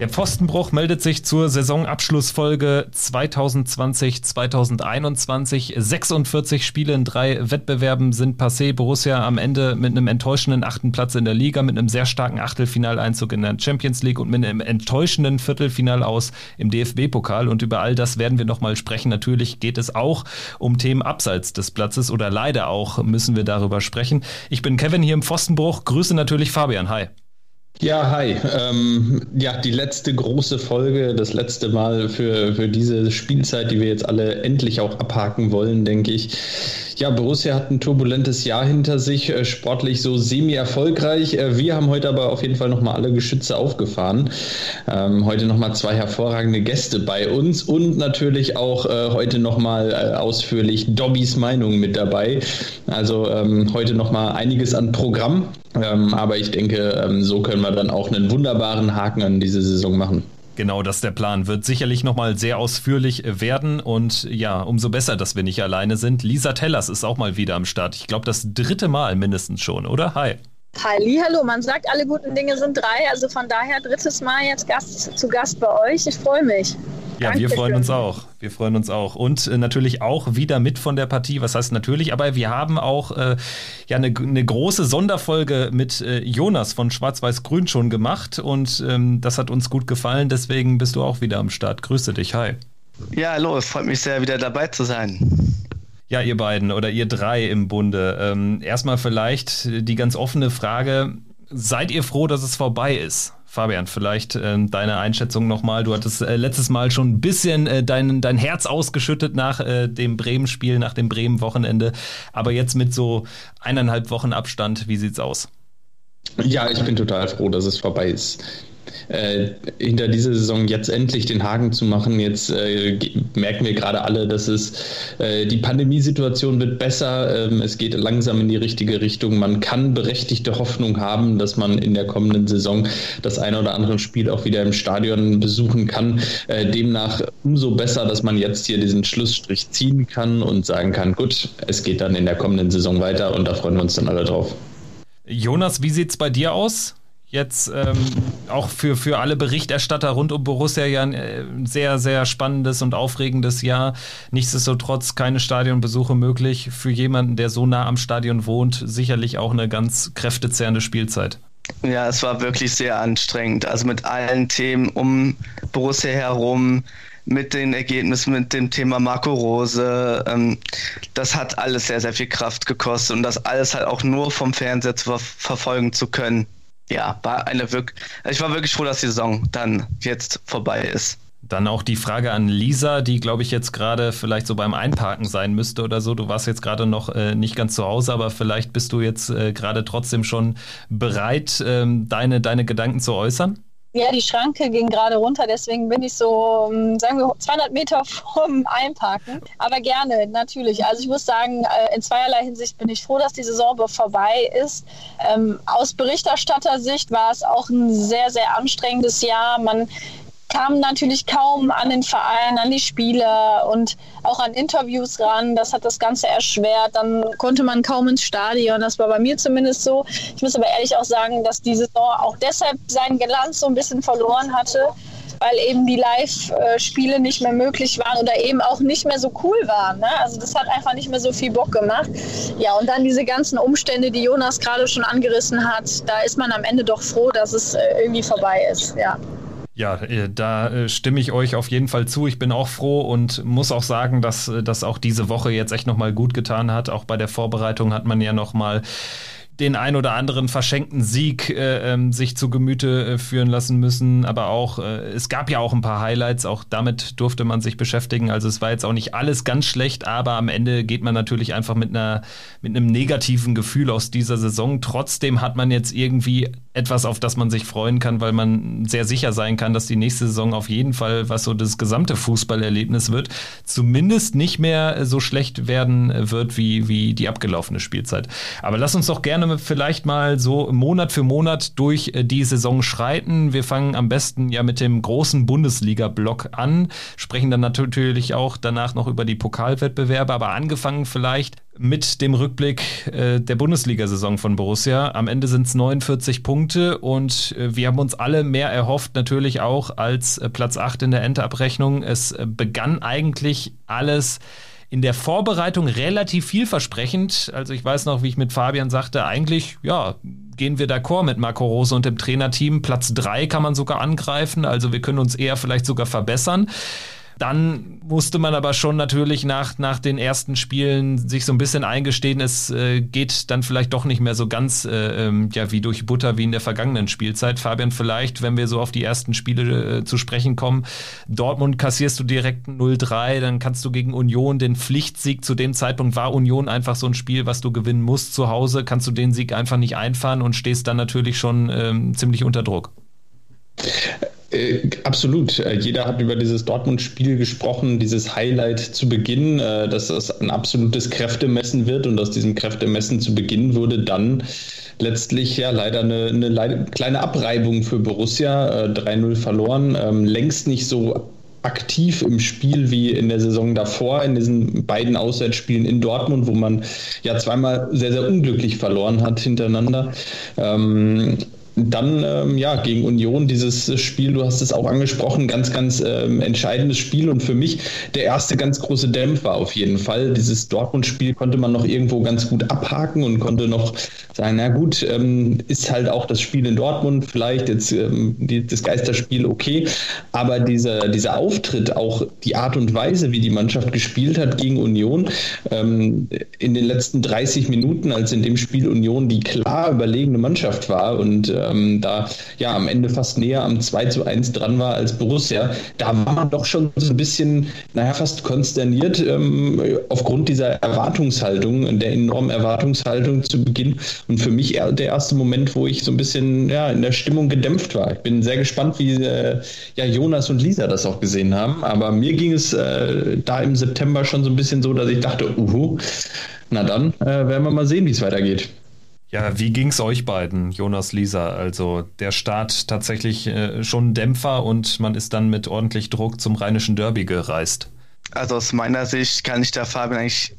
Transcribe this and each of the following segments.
Der Pfostenbruch meldet sich zur Saisonabschlussfolge 2020-2021. 46 Spiele in drei Wettbewerben sind passé. Borussia am Ende mit einem enttäuschenden achten Platz in der Liga, mit einem sehr starken Achtelfinaleinzug in der Champions League und mit einem enttäuschenden Viertelfinal aus im DFB-Pokal. Und über all das werden wir nochmal sprechen. Natürlich geht es auch um Themen abseits des Platzes oder leider auch müssen wir darüber sprechen. Ich bin Kevin hier im Pfostenbruch. Grüße natürlich Fabian. Hi. Ja, hi. Ähm, ja, die letzte große Folge, das letzte Mal für, für diese Spielzeit, die wir jetzt alle endlich auch abhaken wollen, denke ich. Ja, Borussia hat ein turbulentes Jahr hinter sich, äh, sportlich so semi-erfolgreich. Äh, wir haben heute aber auf jeden Fall nochmal alle Geschütze aufgefahren. Ähm, heute nochmal zwei hervorragende Gäste bei uns und natürlich auch äh, heute nochmal äh, ausführlich Dobbys Meinung mit dabei. Also ähm, heute nochmal einiges an Programm. Ähm, aber ich denke, ähm, so können wir dann auch einen wunderbaren Haken an diese Saison machen. Genau, das ist der Plan. Wird sicherlich nochmal sehr ausführlich werden und ja, umso besser, dass wir nicht alleine sind. Lisa Tellers ist auch mal wieder am Start. Ich glaube, das dritte Mal mindestens schon, oder? Hi. Halli, hallo. Man sagt, alle guten Dinge sind drei. Also von daher drittes Mal jetzt Gast, zu Gast bei euch. Ich freue mich. Ja, Dankeschön. wir freuen uns auch. Wir freuen uns auch. Und äh, natürlich auch wieder mit von der Partie. Was heißt natürlich? Aber wir haben auch äh, ja eine, eine große Sonderfolge mit äh, Jonas von Schwarz-Weiß-Grün schon gemacht. Und ähm, das hat uns gut gefallen. Deswegen bist du auch wieder am Start. Grüße dich. Hi. Ja, hallo. Es freut mich sehr, wieder dabei zu sein. Ja, ihr beiden oder ihr drei im Bunde. Ähm, erstmal vielleicht die ganz offene Frage. Seid ihr froh, dass es vorbei ist? Fabian, vielleicht äh, deine Einschätzung nochmal. Du hattest äh, letztes Mal schon ein bisschen äh, dein, dein Herz ausgeschüttet nach äh, dem Bremen-Spiel, nach dem Bremen-Wochenende. Aber jetzt mit so eineinhalb Wochen Abstand, wie sieht's aus? Ja, ich bin total froh, dass es vorbei ist äh, hinter dieser Saison jetzt endlich den Haken zu machen. Jetzt äh, merken wir gerade alle, dass es äh, die Pandemiesituation wird besser. Ähm, es geht langsam in die richtige Richtung. Man kann berechtigte Hoffnung haben, dass man in der kommenden Saison das eine oder andere Spiel auch wieder im Stadion besuchen kann. Äh, demnach umso besser, dass man jetzt hier diesen Schlussstrich ziehen kann und sagen kann, gut, es geht dann in der kommenden Saison weiter und da freuen wir uns dann alle drauf. Jonas, wie sieht es bei dir aus? Jetzt ähm, auch für, für alle Berichterstatter rund um Borussia ja ein äh, sehr, sehr spannendes und aufregendes Jahr. Nichtsdestotrotz keine Stadionbesuche möglich. Für jemanden, der so nah am Stadion wohnt, sicherlich auch eine ganz kräftezehrende Spielzeit. Ja, es war wirklich sehr anstrengend. Also mit allen Themen um Borussia herum, mit den Ergebnissen, mit dem Thema Marco Rose. Ähm, das hat alles sehr, sehr viel Kraft gekostet und das alles halt auch nur vom Fernseher zu ver verfolgen zu können ja, war eine wirklich, ich war wirklich froh, dass die Saison dann jetzt vorbei ist. Dann auch die Frage an Lisa, die glaube ich jetzt gerade vielleicht so beim Einparken sein müsste oder so. Du warst jetzt gerade noch äh, nicht ganz zu Hause, aber vielleicht bist du jetzt äh, gerade trotzdem schon bereit, ähm, deine, deine Gedanken zu äußern? Ja, die Schranke ging gerade runter, deswegen bin ich so, ähm, sagen wir, 200 Meter vom Einparken. Aber gerne, natürlich. Also ich muss sagen, äh, in zweierlei Hinsicht bin ich froh, dass die Saison vorbei ist. Ähm, aus Berichterstattersicht war es auch ein sehr, sehr anstrengendes Jahr. Man kamen natürlich kaum an den Verein, an die Spieler und auch an Interviews ran. Das hat das Ganze erschwert. Dann konnte man kaum ins Stadion. Das war bei mir zumindest so. Ich muss aber ehrlich auch sagen, dass die Saison auch deshalb seinen Glanz so ein bisschen verloren hatte, weil eben die Live-Spiele nicht mehr möglich waren oder eben auch nicht mehr so cool waren. Ne? Also das hat einfach nicht mehr so viel Bock gemacht. Ja, und dann diese ganzen Umstände, die Jonas gerade schon angerissen hat, da ist man am Ende doch froh, dass es äh, irgendwie vorbei ist. Ja. Ja, äh, da äh, stimme ich euch auf jeden Fall zu. Ich bin auch froh und muss auch sagen, dass äh, das auch diese Woche jetzt echt nochmal gut getan hat. Auch bei der Vorbereitung hat man ja nochmal den ein oder anderen verschenkten Sieg äh, ähm, sich zu Gemüte äh, führen lassen müssen. Aber auch, äh, es gab ja auch ein paar Highlights, auch damit durfte man sich beschäftigen. Also es war jetzt auch nicht alles ganz schlecht, aber am Ende geht man natürlich einfach mit einer, mit einem negativen Gefühl aus dieser Saison. Trotzdem hat man jetzt irgendwie etwas, auf das man sich freuen kann, weil man sehr sicher sein kann, dass die nächste Saison auf jeden Fall, was so das gesamte Fußballerlebnis wird, zumindest nicht mehr so schlecht werden wird wie, wie die abgelaufene Spielzeit. Aber lass uns doch gerne vielleicht mal so Monat für Monat durch äh, die Saison schreiten. Wir fangen am besten ja mit dem großen Bundesliga-Block an, sprechen dann natürlich auch danach noch über die Pokalwettbewerbe, aber angefangen vielleicht mit dem Rückblick äh, der Bundesliga-Saison von Borussia. Am Ende sind es 49 Punkte und äh, wir haben uns alle mehr erhofft, natürlich auch als äh, Platz 8 in der Endabrechnung. Es äh, begann eigentlich alles in der Vorbereitung relativ vielversprechend. Also ich weiß noch, wie ich mit Fabian sagte, eigentlich, ja, gehen wir d'accord mit Marco Rose und dem Trainerteam. Platz 3 kann man sogar angreifen, also wir können uns eher vielleicht sogar verbessern. Dann musste man aber schon natürlich nach, nach den ersten Spielen sich so ein bisschen eingestehen, es äh, geht dann vielleicht doch nicht mehr so ganz äh, ähm, ja, wie durch Butter wie in der vergangenen Spielzeit. Fabian, vielleicht, wenn wir so auf die ersten Spiele äh, zu sprechen kommen, Dortmund kassierst du direkt 0-3, dann kannst du gegen Union den Pflichtsieg, zu dem Zeitpunkt war Union einfach so ein Spiel, was du gewinnen musst zu Hause, kannst du den Sieg einfach nicht einfahren und stehst dann natürlich schon ähm, ziemlich unter Druck. Äh, absolut. Äh, jeder hat über dieses Dortmund-Spiel gesprochen, dieses Highlight zu Beginn, äh, dass das ein absolutes Kräftemessen wird und aus diesem Kräftemessen zu Beginn wurde dann letztlich ja leider eine, eine kleine Abreibung für Borussia, 3-0 verloren, ähm, längst nicht so aktiv im Spiel wie in der Saison davor, in diesen beiden Auswärtsspielen in Dortmund, wo man ja zweimal sehr, sehr unglücklich verloren hat hintereinander. Ähm, dann ähm, ja gegen Union dieses Spiel, du hast es auch angesprochen, ganz, ganz ähm, entscheidendes Spiel und für mich der erste ganz große Dämpfer auf jeden Fall. Dieses Dortmund-Spiel konnte man noch irgendwo ganz gut abhaken und konnte noch sagen, na gut, ähm, ist halt auch das Spiel in Dortmund vielleicht jetzt ähm, die, das Geisterspiel okay, aber dieser, dieser Auftritt, auch die Art und Weise, wie die Mannschaft gespielt hat gegen Union ähm, in den letzten 30 Minuten, als in dem Spiel Union die klar überlegene Mannschaft war und äh, ähm, da ja am Ende fast näher am 2 zu 1 dran war als Borussia, da war man doch schon so ein bisschen, naja, fast konsterniert ähm, aufgrund dieser Erwartungshaltung, der enormen Erwartungshaltung zu Beginn. Und für mich der erste Moment, wo ich so ein bisschen ja, in der Stimmung gedämpft war. Ich bin sehr gespannt, wie äh, ja, Jonas und Lisa das auch gesehen haben. Aber mir ging es äh, da im September schon so ein bisschen so, dass ich dachte, uhu, na dann äh, werden wir mal sehen, wie es weitergeht. Ja, wie ging es euch beiden, Jonas, Lisa? Also der Start tatsächlich äh, schon Dämpfer und man ist dann mit ordentlich Druck zum rheinischen Derby gereist. Also aus meiner Sicht kann ich da Fabian eigentlich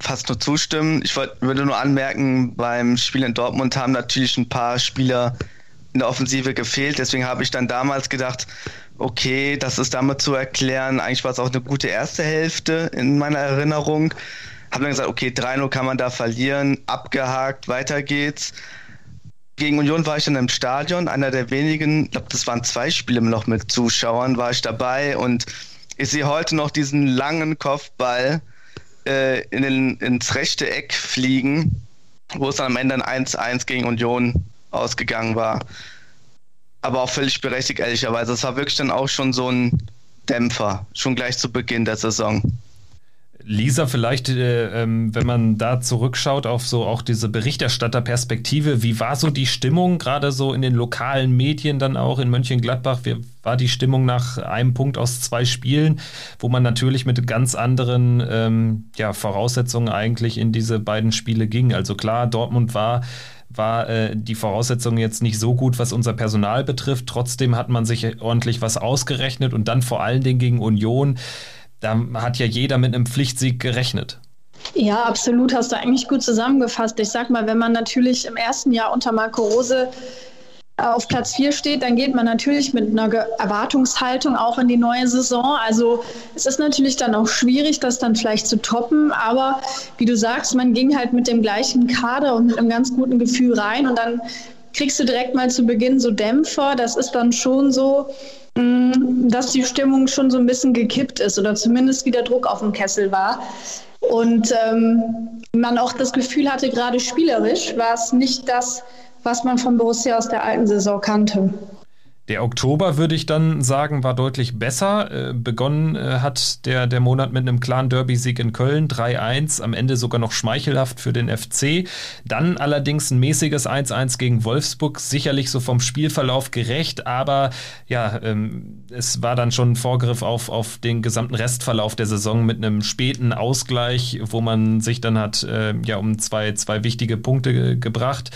fast nur zustimmen. Ich wollt, würde nur anmerken, beim Spiel in Dortmund haben natürlich ein paar Spieler in der Offensive gefehlt. Deswegen habe ich dann damals gedacht, okay, das ist damit zu erklären. Eigentlich war es auch eine gute erste Hälfte in meiner Erinnerung. Hab dann gesagt, okay, 3-0 kann man da verlieren, abgehakt, weiter geht's. Gegen Union war ich dann im Stadion, einer der wenigen, ich glaube, das waren zwei Spiele noch mit Zuschauern, war ich dabei und ich sehe heute noch diesen langen Kopfball äh, in den, ins rechte Eck fliegen, wo es dann am Ende ein 1-1 gegen Union ausgegangen war. Aber auch völlig berechtigt, ehrlicherweise. Es war wirklich dann auch schon so ein Dämpfer, schon gleich zu Beginn der Saison. Lisa, vielleicht, äh, ähm, wenn man da zurückschaut auf so auch diese Berichterstatterperspektive, wie war so die Stimmung, gerade so in den lokalen Medien dann auch in Mönchengladbach? Wie war die Stimmung nach einem Punkt aus zwei Spielen, wo man natürlich mit ganz anderen ähm, ja, Voraussetzungen eigentlich in diese beiden Spiele ging? Also klar, Dortmund war war äh, die Voraussetzung jetzt nicht so gut, was unser Personal betrifft. Trotzdem hat man sich ordentlich was ausgerechnet und dann vor allen Dingen gegen Union da hat ja jeder mit einem Pflichtsieg gerechnet. Ja, absolut, hast du eigentlich gut zusammengefasst. Ich sag mal, wenn man natürlich im ersten Jahr unter Marco Rose äh, auf Platz 4 steht, dann geht man natürlich mit einer Erwartungshaltung auch in die neue Saison. Also es ist natürlich dann auch schwierig, das dann vielleicht zu toppen. Aber wie du sagst, man ging halt mit dem gleichen Kader und mit einem ganz guten Gefühl rein und dann kriegst du direkt mal zu Beginn so Dämpfer. Das ist dann schon so, dass die Stimmung schon so ein bisschen gekippt ist oder zumindest wieder Druck auf dem Kessel war. Und ähm, man auch das Gefühl hatte, gerade spielerisch war es nicht das, was man von Borussia aus der alten Saison kannte. Der Oktober, würde ich dann sagen, war deutlich besser. Äh, begonnen äh, hat der, der Monat mit einem klaren Derby-Sieg in Köln, 3-1, am Ende sogar noch schmeichelhaft für den FC. Dann allerdings ein mäßiges 1-1 gegen Wolfsburg, sicherlich so vom Spielverlauf gerecht, aber ja, ähm, es war dann schon ein Vorgriff auf, auf den gesamten Restverlauf der Saison mit einem späten Ausgleich, wo man sich dann hat äh, ja um zwei, zwei wichtige Punkte ge gebracht.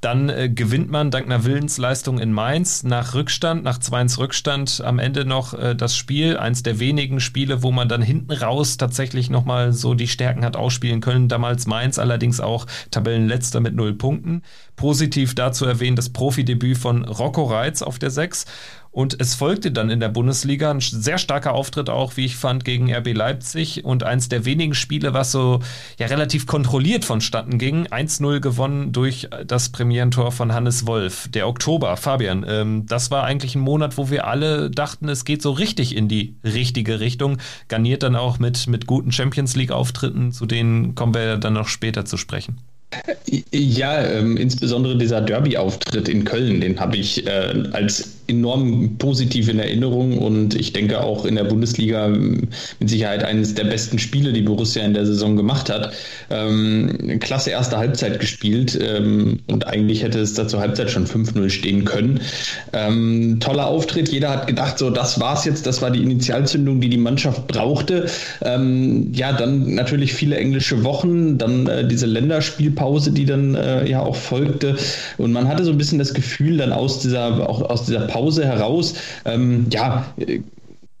Dann gewinnt man dank einer Willensleistung in Mainz nach Rückstand Rückstand, nach 2-1 Rückstand am Ende noch äh, das Spiel. Eins der wenigen Spiele, wo man dann hinten raus tatsächlich nochmal so die Stärken hat ausspielen können. Damals Mainz allerdings auch Tabellenletzter mit null Punkten. Positiv dazu erwähnen das Profidebüt von Rocco Reitz auf der 6 und es folgte dann in der Bundesliga ein sehr starker Auftritt auch, wie ich fand, gegen RB Leipzig und eins der wenigen Spiele, was so ja relativ kontrolliert vonstatten ging. 1-0 gewonnen durch das Premierentor von Hannes Wolf. Der Oktober, Fabian, ähm, das war eigentlich ein Monat, wo wir alle dachten, es geht so richtig in die richtige Richtung. Garniert dann auch mit, mit guten Champions League-Auftritten, zu denen kommen wir dann noch später zu sprechen. Ja, ähm, insbesondere dieser Derby-Auftritt in Köln, den habe ich äh, als enorm positiv in Erinnerung und ich denke auch in der Bundesliga mit Sicherheit eines der besten Spiele, die Borussia in der Saison gemacht hat. Ähm, klasse erste Halbzeit gespielt ähm, und eigentlich hätte es da zur Halbzeit schon 5-0 stehen können. Ähm, toller Auftritt, jeder hat gedacht, so das war's jetzt, das war die Initialzündung, die die Mannschaft brauchte. Ähm, ja, dann natürlich viele englische Wochen, dann äh, diese Länderspielpause, die dann äh, ja auch folgte und man hatte so ein bisschen das Gefühl dann aus dieser auch aus dieser Pause heraus, ähm, ja,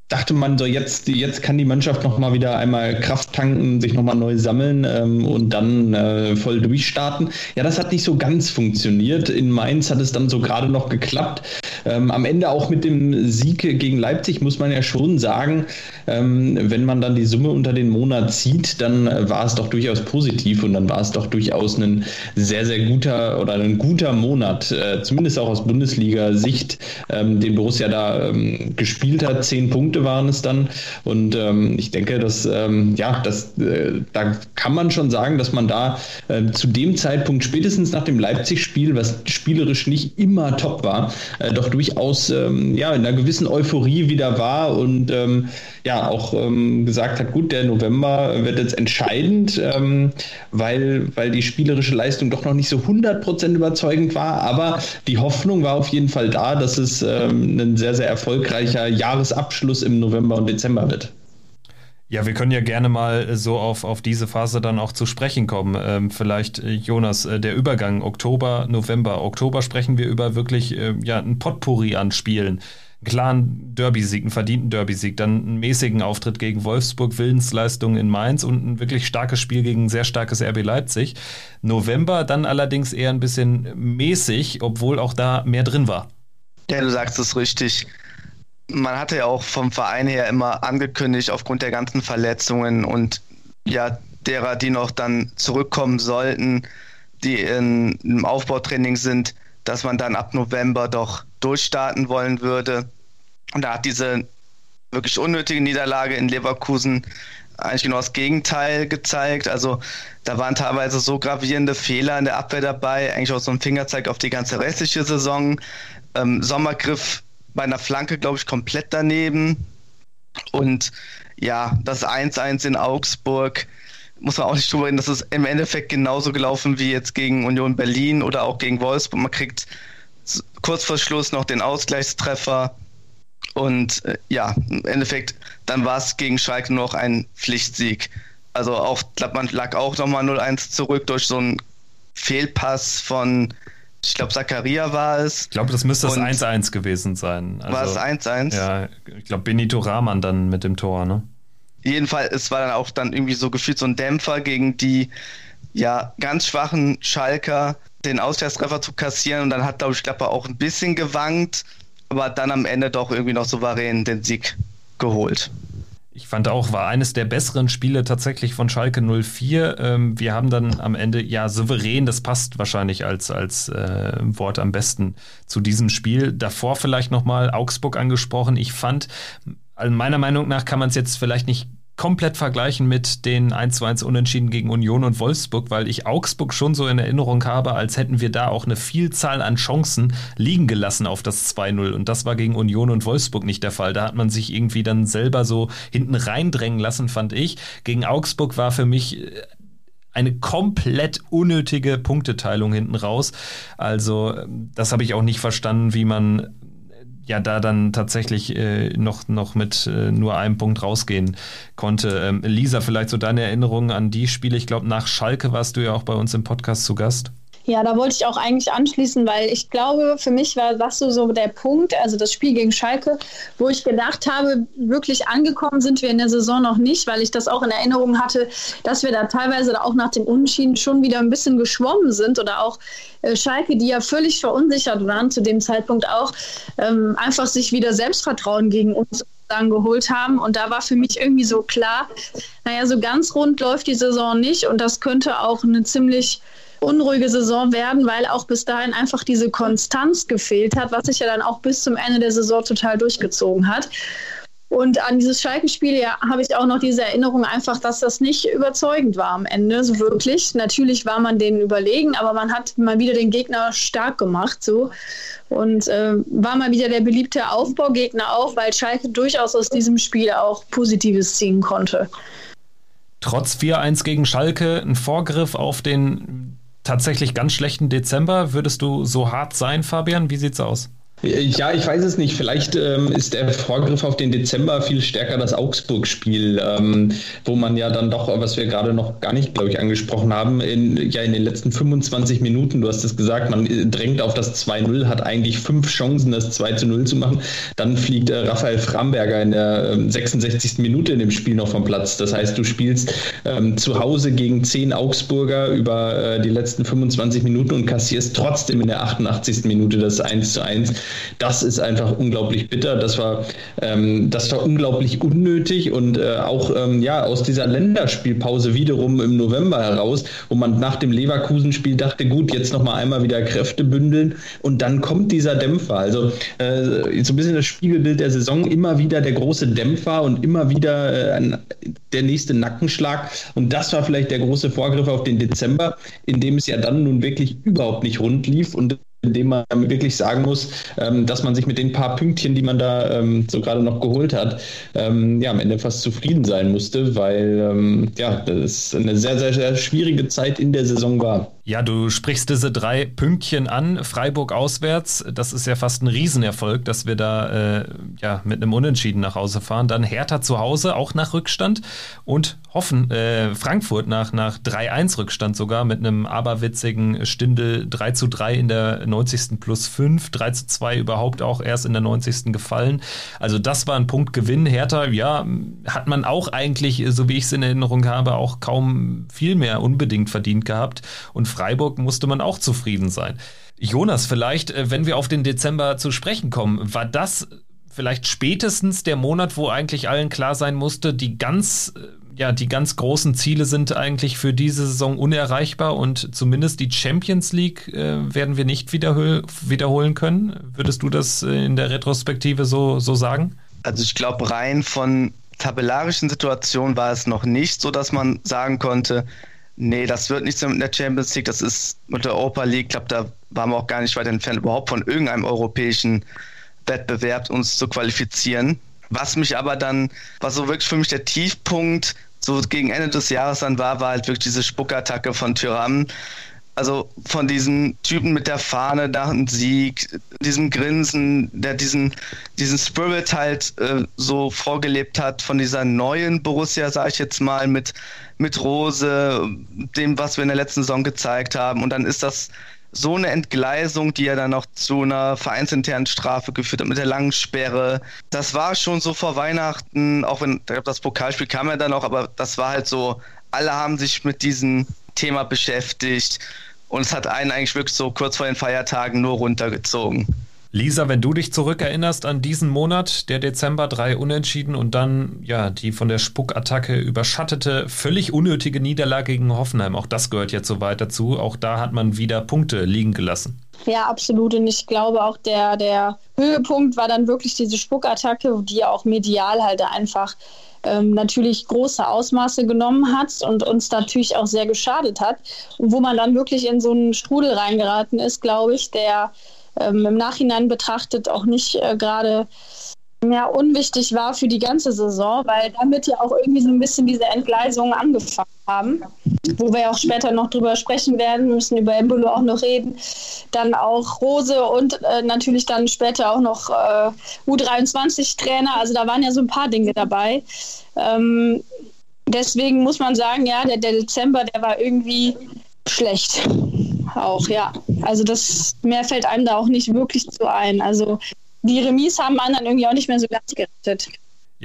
dachte man so, jetzt, jetzt kann die Mannschaft noch mal wieder einmal Kraft tanken, sich noch mal neu sammeln ähm, und dann äh, voll durchstarten. Ja, das hat nicht so ganz funktioniert. In Mainz hat es dann so gerade noch geklappt. Ähm, am Ende auch mit dem Sieg gegen Leipzig muss man ja schon sagen, ähm, wenn man dann die Summe unter den Monat zieht, dann war es doch durchaus positiv und dann war es doch durchaus ein sehr, sehr guter oder ein guter Monat, äh, zumindest auch aus Bundesliga-Sicht, ähm, den Borussia da ähm, gespielt hat. Zehn Punkte waren es dann und ähm, ich denke, dass, ähm, ja, das, äh, da kann man schon sagen, dass man da äh, zu dem Zeitpunkt, spätestens nach dem Leipzig-Spiel, was spielerisch nicht immer top war, äh, doch durchaus ähm, ja, in einer gewissen Euphorie wieder war und ähm, ja auch ähm, gesagt hat, gut, der November wird jetzt entscheidend, ähm, weil, weil die spielerische Leistung doch noch nicht so 100% überzeugend war, aber die Hoffnung war auf jeden Fall da, dass es ähm, ein sehr, sehr erfolgreicher Jahresabschluss im November und Dezember wird. Ja, wir können ja gerne mal so auf, auf diese Phase dann auch zu sprechen kommen. Ähm, vielleicht, äh, Jonas, äh, der Übergang Oktober, November. Oktober sprechen wir über wirklich äh, ja, ein Potpourri an Spielen. Einen klaren Derby-Sieg, einen verdienten Derby-Sieg, dann einen mäßigen Auftritt gegen Wolfsburg, Willensleistung in Mainz und ein wirklich starkes Spiel gegen ein sehr starkes RB Leipzig. November dann allerdings eher ein bisschen mäßig, obwohl auch da mehr drin war. Ja, du sagst es richtig man hatte ja auch vom Verein her immer angekündigt, aufgrund der ganzen Verletzungen und ja, derer, die noch dann zurückkommen sollten, die in, im Aufbautraining sind, dass man dann ab November doch durchstarten wollen würde. Und da hat diese wirklich unnötige Niederlage in Leverkusen eigentlich genau das Gegenteil gezeigt. Also da waren teilweise so gravierende Fehler in der Abwehr dabei, eigentlich auch so ein Fingerzeig auf die ganze restliche Saison. Ähm, Sommergriff bei einer Flanke, glaube ich, komplett daneben. Und ja, das 1-1 in Augsburg, muss man auch nicht drüber reden, das ist im Endeffekt genauso gelaufen wie jetzt gegen Union Berlin oder auch gegen Wolfsburg. Man kriegt kurz vor Schluss noch den Ausgleichstreffer. Und äh, ja, im Endeffekt, dann war es gegen Schalke nur noch ein Pflichtsieg. Also auch, glaube man lag auch nochmal 0-1 zurück durch so einen Fehlpass von ich glaube, Zakaria war es. Ich glaube, das müsste das 1-1 gewesen sein. Also, war es 1-1? Ja, ich glaube, Benito Rahman dann mit dem Tor, ne? Jedenfalls, es war dann auch dann irgendwie so gefühlt so ein Dämpfer gegen die ja ganz schwachen Schalker, den Ausgleichstreffer zu kassieren. Und dann hat, glaube ich, Klapper auch ein bisschen gewankt, aber dann am Ende doch irgendwie noch souverän den Sieg geholt. Ich fand auch, war eines der besseren Spiele tatsächlich von Schalke 04. Ähm, wir haben dann am Ende, ja, souverän, das passt wahrscheinlich als, als äh, Wort am besten zu diesem Spiel. Davor vielleicht nochmal Augsburg angesprochen. Ich fand, meiner Meinung nach kann man es jetzt vielleicht nicht komplett vergleichen mit den 1 zu 1 Unentschieden gegen Union und Wolfsburg, weil ich Augsburg schon so in Erinnerung habe, als hätten wir da auch eine Vielzahl an Chancen liegen gelassen auf das 2-0. Und das war gegen Union und Wolfsburg nicht der Fall. Da hat man sich irgendwie dann selber so hinten reindrängen lassen, fand ich. Gegen Augsburg war für mich äh, eine komplett unnötige Punkteteilung hinten raus. Also ähm, das habe ich auch nicht verstanden, wie man ja da dann tatsächlich äh, noch, noch mit äh, nur einem Punkt rausgehen konnte. Ähm, Lisa, vielleicht so deine Erinnerungen an die Spiele. Ich glaube, nach Schalke warst du ja auch bei uns im Podcast zu Gast. Ja, da wollte ich auch eigentlich anschließen, weil ich glaube, für mich war das so, der Punkt, also das Spiel gegen Schalke, wo ich gedacht habe, wirklich angekommen sind wir in der Saison noch nicht, weil ich das auch in Erinnerung hatte, dass wir da teilweise auch nach dem Unschieden schon wieder ein bisschen geschwommen sind oder auch äh, Schalke, die ja völlig verunsichert waren zu dem Zeitpunkt auch, ähm, einfach sich wieder Selbstvertrauen gegen uns dann geholt haben. Und da war für mich irgendwie so klar, naja, so ganz rund läuft die Saison nicht und das könnte auch eine ziemlich unruhige Saison werden, weil auch bis dahin einfach diese Konstanz gefehlt hat, was sich ja dann auch bis zum Ende der Saison total durchgezogen hat. Und an dieses Schalke-Spiel ja, habe ich auch noch diese Erinnerung einfach, dass das nicht überzeugend war am Ende, so wirklich. Natürlich war man denen überlegen, aber man hat mal wieder den Gegner stark gemacht, so. Und äh, war mal wieder der beliebte Aufbaugegner auch, weil Schalke durchaus aus diesem Spiel auch Positives ziehen konnte. Trotz 4-1 gegen Schalke ein Vorgriff auf den tatsächlich ganz schlechten Dezember. Würdest du so hart sein, Fabian? Wie sieht's aus? Ja, ich weiß es nicht. Vielleicht ähm, ist der Vorgriff auf den Dezember viel stärker das Augsburg-Spiel, ähm, wo man ja dann doch, was wir gerade noch gar nicht, glaube ich, angesprochen haben, in, ja in den letzten 25 Minuten, du hast es gesagt, man drängt auf das 2-0, hat eigentlich fünf Chancen, das 2-0 zu machen. Dann fliegt äh, Raphael Framberger in der äh, 66. Minute in dem Spiel noch vom Platz. Das heißt, du spielst ähm, zu Hause gegen zehn Augsburger über äh, die letzten 25 Minuten und kassierst trotzdem in der 88. Minute das 1 1. Das ist einfach unglaublich bitter. Das war, ähm, das war unglaublich unnötig und äh, auch ähm, ja, aus dieser Länderspielpause wiederum im November heraus, wo man nach dem Leverkusen-Spiel dachte, gut, jetzt nochmal einmal wieder Kräfte bündeln und dann kommt dieser Dämpfer. Also äh, so ein bisschen das Spiegelbild der Saison, immer wieder der große Dämpfer und immer wieder äh, der nächste Nackenschlag. Und das war vielleicht der große Vorgriff auf den Dezember, in dem es ja dann nun wirklich überhaupt nicht rund lief und indem man wirklich sagen muss, ähm, dass man sich mit den paar Pünktchen, die man da ähm, so gerade noch geholt hat, ähm, ja, am Ende fast zufrieden sein musste, weil ja, das eine sehr, sehr, sehr schwierige Zeit in der Saison war. Ja, du sprichst diese drei Pünktchen an. Freiburg auswärts, das ist ja fast ein Riesenerfolg, dass wir da äh, ja, mit einem Unentschieden nach Hause fahren. Dann Hertha zu Hause, auch nach Rückstand. Und Hoffen, äh, Frankfurt nach, nach 3-1 Rückstand sogar mit einem aberwitzigen Stindel 3 zu 3 in der 90. plus 5, 3 zu 2 überhaupt auch erst in der 90. gefallen. Also das war ein Punktgewinn. Hertha, ja, hat man auch eigentlich, so wie ich es in Erinnerung habe, auch kaum viel mehr unbedingt verdient gehabt. Und Freiburg musste man auch zufrieden sein. Jonas, vielleicht, äh, wenn wir auf den Dezember zu sprechen kommen, war das vielleicht spätestens der Monat, wo eigentlich allen klar sein musste, die ganz äh, ja, die ganz großen Ziele sind eigentlich für diese Saison unerreichbar und zumindest die Champions League äh, werden wir nicht wiederhol wiederholen können. Würdest du das äh, in der Retrospektive so, so sagen? Also ich glaube, rein von tabellarischen Situationen war es noch nicht so, dass man sagen konnte, nee, das wird nichts mit der Champions League, das ist mit der Europa League, ich glaube, da waren wir auch gar nicht weit entfernt, überhaupt von irgendeinem europäischen Wettbewerb uns zu qualifizieren. Was mich aber dann, was so wirklich für mich der Tiefpunkt so gegen Ende des Jahres dann war, war halt wirklich diese Spuckattacke von Tyram. Also von diesen Typen mit der Fahne nach dem Sieg, diesem Grinsen, der diesen, diesen Spirit halt äh, so vorgelebt hat, von dieser neuen Borussia, sage ich jetzt mal, mit, mit Rose, dem, was wir in der letzten Saison gezeigt haben. Und dann ist das so eine Entgleisung, die ja dann noch zu einer vereinsinternen Strafe geführt hat mit der langen Sperre. Das war schon so vor Weihnachten, auch wenn das Pokalspiel kam ja dann noch, aber das war halt so, alle haben sich mit diesem Thema beschäftigt und es hat einen eigentlich wirklich so kurz vor den Feiertagen nur runtergezogen. Lisa, wenn du dich zurückerinnerst an diesen Monat, der Dezember, drei Unentschieden und dann ja die von der Spuckattacke überschattete, völlig unnötige Niederlage gegen Hoffenheim, auch das gehört jetzt so weit dazu. Auch da hat man wieder Punkte liegen gelassen. Ja, absolut. Und ich glaube auch, der, der Höhepunkt war dann wirklich diese Spuckattacke, die ja auch medial halt einfach ähm, natürlich große Ausmaße genommen hat und uns natürlich auch sehr geschadet hat. Und wo man dann wirklich in so einen Strudel reingeraten ist, glaube ich, der ähm, im Nachhinein betrachtet auch nicht äh, gerade ja, unwichtig war für die ganze Saison, weil damit ja auch irgendwie so ein bisschen diese Entgleisungen angefangen haben, wo wir auch später noch drüber sprechen werden, müssen über Embolo auch noch reden, dann auch Rose und äh, natürlich dann später auch noch äh, U23-Trainer, also da waren ja so ein paar Dinge dabei. Ähm, deswegen muss man sagen, ja, der, der Dezember, der war irgendwie schlecht auch, ja. Also das mehr fällt einem da auch nicht wirklich zu ein. Also die Remis haben anderen irgendwie auch nicht mehr so ganz gerettet.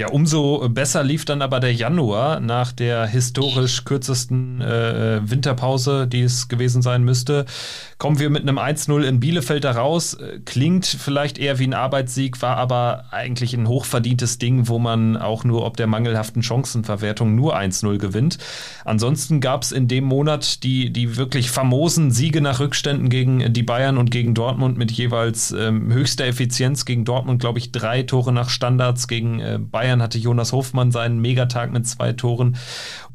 Ja, umso besser lief dann aber der Januar nach der historisch kürzesten äh, Winterpause, die es gewesen sein müsste. Kommen wir mit einem 1-0 in Bielefeld da raus. Klingt vielleicht eher wie ein Arbeitssieg, war aber eigentlich ein hochverdientes Ding, wo man auch nur ob der mangelhaften Chancenverwertung nur 1-0 gewinnt. Ansonsten gab es in dem Monat die, die wirklich famosen Siege nach Rückständen gegen die Bayern und gegen Dortmund mit jeweils ähm, höchster Effizienz. Gegen Dortmund, glaube ich, drei Tore nach Standards, gegen äh, Bayern Bayern hatte Jonas Hofmann seinen Megatag mit zwei Toren.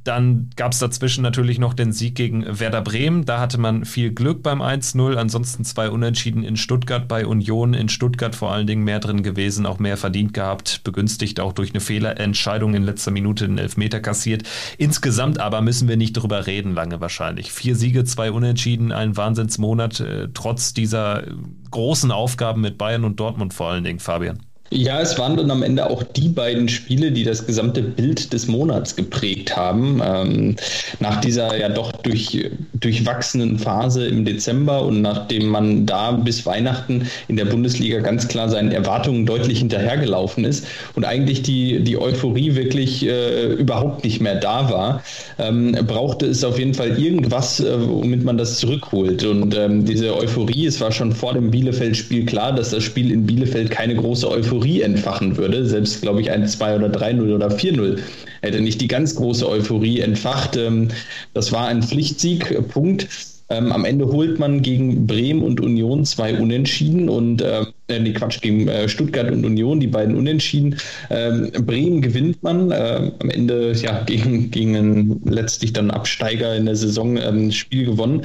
Dann gab es dazwischen natürlich noch den Sieg gegen Werder Bremen. Da hatte man viel Glück beim 1-0. Ansonsten zwei Unentschieden in Stuttgart bei Union. In Stuttgart vor allen Dingen mehr drin gewesen, auch mehr verdient gehabt. Begünstigt auch durch eine Fehlerentscheidung in letzter Minute den Elfmeter kassiert. Insgesamt aber müssen wir nicht drüber reden, lange wahrscheinlich. Vier Siege, zwei Unentschieden, ein Wahnsinnsmonat, äh, trotz dieser großen Aufgaben mit Bayern und Dortmund vor allen Dingen, Fabian. Ja, es waren dann am Ende auch die beiden Spiele, die das gesamte Bild des Monats geprägt haben. Ähm, nach dieser ja doch durch, durchwachsenen Phase im Dezember und nachdem man da bis Weihnachten in der Bundesliga ganz klar seinen Erwartungen deutlich hinterhergelaufen ist und eigentlich die, die Euphorie wirklich äh, überhaupt nicht mehr da war, ähm, brauchte es auf jeden Fall irgendwas, äh, womit man das zurückholt. Und ähm, diese Euphorie, es war schon vor dem Bielefeld-Spiel klar, dass das Spiel in Bielefeld keine große Euphorie Euphorie entfachen würde. Selbst, glaube ich, ein 2 oder 3-0 oder 4-0 hätte nicht die ganz große Euphorie entfacht. Ähm, das war ein Pflichtsieg, Punkt. Ähm, am Ende holt man gegen Bremen und Union zwei Unentschieden und äh, nee, Quatsch, gegen äh, Stuttgart und Union, die beiden Unentschieden. Ähm, Bremen gewinnt man äh, am Ende ja gegen, gegen letztlich dann Absteiger in der Saison ähm, Spiel gewonnen.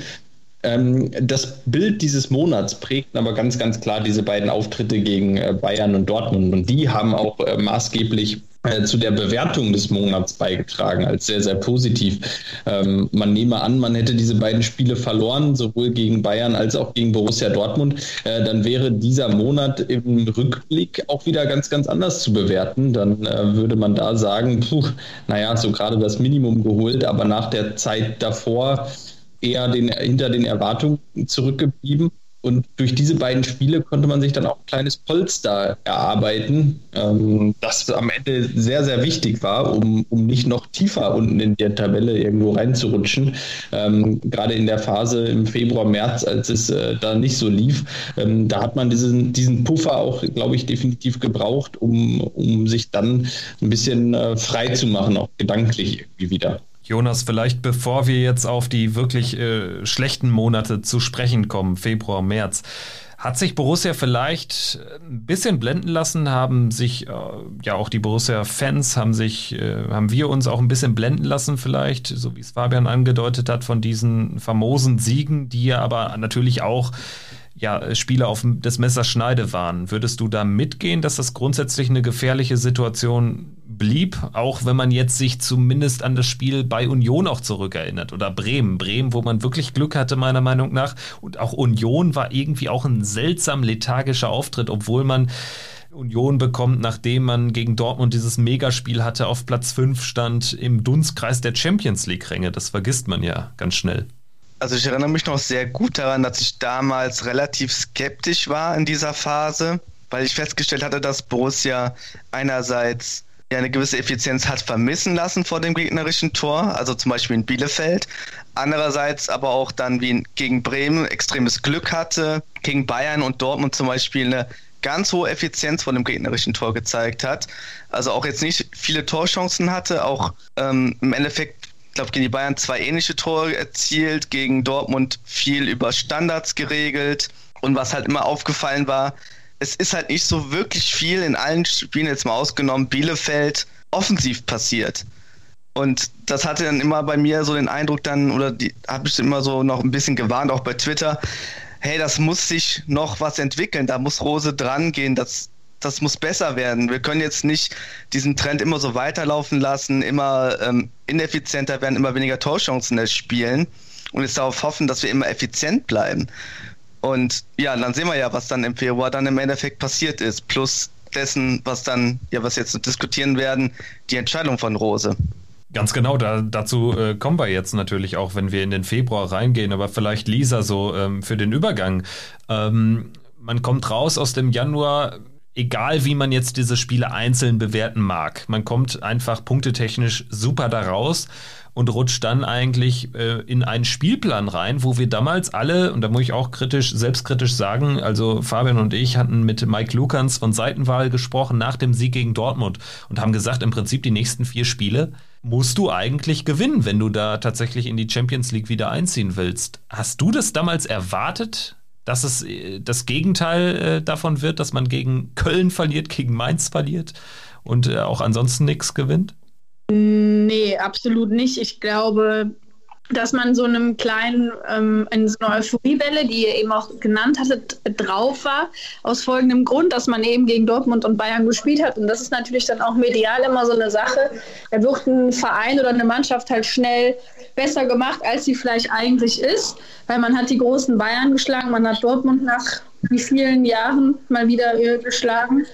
Ähm, das Bild dieses Monats prägt aber ganz, ganz klar diese beiden Auftritte gegen äh, Bayern und Dortmund. Und die haben auch äh, maßgeblich äh, zu der Bewertung des Monats beigetragen, als sehr, sehr positiv. Ähm, man nehme an, man hätte diese beiden Spiele verloren, sowohl gegen Bayern als auch gegen Borussia Dortmund, äh, dann wäre dieser Monat im Rückblick auch wieder ganz, ganz anders zu bewerten. Dann äh, würde man da sagen, puh, naja, so gerade das Minimum geholt, aber nach der Zeit davor eher den, hinter den Erwartungen zurückgeblieben. Und durch diese beiden Spiele konnte man sich dann auch ein kleines Polster erarbeiten, ähm, das am Ende sehr, sehr wichtig war, um, um nicht noch tiefer unten in der Tabelle irgendwo reinzurutschen. Ähm, gerade in der Phase im Februar, März, als es äh, da nicht so lief, ähm, da hat man diesen, diesen Puffer auch, glaube ich, definitiv gebraucht, um, um sich dann ein bisschen äh, frei zu machen, auch gedanklich irgendwie wieder. Jonas, vielleicht bevor wir jetzt auf die wirklich äh, schlechten Monate zu sprechen kommen, Februar, März, hat sich Borussia vielleicht ein bisschen blenden lassen, haben sich äh, ja auch die Borussia-Fans, haben sich, äh, haben wir uns auch ein bisschen blenden lassen vielleicht, so wie es Fabian angedeutet hat, von diesen famosen Siegen, die ja aber natürlich auch ja, Spiele auf des Messers Schneide waren. Würdest du da mitgehen, dass das grundsätzlich eine gefährliche Situation blieb, auch wenn man jetzt sich zumindest an das Spiel bei Union auch zurückerinnert oder Bremen. Bremen, wo man wirklich Glück hatte, meiner Meinung nach. Und auch Union war irgendwie auch ein seltsam lethargischer Auftritt, obwohl man Union bekommt, nachdem man gegen Dortmund dieses Megaspiel hatte, auf Platz 5 stand im Dunstkreis der Champions League-Ränge. Das vergisst man ja ganz schnell. Also ich erinnere mich noch sehr gut daran, dass ich damals relativ skeptisch war in dieser Phase, weil ich festgestellt hatte, dass Borussia einerseits ja eine gewisse Effizienz hat vermissen lassen vor dem gegnerischen Tor, also zum Beispiel in Bielefeld. Andererseits aber auch dann wie gegen Bremen extremes Glück hatte gegen Bayern und Dortmund zum Beispiel eine ganz hohe Effizienz von dem gegnerischen Tor gezeigt hat. Also auch jetzt nicht viele Torchancen hatte, auch ähm, im Endeffekt, ich glaube, gegen die Bayern zwei ähnliche Tore erzielt, gegen Dortmund viel über Standards geregelt. Und was halt immer aufgefallen war, es ist halt nicht so wirklich viel in allen Spielen, jetzt mal ausgenommen, Bielefeld offensiv passiert. Und das hatte dann immer bei mir so den Eindruck dann, oder habe ich immer so noch ein bisschen gewarnt, auch bei Twitter, hey, das muss sich noch was entwickeln, da muss Rose dran gehen, das, das muss besser werden. Wir können jetzt nicht diesen Trend immer so weiterlaufen lassen, immer ähm, ineffizienter werden, immer weniger Torchancen spielen und jetzt darauf hoffen, dass wir immer effizient bleiben. Und ja, dann sehen wir ja, was dann im Februar dann im Endeffekt passiert ist, plus dessen, was dann, ja, was jetzt diskutieren werden, die Entscheidung von Rose. Ganz genau, da, dazu äh, kommen wir jetzt natürlich auch, wenn wir in den Februar reingehen, aber vielleicht Lisa so ähm, für den Übergang. Ähm, man kommt raus aus dem Januar, egal wie man jetzt diese Spiele einzeln bewerten mag. Man kommt einfach punktetechnisch super da raus und rutscht dann eigentlich äh, in einen Spielplan rein, wo wir damals alle, und da muss ich auch kritisch, selbstkritisch sagen, also Fabian und ich hatten mit Mike Lukans von Seitenwahl gesprochen nach dem Sieg gegen Dortmund und haben gesagt, im Prinzip die nächsten vier Spiele musst du eigentlich gewinnen, wenn du da tatsächlich in die Champions League wieder einziehen willst. Hast du das damals erwartet, dass es äh, das Gegenteil äh, davon wird, dass man gegen Köln verliert, gegen Mainz verliert und äh, auch ansonsten nichts gewinnt? Nee, absolut nicht. Ich glaube, dass man so einem kleinen, ähm, in so einer Euphoriewelle, die ihr eben auch genannt hattet, drauf war, aus folgendem Grund, dass man eben gegen Dortmund und Bayern gespielt hat. Und das ist natürlich dann auch medial immer so eine Sache. Da wird ein Verein oder eine Mannschaft halt schnell besser gemacht, als sie vielleicht eigentlich ist, weil man hat die großen Bayern geschlagen, man hat Dortmund nach wie vielen Jahren mal wieder geschlagen.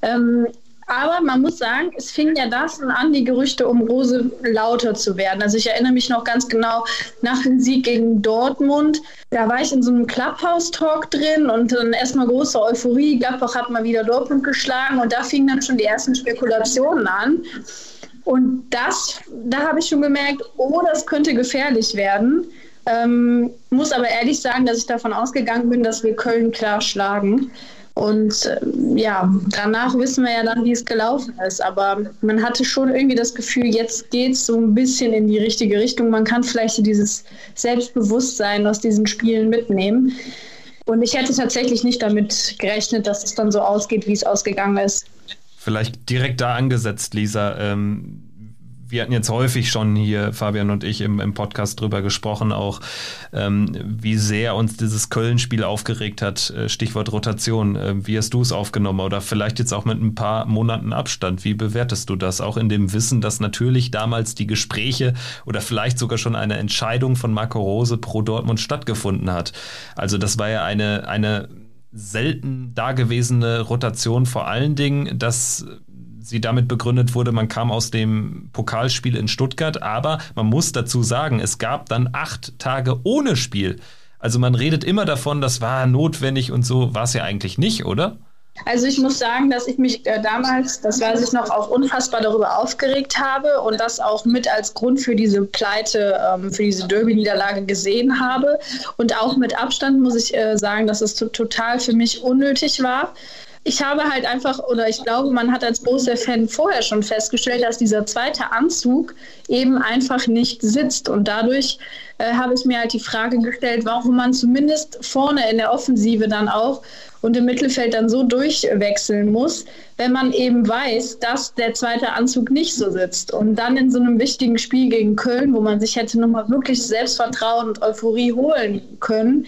Ähm, aber man muss sagen, es fing ja das an, die Gerüchte um Rose lauter zu werden. Also ich erinnere mich noch ganz genau nach dem Sieg gegen Dortmund. Da war ich in so einem Clubhouse-Talk drin und dann erstmal große Euphorie. Gladbach hat mal wieder Dortmund geschlagen und da fingen dann schon die ersten Spekulationen an. Und das, da habe ich schon gemerkt, oh, das könnte gefährlich werden. Ähm, muss aber ehrlich sagen, dass ich davon ausgegangen bin, dass wir Köln klar schlagen. Und äh, ja, danach wissen wir ja dann, wie es gelaufen ist. Aber man hatte schon irgendwie das Gefühl, jetzt geht es so ein bisschen in die richtige Richtung. Man kann vielleicht dieses Selbstbewusstsein aus diesen Spielen mitnehmen. Und ich hätte tatsächlich nicht damit gerechnet, dass es dann so ausgeht, wie es ausgegangen ist. Vielleicht direkt da angesetzt, Lisa. Ähm wir hatten jetzt häufig schon hier, Fabian und ich, im, im Podcast drüber gesprochen, auch ähm, wie sehr uns dieses Köln-Spiel aufgeregt hat. Äh, Stichwort Rotation. Äh, wie hast du es aufgenommen? Oder vielleicht jetzt auch mit ein paar Monaten Abstand. Wie bewertest du das? Auch in dem Wissen, dass natürlich damals die Gespräche oder vielleicht sogar schon eine Entscheidung von Marco Rose pro Dortmund stattgefunden hat. Also das war ja eine, eine selten dagewesene Rotation, vor allen Dingen, dass sie damit begründet wurde, man kam aus dem Pokalspiel in Stuttgart, aber man muss dazu sagen, es gab dann acht Tage ohne Spiel. Also man redet immer davon, das war notwendig und so war es ja eigentlich nicht, oder? Also ich muss sagen, dass ich mich äh, damals, das weiß ich noch, auch unfassbar darüber aufgeregt habe und das auch mit als Grund für diese Pleite, ähm, für diese Derby-Niederlage gesehen habe. Und auch mit Abstand muss ich äh, sagen, dass es total für mich unnötig war ich habe halt einfach, oder ich glaube, man hat als Borussia-Fan vorher schon festgestellt, dass dieser zweite Anzug eben einfach nicht sitzt. Und dadurch äh, habe ich mir halt die Frage gestellt, warum man zumindest vorne in der Offensive dann auch und im Mittelfeld dann so durchwechseln muss, wenn man eben weiß, dass der zweite Anzug nicht so sitzt. Und dann in so einem wichtigen Spiel gegen Köln, wo man sich hätte nochmal wirklich Selbstvertrauen und Euphorie holen können,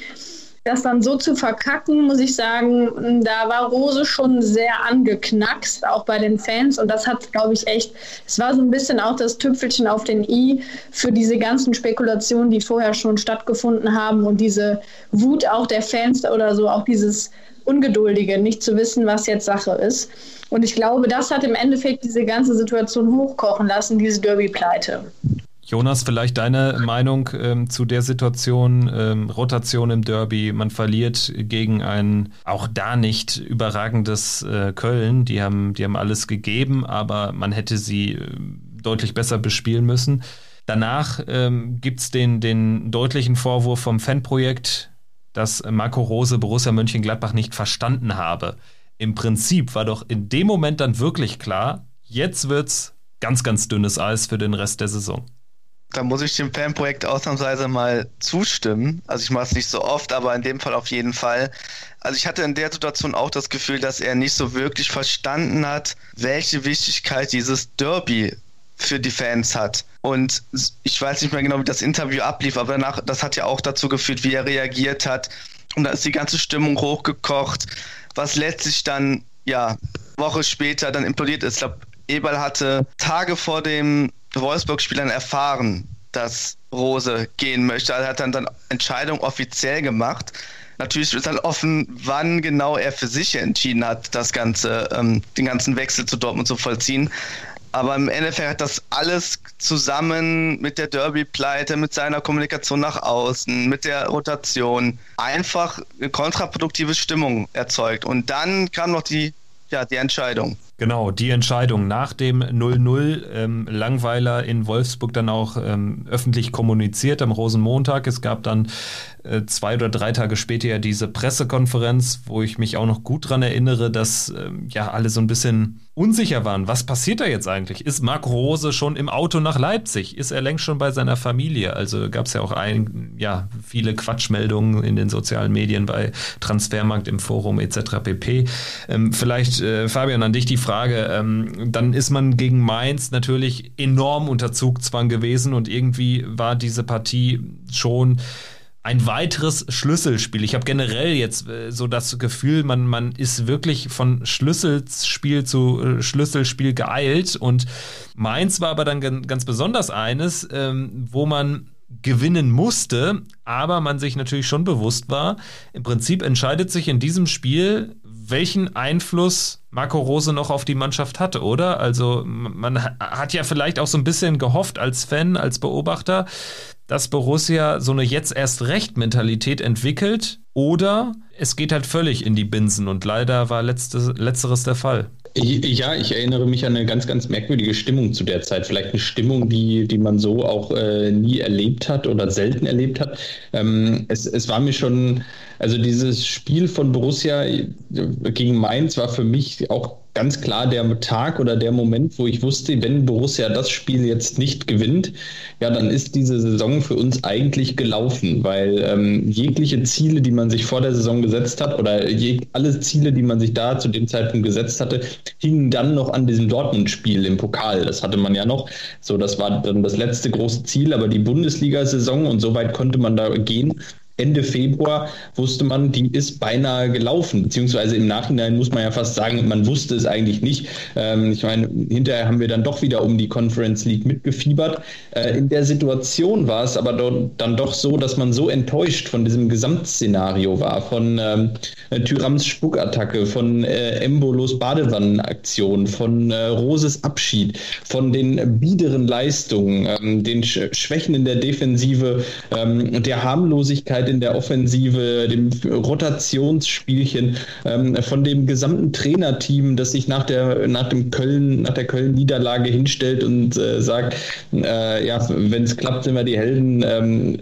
das dann so zu verkacken, muss ich sagen, da war Rose schon sehr angeknackst, auch bei den Fans. Und das hat, glaube ich, echt, es war so ein bisschen auch das Tüpfelchen auf den i für diese ganzen Spekulationen, die vorher schon stattgefunden haben und diese Wut auch der Fans oder so, auch dieses Ungeduldige, nicht zu wissen, was jetzt Sache ist. Und ich glaube, das hat im Endeffekt diese ganze Situation hochkochen lassen, diese Derby-Pleite. Jonas, vielleicht deine Meinung ähm, zu der Situation, ähm, Rotation im Derby, man verliert gegen ein auch da nicht überragendes äh, Köln, die haben, die haben alles gegeben, aber man hätte sie äh, deutlich besser bespielen müssen. Danach ähm, gibt es den, den deutlichen Vorwurf vom Fanprojekt, dass Marco Rose Borussia Mönchengladbach nicht verstanden habe. Im Prinzip war doch in dem Moment dann wirklich klar, jetzt wird's ganz, ganz dünnes Eis für den Rest der Saison. Da muss ich dem Fanprojekt ausnahmsweise mal zustimmen. Also ich mache es nicht so oft, aber in dem Fall auf jeden Fall. Also ich hatte in der Situation auch das Gefühl, dass er nicht so wirklich verstanden hat, welche Wichtigkeit dieses Derby für die Fans hat. Und ich weiß nicht mehr genau, wie das Interview ablief, aber danach, das hat ja auch dazu geführt, wie er reagiert hat. Und da ist die ganze Stimmung hochgekocht, was letztlich dann, ja, Woche später dann implodiert ist. Ich glaube, Eberl hatte Tage vor dem Wolfsburg-Spielern erfahren, dass Rose gehen möchte. Er hat dann dann Entscheidung offiziell gemacht. Natürlich ist dann offen, wann genau er für sich entschieden hat, das Ganze, ähm, den ganzen Wechsel zu Dortmund zu vollziehen. Aber im Endeffekt hat das alles zusammen mit der Derby-Pleite, mit seiner Kommunikation nach außen, mit der Rotation einfach eine kontraproduktive Stimmung erzeugt. Und dann kam noch die, ja, die Entscheidung. Genau, die Entscheidung nach dem 0-0, ähm, Langweiler in Wolfsburg dann auch ähm, öffentlich kommuniziert am Rosenmontag. Es gab dann äh, zwei oder drei Tage später ja diese Pressekonferenz, wo ich mich auch noch gut dran erinnere, dass ähm, ja alle so ein bisschen unsicher waren. Was passiert da jetzt eigentlich? Ist Marc Rose schon im Auto nach Leipzig? Ist er längst schon bei seiner Familie? Also gab es ja auch ein, ja, viele Quatschmeldungen in den sozialen Medien bei Transfermarkt im Forum etc. pp. Ähm, vielleicht, äh, Fabian, an dich die Frage. Ähm, dann ist man gegen Mainz natürlich enorm unter Zugzwang gewesen und irgendwie war diese Partie schon ein weiteres Schlüsselspiel. Ich habe generell jetzt äh, so das Gefühl, man, man ist wirklich von Schlüsselspiel zu äh, Schlüsselspiel geeilt. Und Mainz war aber dann ganz besonders eines, ähm, wo man gewinnen musste, aber man sich natürlich schon bewusst war, im Prinzip entscheidet sich in diesem Spiel, welchen Einfluss Marco Rose noch auf die Mannschaft hatte, oder? Also man hat ja vielleicht auch so ein bisschen gehofft als Fan, als Beobachter, dass Borussia so eine jetzt erst recht Mentalität entwickelt oder es geht halt völlig in die Binsen und leider war letzte, letzteres der Fall. Ja, ich erinnere mich an eine ganz, ganz merkwürdige Stimmung zu der Zeit. Vielleicht eine Stimmung, die, die man so auch äh, nie erlebt hat oder selten erlebt hat. Ähm, es, es war mir schon, also dieses Spiel von Borussia gegen Mainz war für mich auch ganz klar der Tag oder der Moment, wo ich wusste, wenn Borussia das Spiel jetzt nicht gewinnt, ja, dann ist diese Saison für uns eigentlich gelaufen, weil ähm, jegliche Ziele, die man sich vor der Saison gesetzt hat oder je, alle Ziele, die man sich da zu dem Zeitpunkt gesetzt hatte, hingen dann noch an diesem Dortmund-Spiel im Pokal. Das hatte man ja noch. So, das war dann das letzte große Ziel, aber die Bundesliga-Saison und so weit konnte man da gehen. Ende Februar wusste man, die ist beinahe gelaufen, beziehungsweise im Nachhinein muss man ja fast sagen, man wusste es eigentlich nicht. Ähm, ich meine, hinterher haben wir dann doch wieder um die Conference League mitgefiebert. Äh, in der Situation war es aber do, dann doch so, dass man so enttäuscht von diesem Gesamtszenario war, von ähm, Tyrams Spuckattacke, von äh, Embolos Badewannenaktion, von äh, Roses Abschied, von den biederen Leistungen, ähm, den Sch Schwächen in der Defensive, ähm, der Harmlosigkeit in der Offensive, dem Rotationsspielchen, ähm, von dem gesamten Trainerteam, das sich nach der, nach dem Köln, nach der Köln-Niederlage hinstellt und äh, sagt, äh, ja, wenn es klappt, sind wir die Helden. Ähm,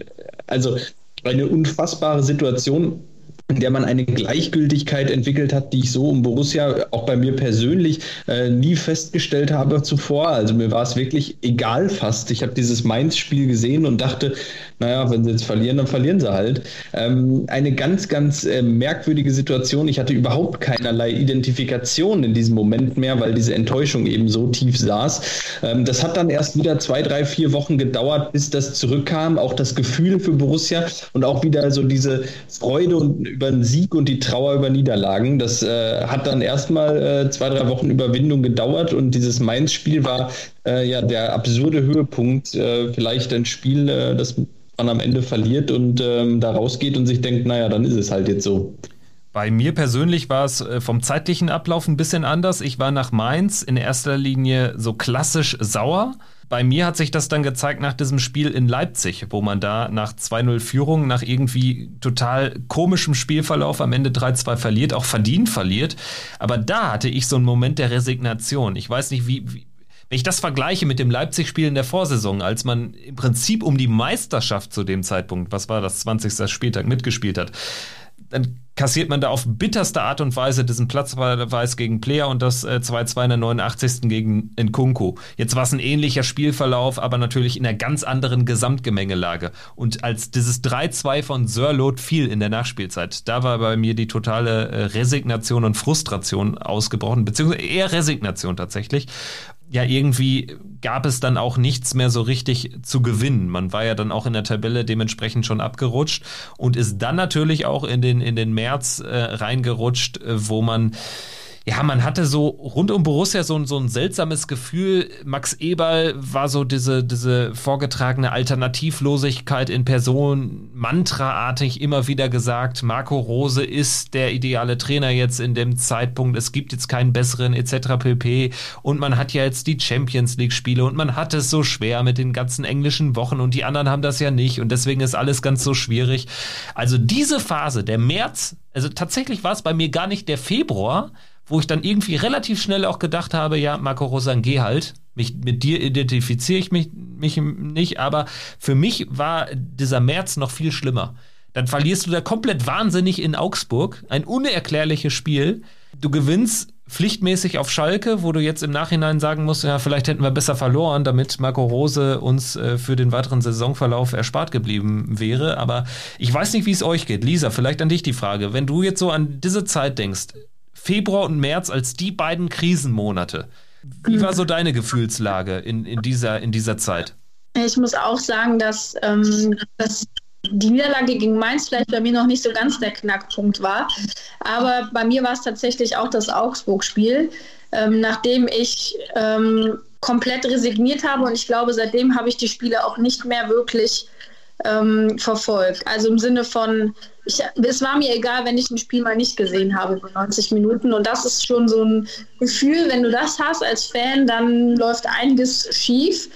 also eine unfassbare Situation in der man eine Gleichgültigkeit entwickelt hat, die ich so um Borussia auch bei mir persönlich äh, nie festgestellt habe zuvor. Also mir war es wirklich egal fast. Ich habe dieses Mainz-Spiel gesehen und dachte, naja, wenn sie jetzt verlieren, dann verlieren sie halt. Ähm, eine ganz, ganz äh, merkwürdige Situation. Ich hatte überhaupt keinerlei Identifikation in diesem Moment mehr, weil diese Enttäuschung eben so tief saß. Ähm, das hat dann erst wieder zwei, drei, vier Wochen gedauert, bis das zurückkam. Auch das Gefühl für Borussia und auch wieder so diese Freude und über den Sieg und die Trauer über Niederlagen. Das äh, hat dann erstmal äh, zwei, drei Wochen Überwindung gedauert und dieses Mainz-Spiel war äh, ja der absurde Höhepunkt. Äh, vielleicht ein Spiel, äh, das man am Ende verliert und ähm, da rausgeht und sich denkt, naja, dann ist es halt jetzt so. Bei mir persönlich war es äh, vom zeitlichen Ablauf ein bisschen anders. Ich war nach Mainz in erster Linie so klassisch sauer bei mir hat sich das dann gezeigt nach diesem Spiel in Leipzig, wo man da nach 2-0 Führung, nach irgendwie total komischem Spielverlauf am Ende 3-2 verliert, auch verdient verliert. Aber da hatte ich so einen Moment der Resignation. Ich weiß nicht, wie, wie wenn ich das vergleiche mit dem Leipzig-Spiel in der Vorsaison, als man im Prinzip um die Meisterschaft zu dem Zeitpunkt, was war das, 20. Spieltag, mitgespielt hat, dann kassiert man da auf bitterste Art und Weise diesen Platzverweis gegen Player und das 2-2 äh, in der 89. gegen Nkunku. Jetzt war es ein ähnlicher Spielverlauf, aber natürlich in einer ganz anderen Gesamtgemengelage. Und als dieses 3-2 von Sörlot fiel in der Nachspielzeit, da war bei mir die totale äh, Resignation und Frustration ausgebrochen, beziehungsweise eher Resignation tatsächlich ja, irgendwie gab es dann auch nichts mehr so richtig zu gewinnen. Man war ja dann auch in der Tabelle dementsprechend schon abgerutscht und ist dann natürlich auch in den, in den März äh, reingerutscht, äh, wo man ja, man hatte so rund um Borussia so, so ein seltsames Gefühl. Max Eberl war so diese, diese vorgetragene Alternativlosigkeit in Person, mantraartig immer wieder gesagt, Marco Rose ist der ideale Trainer jetzt in dem Zeitpunkt, es gibt jetzt keinen besseren etc. pp. Und man hat ja jetzt die Champions League Spiele und man hat es so schwer mit den ganzen englischen Wochen und die anderen haben das ja nicht und deswegen ist alles ganz so schwierig. Also diese Phase, der März, also tatsächlich war es bei mir gar nicht der Februar, wo ich dann irgendwie relativ schnell auch gedacht habe, ja, Marco Rosan, geh halt. Mich, mit dir identifiziere ich mich, mich nicht, aber für mich war dieser März noch viel schlimmer. Dann verlierst du da komplett wahnsinnig in Augsburg, ein unerklärliches Spiel. Du gewinnst pflichtmäßig auf Schalke, wo du jetzt im Nachhinein sagen musst, ja, vielleicht hätten wir besser verloren, damit Marco Rose uns äh, für den weiteren Saisonverlauf erspart geblieben wäre. Aber ich weiß nicht, wie es euch geht. Lisa, vielleicht an dich die Frage. Wenn du jetzt so an diese Zeit denkst, Februar und März als die beiden Krisenmonate. Wie war so deine Gefühlslage in, in, dieser, in dieser Zeit? Ich muss auch sagen, dass, ähm, dass die Niederlage gegen Mainz vielleicht bei mir noch nicht so ganz der Knackpunkt war. Aber bei mir war es tatsächlich auch das Augsburg-Spiel, ähm, nachdem ich ähm, komplett resigniert habe. Und ich glaube, seitdem habe ich die Spiele auch nicht mehr wirklich ähm, verfolgt. Also im Sinne von, ich, es war mir egal, wenn ich ein Spiel mal nicht gesehen habe über 90 Minuten. Und das ist schon so ein Gefühl, wenn du das hast als Fan, dann läuft einiges schief.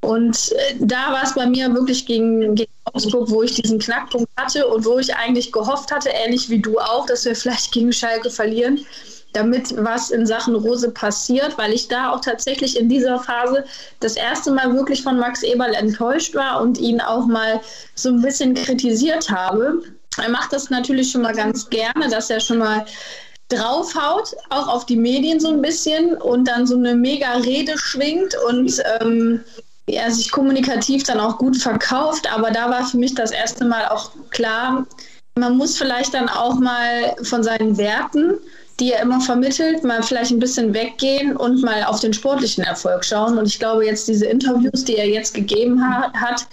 Und äh, da war es bei mir wirklich gegen, gegen Augsburg, wo ich diesen Knackpunkt hatte und wo ich eigentlich gehofft hatte, ähnlich wie du auch, dass wir vielleicht gegen Schalke verlieren damit was in Sachen Rose passiert, weil ich da auch tatsächlich in dieser Phase das erste Mal wirklich von Max Eberl enttäuscht war und ihn auch mal so ein bisschen kritisiert habe. Er macht das natürlich schon mal ganz gerne, dass er schon mal draufhaut, auch auf die Medien so ein bisschen und dann so eine mega Rede schwingt und ähm, er sich kommunikativ dann auch gut verkauft. Aber da war für mich das erste Mal auch klar, man muss vielleicht dann auch mal von seinen Werten die er immer vermittelt, mal vielleicht ein bisschen weggehen und mal auf den sportlichen Erfolg schauen. Und ich glaube, jetzt diese Interviews, die er jetzt gegeben ha hat,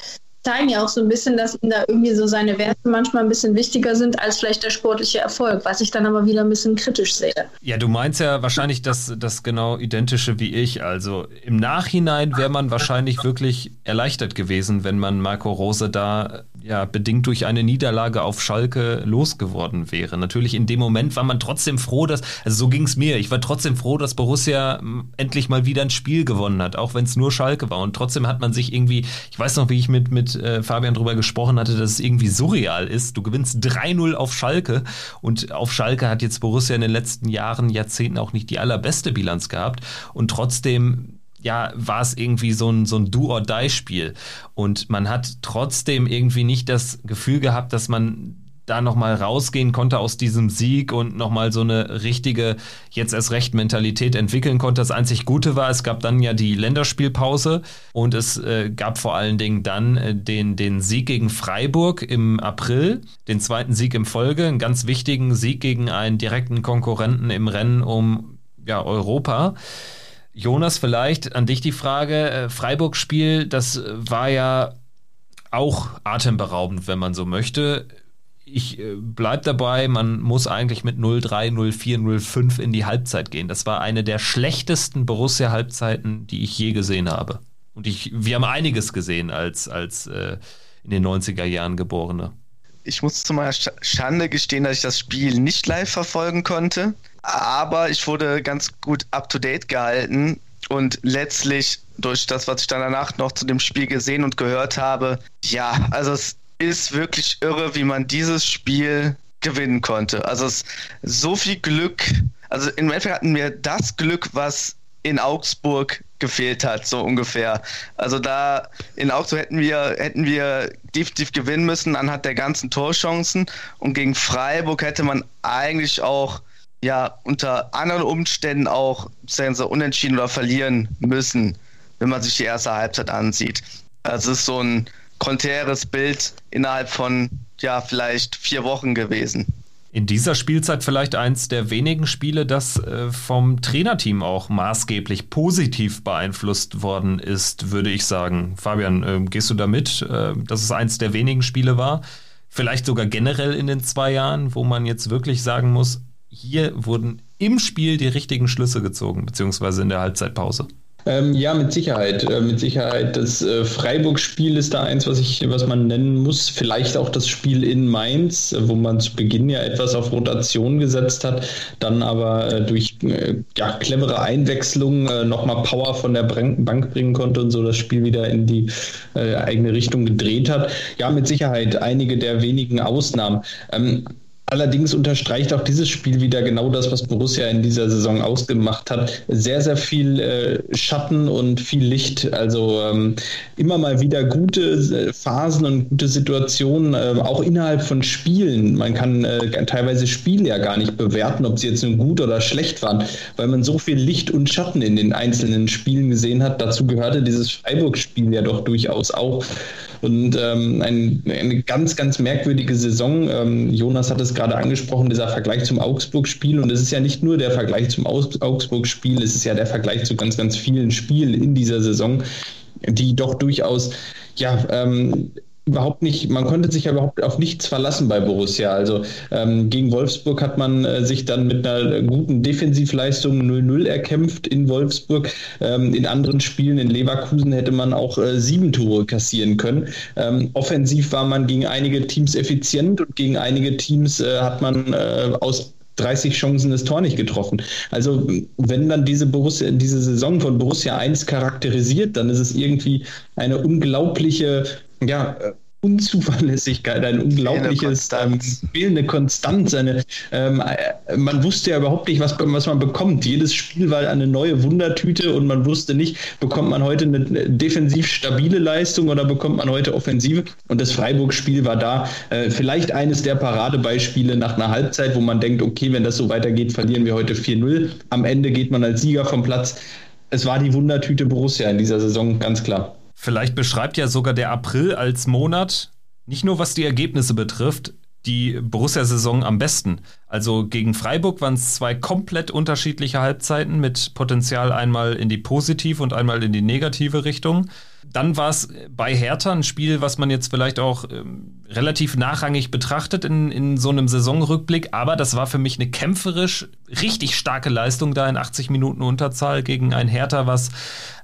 zeigen ja auch so ein bisschen, dass ihm da irgendwie so seine Werte manchmal ein bisschen wichtiger sind als vielleicht der sportliche Erfolg, was ich dann aber wieder ein bisschen kritisch sehe. Ja, du meinst ja wahrscheinlich das, das genau identische wie ich. Also im Nachhinein wäre man wahrscheinlich wirklich erleichtert gewesen, wenn man Marco Rose da ja bedingt durch eine Niederlage auf Schalke losgeworden wäre. Natürlich in dem Moment war man trotzdem froh, dass, also so ging es mir, ich war trotzdem froh, dass Borussia hm, endlich mal wieder ein Spiel gewonnen hat, auch wenn es nur Schalke war. Und trotzdem hat man sich irgendwie, ich weiß noch, wie ich mit, mit äh, Fabian drüber gesprochen hatte, dass es irgendwie surreal ist. Du gewinnst 3-0 auf Schalke und auf Schalke hat jetzt Borussia in den letzten Jahren, Jahrzehnten auch nicht die allerbeste Bilanz gehabt und trotzdem ja, war es irgendwie so ein, so ein Do-or-Die-Spiel. Und man hat trotzdem irgendwie nicht das Gefühl gehabt, dass man da nochmal rausgehen konnte aus diesem Sieg und nochmal so eine richtige, jetzt erst recht Mentalität entwickeln konnte. Das einzig Gute war, es gab dann ja die Länderspielpause und es äh, gab vor allen Dingen dann äh, den, den Sieg gegen Freiburg im April, den zweiten Sieg im Folge, einen ganz wichtigen Sieg gegen einen direkten Konkurrenten im Rennen um ja, Europa. Jonas, vielleicht an dich die Frage. Äh, Freiburg-Spiel, das war ja auch atemberaubend, wenn man so möchte. Ich äh, bleib dabei, man muss eigentlich mit 0-3, 0-4, 0-5 in die Halbzeit gehen. Das war eine der schlechtesten Borussia-Halbzeiten, die ich je gesehen habe. Und ich, wir haben einiges gesehen als, als äh, in den 90er Jahren Geborene. Ich muss zu meiner Schande gestehen, dass ich das Spiel nicht live verfolgen konnte aber ich wurde ganz gut up-to-date gehalten und letztlich durch das, was ich dann danach noch zu dem Spiel gesehen und gehört habe, ja, also es ist wirklich irre, wie man dieses Spiel gewinnen konnte. Also es so viel Glück, also im Endeffekt hatten wir das Glück, was in Augsburg gefehlt hat, so ungefähr. Also da in Augsburg hätten wir, hätten wir definitiv gewinnen müssen anhand der ganzen Torchancen und gegen Freiburg hätte man eigentlich auch ja unter anderen Umständen auch sie, unentschieden oder verlieren müssen, wenn man sich die erste Halbzeit ansieht. Also es ist so ein konträres Bild innerhalb von ja vielleicht vier Wochen gewesen. In dieser Spielzeit vielleicht eins der wenigen Spiele, das äh, vom Trainerteam auch maßgeblich positiv beeinflusst worden ist, würde ich sagen. Fabian, äh, gehst du damit, äh, dass es eins der wenigen Spiele war? Vielleicht sogar generell in den zwei Jahren, wo man jetzt wirklich sagen muss, hier wurden im Spiel die richtigen Schlüsse gezogen, beziehungsweise in der Halbzeitpause. Ähm, ja, mit Sicherheit. Äh, mit Sicherheit. Das äh, Freiburg-Spiel ist da eins, was ich, was man nennen muss. Vielleicht auch das Spiel in Mainz, wo man zu Beginn ja etwas auf Rotation gesetzt hat, dann aber äh, durch äh, ja, clevere Einwechslung äh, nochmal Power von der Bank bringen konnte und so das Spiel wieder in die äh, eigene Richtung gedreht hat. Ja, mit Sicherheit einige der wenigen Ausnahmen. Ähm, Allerdings unterstreicht auch dieses Spiel wieder genau das, was Borussia in dieser Saison ausgemacht hat. Sehr, sehr viel äh, Schatten und viel Licht. Also ähm, immer mal wieder gute äh, Phasen und gute Situationen, äh, auch innerhalb von Spielen. Man kann äh, teilweise Spiele ja gar nicht bewerten, ob sie jetzt nun gut oder schlecht waren, weil man so viel Licht und Schatten in den einzelnen Spielen gesehen hat. Dazu gehörte dieses Freiburg-Spiel ja doch durchaus auch. Und ähm, ein, eine ganz, ganz merkwürdige Saison. Ähm, Jonas hat es gerade angesprochen, dieser Vergleich zum Augsburg-Spiel. Und es ist ja nicht nur der Vergleich zum Augsburg-Spiel, es ist ja der Vergleich zu ganz, ganz vielen Spielen in dieser Saison, die doch durchaus ja, ähm, überhaupt nicht, man konnte sich ja überhaupt auf nichts verlassen bei Borussia. Also ähm, gegen Wolfsburg hat man äh, sich dann mit einer guten Defensivleistung 0-0 erkämpft in Wolfsburg. Ähm, in anderen Spielen in Leverkusen hätte man auch äh, sieben Tore kassieren können. Ähm, offensiv war man gegen einige Teams effizient und gegen einige Teams äh, hat man äh, aus 30 Chancen das Tor nicht getroffen. Also wenn dann diese Borussia, diese Saison von Borussia 1 charakterisiert, dann ist es irgendwie eine unglaubliche ja, äh, Unzuverlässigkeit, ein unglaubliches ähm, fehlende Konstanz. Eine, ähm, äh, man wusste ja überhaupt nicht, was, was man bekommt. Jedes Spiel war eine neue Wundertüte und man wusste nicht, bekommt man heute eine defensiv stabile Leistung oder bekommt man heute Offensive. Und das Freiburg-Spiel war da äh, vielleicht eines der Paradebeispiele nach einer Halbzeit, wo man denkt, okay, wenn das so weitergeht, verlieren wir heute 4-0. Am Ende geht man als Sieger vom Platz. Es war die Wundertüte Borussia in dieser Saison, ganz klar. Vielleicht beschreibt ja sogar der April als Monat, nicht nur was die Ergebnisse betrifft, die Borussia-Saison am besten. Also gegen Freiburg waren es zwei komplett unterschiedliche Halbzeiten mit Potenzial einmal in die positive und einmal in die negative Richtung. Dann war es bei Hertha ein Spiel, was man jetzt vielleicht auch ähm, relativ nachrangig betrachtet in, in so einem Saisonrückblick, aber das war für mich eine kämpferisch richtig starke Leistung da in 80 Minuten Unterzahl gegen ein Hertha, was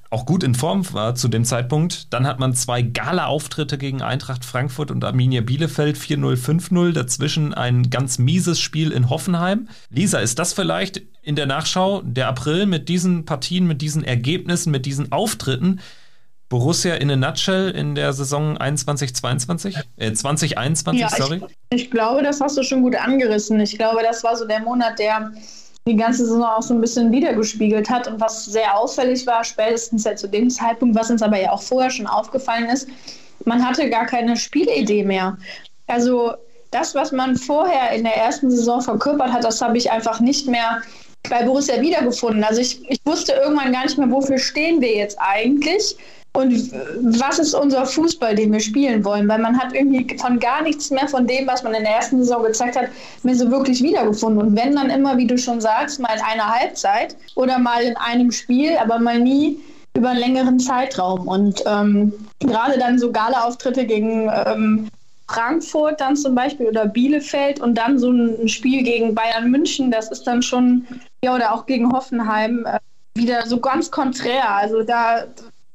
auch gut in Form war zu dem Zeitpunkt. Dann hat man zwei Gala-Auftritte gegen Eintracht Frankfurt und Arminia Bielefeld 4-0, 5-0. Dazwischen ein ganz mieses Spiel in Hoffenheim. Lisa, ist das vielleicht in der Nachschau der April mit diesen Partien, mit diesen Ergebnissen, mit diesen Auftritten? Borussia in a nutshell in der Saison 21, 22? Äh, 2021, ja, sorry. Ich, ich glaube, das hast du schon gut angerissen. Ich glaube, das war so der Monat, der die ganze Saison auch so ein bisschen wiedergespiegelt hat und was sehr auffällig war, spätestens ja zu dem Zeitpunkt, was uns aber ja auch vorher schon aufgefallen ist, man hatte gar keine Spielidee mehr. Also das, was man vorher in der ersten Saison verkörpert hat, das habe ich einfach nicht mehr bei Borussia wiedergefunden. Also ich, ich wusste irgendwann gar nicht mehr, wofür stehen wir jetzt eigentlich und was ist unser Fußball, den wir spielen wollen? Weil man hat irgendwie von gar nichts mehr von dem, was man in der ersten Saison gezeigt hat, mehr so wirklich wiedergefunden. Und wenn dann immer, wie du schon sagst, mal in einer Halbzeit oder mal in einem Spiel, aber mal nie über einen längeren Zeitraum. Und ähm, gerade dann so Gala-Auftritte gegen ähm, Frankfurt dann zum Beispiel oder Bielefeld und dann so ein Spiel gegen Bayern München, das ist dann schon, ja, oder auch gegen Hoffenheim, äh, wieder so ganz konträr. Also da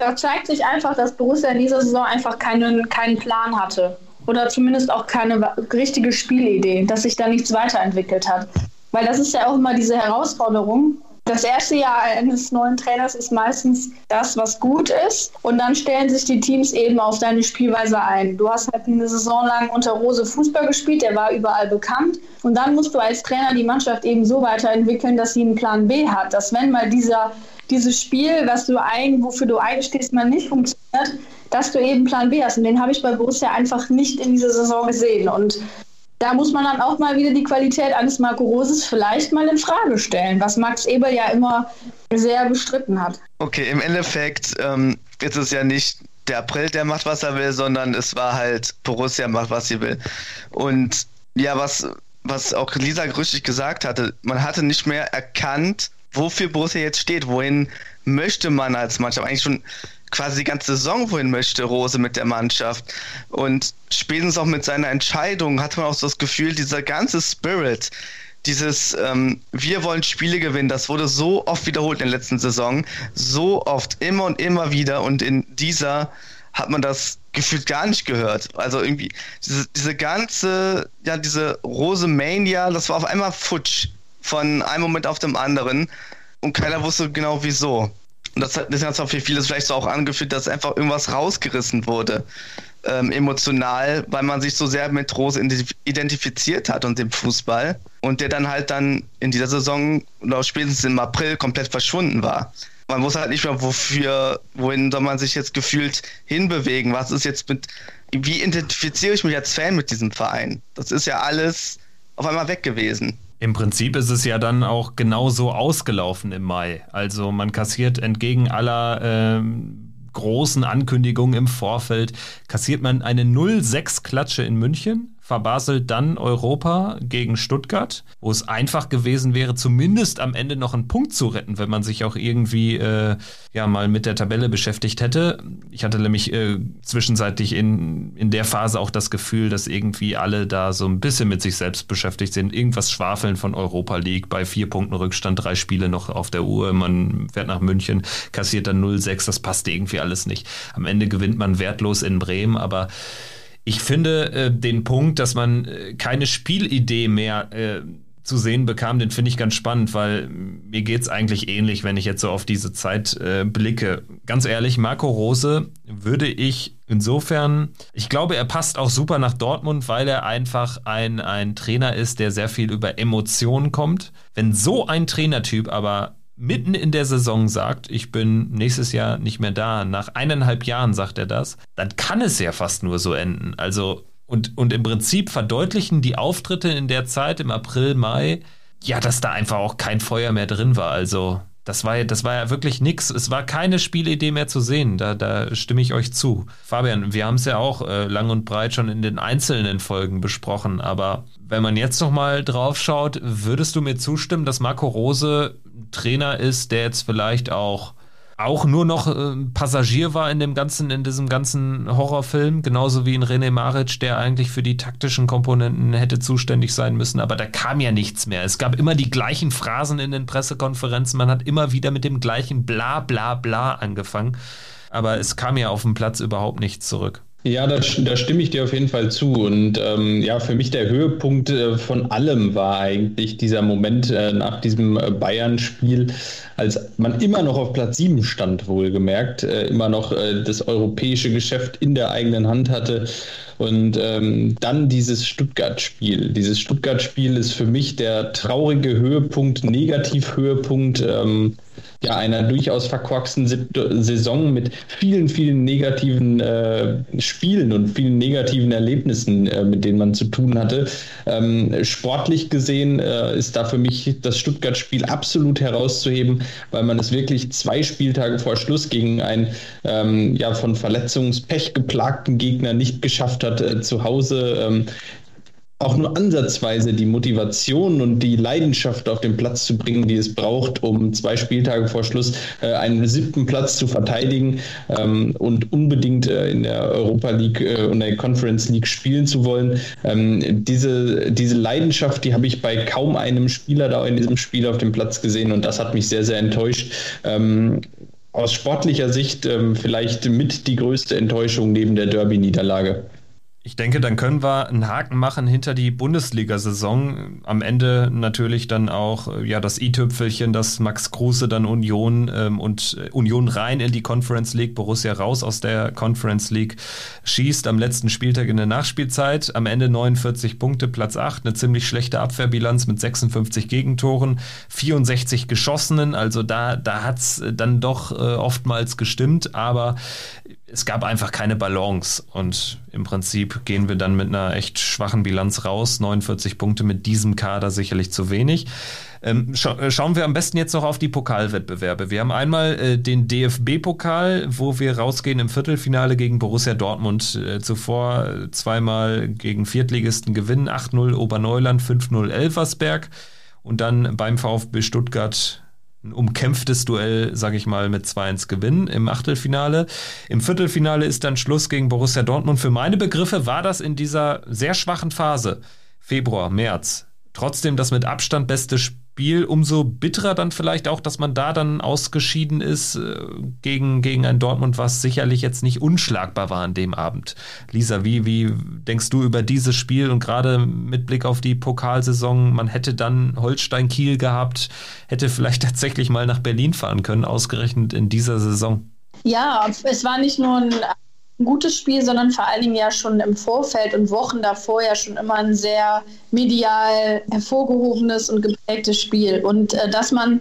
da zeigt sich einfach, dass Borussia in dieser Saison einfach keinen, keinen Plan hatte. Oder zumindest auch keine richtige Spielidee, dass sich da nichts weiterentwickelt hat. Weil das ist ja auch immer diese Herausforderung. Das erste Jahr eines neuen Trainers ist meistens das, was gut ist. Und dann stellen sich die Teams eben auf deine Spielweise ein. Du hast halt eine Saison lang unter Rose Fußball gespielt, der war überall bekannt. Und dann musst du als Trainer die Mannschaft eben so weiterentwickeln, dass sie einen Plan B hat. Dass wenn mal dieser dieses Spiel, was du ein, wofür du einstehst, mal nicht funktioniert, dass du eben Plan B hast. Und den habe ich bei Borussia einfach nicht in dieser Saison gesehen. Und da muss man dann auch mal wieder die Qualität eines Marco Roses vielleicht mal in Frage stellen, was Max Eberl ja immer sehr bestritten hat. Okay, im Endeffekt ähm, ist es ja nicht der April, der macht, was er will, sondern es war halt Borussia macht, was sie will. Und ja, was, was auch Lisa richtig gesagt hatte, man hatte nicht mehr erkannt, wofür Borussia jetzt steht, wohin möchte man als Mannschaft. Eigentlich schon quasi die ganze Saison, wohin möchte Rose mit der Mannschaft. Und spätestens auch mit seiner Entscheidung hat man auch so das Gefühl, dieser ganze Spirit, dieses ähm, wir wollen Spiele gewinnen, das wurde so oft wiederholt in der letzten Saison, so oft, immer und immer wieder und in dieser hat man das gefühlt gar nicht gehört. Also irgendwie diese, diese ganze, ja, diese Rose Mania, das war auf einmal futsch von einem Moment auf dem anderen und keiner wusste genau wieso. Und das hat, das hat für vieles vielleicht so auch angefühlt, dass einfach irgendwas rausgerissen wurde ähm, emotional, weil man sich so sehr mit Rose identifiziert hat und dem Fußball und der dann halt dann in dieser Saison oder spätestens im April komplett verschwunden war. Man wusste halt nicht mehr, wofür, wohin soll man sich jetzt gefühlt hinbewegen. Was ist jetzt mit, wie identifiziere ich mich als Fan mit diesem Verein? Das ist ja alles auf einmal weg gewesen. Im Prinzip ist es ja dann auch genauso ausgelaufen im Mai. Also man kassiert entgegen aller ähm, großen Ankündigungen im Vorfeld, kassiert man eine 0-6-Klatsche in München verbaselt dann Europa gegen Stuttgart, wo es einfach gewesen wäre, zumindest am Ende noch einen Punkt zu retten, wenn man sich auch irgendwie äh, ja mal mit der Tabelle beschäftigt hätte. Ich hatte nämlich äh, zwischenzeitlich in, in der Phase auch das Gefühl, dass irgendwie alle da so ein bisschen mit sich selbst beschäftigt sind. Irgendwas schwafeln von Europa League bei vier Punkten Rückstand, drei Spiele noch auf der Uhr. Man fährt nach München, kassiert dann 0-6, das passte irgendwie alles nicht. Am Ende gewinnt man wertlos in Bremen, aber ich finde äh, den Punkt, dass man äh, keine Spielidee mehr äh, zu sehen bekam, den finde ich ganz spannend, weil mir geht es eigentlich ähnlich, wenn ich jetzt so auf diese Zeit äh, blicke. Ganz ehrlich, Marco Rose würde ich insofern, ich glaube, er passt auch super nach Dortmund, weil er einfach ein, ein Trainer ist, der sehr viel über Emotionen kommt. Wenn so ein Trainertyp aber mitten in der Saison sagt, ich bin nächstes Jahr nicht mehr da, nach eineinhalb Jahren sagt er das, dann kann es ja fast nur so enden. Also, und, und im Prinzip verdeutlichen die Auftritte in der Zeit im April, Mai, ja, dass da einfach auch kein Feuer mehr drin war. Also, das war, das war ja wirklich nix. Es war keine Spielidee mehr zu sehen. Da, da stimme ich euch zu. Fabian, wir haben es ja auch äh, lang und breit schon in den einzelnen Folgen besprochen. Aber wenn man jetzt nochmal drauf schaut, würdest du mir zustimmen, dass Marco Rose Trainer ist, der jetzt vielleicht auch auch nur noch äh, Passagier war in dem ganzen, in diesem ganzen Horrorfilm, genauso wie in René Maric, der eigentlich für die taktischen Komponenten hätte zuständig sein müssen, aber da kam ja nichts mehr. Es gab immer die gleichen Phrasen in den Pressekonferenzen, man hat immer wieder mit dem gleichen Bla bla bla angefangen, aber es kam ja auf dem Platz überhaupt nichts zurück. Ja, da, da, stimme ich dir auf jeden Fall zu. Und ähm, ja, für mich der Höhepunkt äh, von allem war eigentlich dieser Moment äh, nach diesem äh, Bayern-Spiel, als man immer noch auf Platz 7 stand, wohlgemerkt, äh, immer noch äh, das europäische Geschäft in der eigenen Hand hatte. Und ähm, dann dieses Stuttgart-Spiel. Dieses Stuttgart-Spiel ist für mich der traurige Höhepunkt, Negativ-Höhepunkt. Ähm, ja, einer durchaus verkorksten Saison mit vielen, vielen negativen äh, Spielen und vielen negativen Erlebnissen, äh, mit denen man zu tun hatte. Ähm, sportlich gesehen äh, ist da für mich das Stuttgart-Spiel absolut herauszuheben, weil man es wirklich zwei Spieltage vor Schluss gegen einen ähm, ja, von Verletzungspech geplagten Gegner nicht geschafft hat, äh, zu Hause ähm, auch nur ansatzweise die Motivation und die Leidenschaft auf den Platz zu bringen, die es braucht, um zwei Spieltage vor Schluss äh, einen siebten Platz zu verteidigen ähm, und unbedingt äh, in der Europa League äh, und der Conference League spielen zu wollen. Ähm, diese, diese Leidenschaft, die habe ich bei kaum einem Spieler da in diesem Spiel auf dem Platz gesehen und das hat mich sehr, sehr enttäuscht. Ähm, aus sportlicher Sicht ähm, vielleicht mit die größte Enttäuschung neben der Derby-Niederlage. Ich denke, dann können wir einen Haken machen hinter die Bundesliga-Saison. Am Ende natürlich dann auch ja das i-Tüpfelchen, dass Max Kruse dann Union ähm, und äh, Union rein in die Conference League, Borussia raus aus der Conference League schießt am letzten Spieltag in der Nachspielzeit. Am Ende 49 Punkte, Platz 8, eine ziemlich schlechte Abwehrbilanz mit 56 Gegentoren, 64 geschossenen. Also da, da hat's dann doch äh, oftmals gestimmt, aber es gab einfach keine Balance und im Prinzip gehen wir dann mit einer echt schwachen Bilanz raus. 49 Punkte mit diesem Kader sicherlich zu wenig. Ähm, scha äh, schauen wir am besten jetzt noch auf die Pokalwettbewerbe. Wir haben einmal äh, den DFB-Pokal, wo wir rausgehen im Viertelfinale gegen Borussia Dortmund. Äh, zuvor zweimal gegen Viertligisten gewinnen, 8-0 Oberneuland, 5-0 Elversberg und dann beim VfB Stuttgart ein umkämpftes Duell, sage ich mal, mit 2-1 gewinnen im Achtelfinale. Im Viertelfinale ist dann Schluss gegen Borussia Dortmund. Für meine Begriffe war das in dieser sehr schwachen Phase, Februar, März, trotzdem das mit Abstand beste Spiel Spiel umso bitterer dann vielleicht auch, dass man da dann ausgeschieden ist äh, gegen, gegen ein Dortmund, was sicherlich jetzt nicht unschlagbar war an dem Abend. Lisa, wie, wie denkst du über dieses Spiel und gerade mit Blick auf die Pokalsaison, man hätte dann Holstein-Kiel gehabt, hätte vielleicht tatsächlich mal nach Berlin fahren können, ausgerechnet in dieser Saison? Ja, es war nicht nur ein ein gutes Spiel, sondern vor allen Dingen ja schon im Vorfeld und Wochen davor ja schon immer ein sehr medial hervorgehobenes und geprägtes Spiel. Und äh, dass man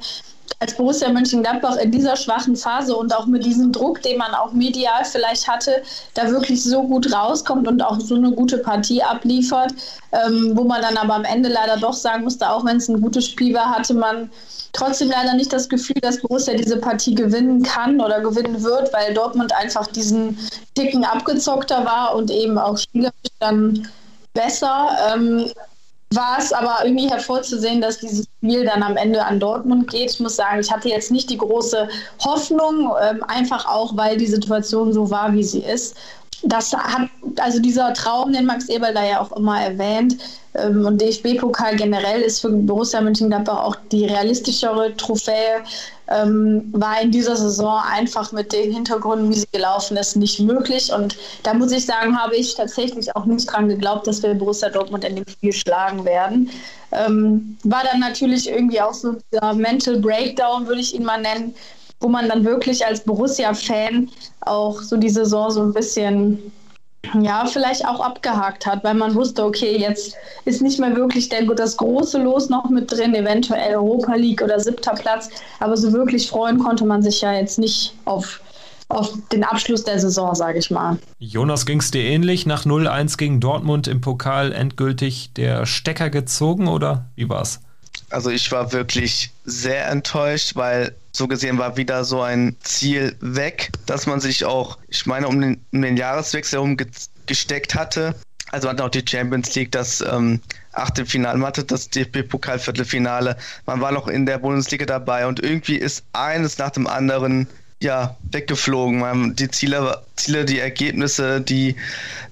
als Borussia Mönchengladbach in dieser schwachen Phase und auch mit diesem Druck, den man auch medial vielleicht hatte, da wirklich so gut rauskommt und auch so eine gute Partie abliefert, ähm, wo man dann aber am Ende leider doch sagen musste, auch wenn es ein gutes Spiel war, hatte man trotzdem leider nicht das Gefühl, dass Borussia diese Partie gewinnen kann oder gewinnen wird, weil Dortmund einfach diesen Ticken abgezockter war und eben auch spielerisch dann besser. Ähm, war es aber irgendwie hervorzusehen, dass dieses Spiel dann am Ende an Dortmund geht. Ich muss sagen, ich hatte jetzt nicht die große Hoffnung, ähm, einfach auch, weil die Situation so war, wie sie ist das hat, also dieser Traum, den Max Eberl da ja auch immer erwähnt, ähm, und DFB-Pokal generell ist für Borussia Mönchengladbach auch die realistischere Trophäe, ähm, war in dieser Saison einfach mit den Hintergründen, wie sie gelaufen ist, nicht möglich. Und da muss ich sagen, habe ich tatsächlich auch nicht dran geglaubt, dass wir Borussia Dortmund in dem Spiel schlagen werden. Ähm, war dann natürlich irgendwie auch so dieser Mental Breakdown, würde ich ihn mal nennen, wo man dann wirklich als Borussia-Fan auch so die Saison so ein bisschen ja, vielleicht auch abgehakt hat, weil man wusste, okay, jetzt ist nicht mehr wirklich der, das große Los noch mit drin, eventuell Europa League oder siebter Platz, aber so wirklich freuen konnte man sich ja jetzt nicht auf, auf den Abschluss der Saison, sage ich mal. Jonas, ging es dir ähnlich? Nach 0-1 gegen Dortmund im Pokal endgültig der Stecker gezogen oder wie war's? Also ich war wirklich sehr enttäuscht, weil so gesehen war wieder so ein Ziel weg, dass man sich auch, ich meine, um den, um den Jahreswechsel herum gesteckt hatte. Also man hat auch die Champions League, das ähm, Achtelfinale, man hatte das DFB-Pokal-Viertelfinale, man war noch in der Bundesliga dabei und irgendwie ist eines nach dem anderen ja, weggeflogen. Man, die Ziele, Ziele, die Ergebnisse, die,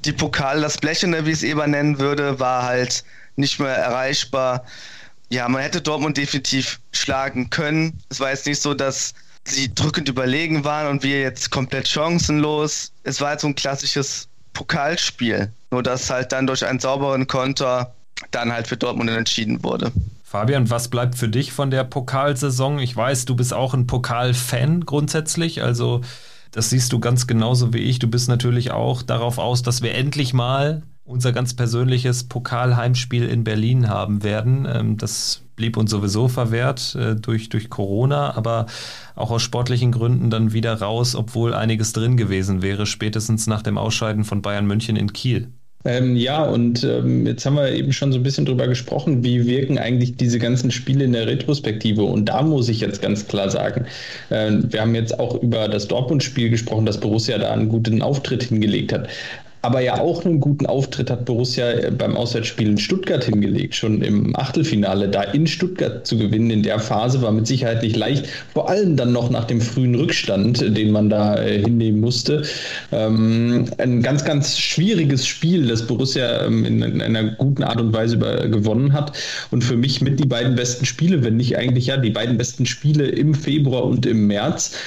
die Pokal, das Blechende, wie es Eber nennen würde, war halt nicht mehr erreichbar. Ja, man hätte Dortmund definitiv schlagen können. Es war jetzt nicht so, dass sie drückend überlegen waren und wir jetzt komplett chancenlos. Es war halt so ein klassisches Pokalspiel. Nur dass halt dann durch einen sauberen Konter dann halt für Dortmund entschieden wurde. Fabian, was bleibt für dich von der Pokalsaison? Ich weiß, du bist auch ein Pokalfan grundsätzlich, also das siehst du ganz genauso wie ich. Du bist natürlich auch darauf aus, dass wir endlich mal unser ganz persönliches Pokalheimspiel in Berlin haben werden. Ähm, das blieb uns sowieso verwehrt äh, durch, durch Corona, aber auch aus sportlichen Gründen dann wieder raus, obwohl einiges drin gewesen wäre, spätestens nach dem Ausscheiden von Bayern München in Kiel. Ähm, ja, und ähm, jetzt haben wir eben schon so ein bisschen drüber gesprochen, wie wirken eigentlich diese ganzen Spiele in der Retrospektive. Und da muss ich jetzt ganz klar sagen, äh, wir haben jetzt auch über das Dortmund-Spiel gesprochen, dass Borussia da einen guten Auftritt hingelegt hat. Aber ja auch einen guten Auftritt hat Borussia äh, beim Auswärtsspiel in Stuttgart hingelegt, schon im Achtelfinale. Da in Stuttgart zu gewinnen in der Phase war mit Sicherheit nicht leicht. Vor allem dann noch nach dem frühen Rückstand, den man da äh, hinnehmen musste. Ähm, ein ganz, ganz schwieriges Spiel, das Borussia ähm, in, in, einer guten Art und Weise gewonnen hat. Und für mich mit die beiden besten Spiele, wenn nicht eigentlich ja die beiden besten Spiele im Februar und im März.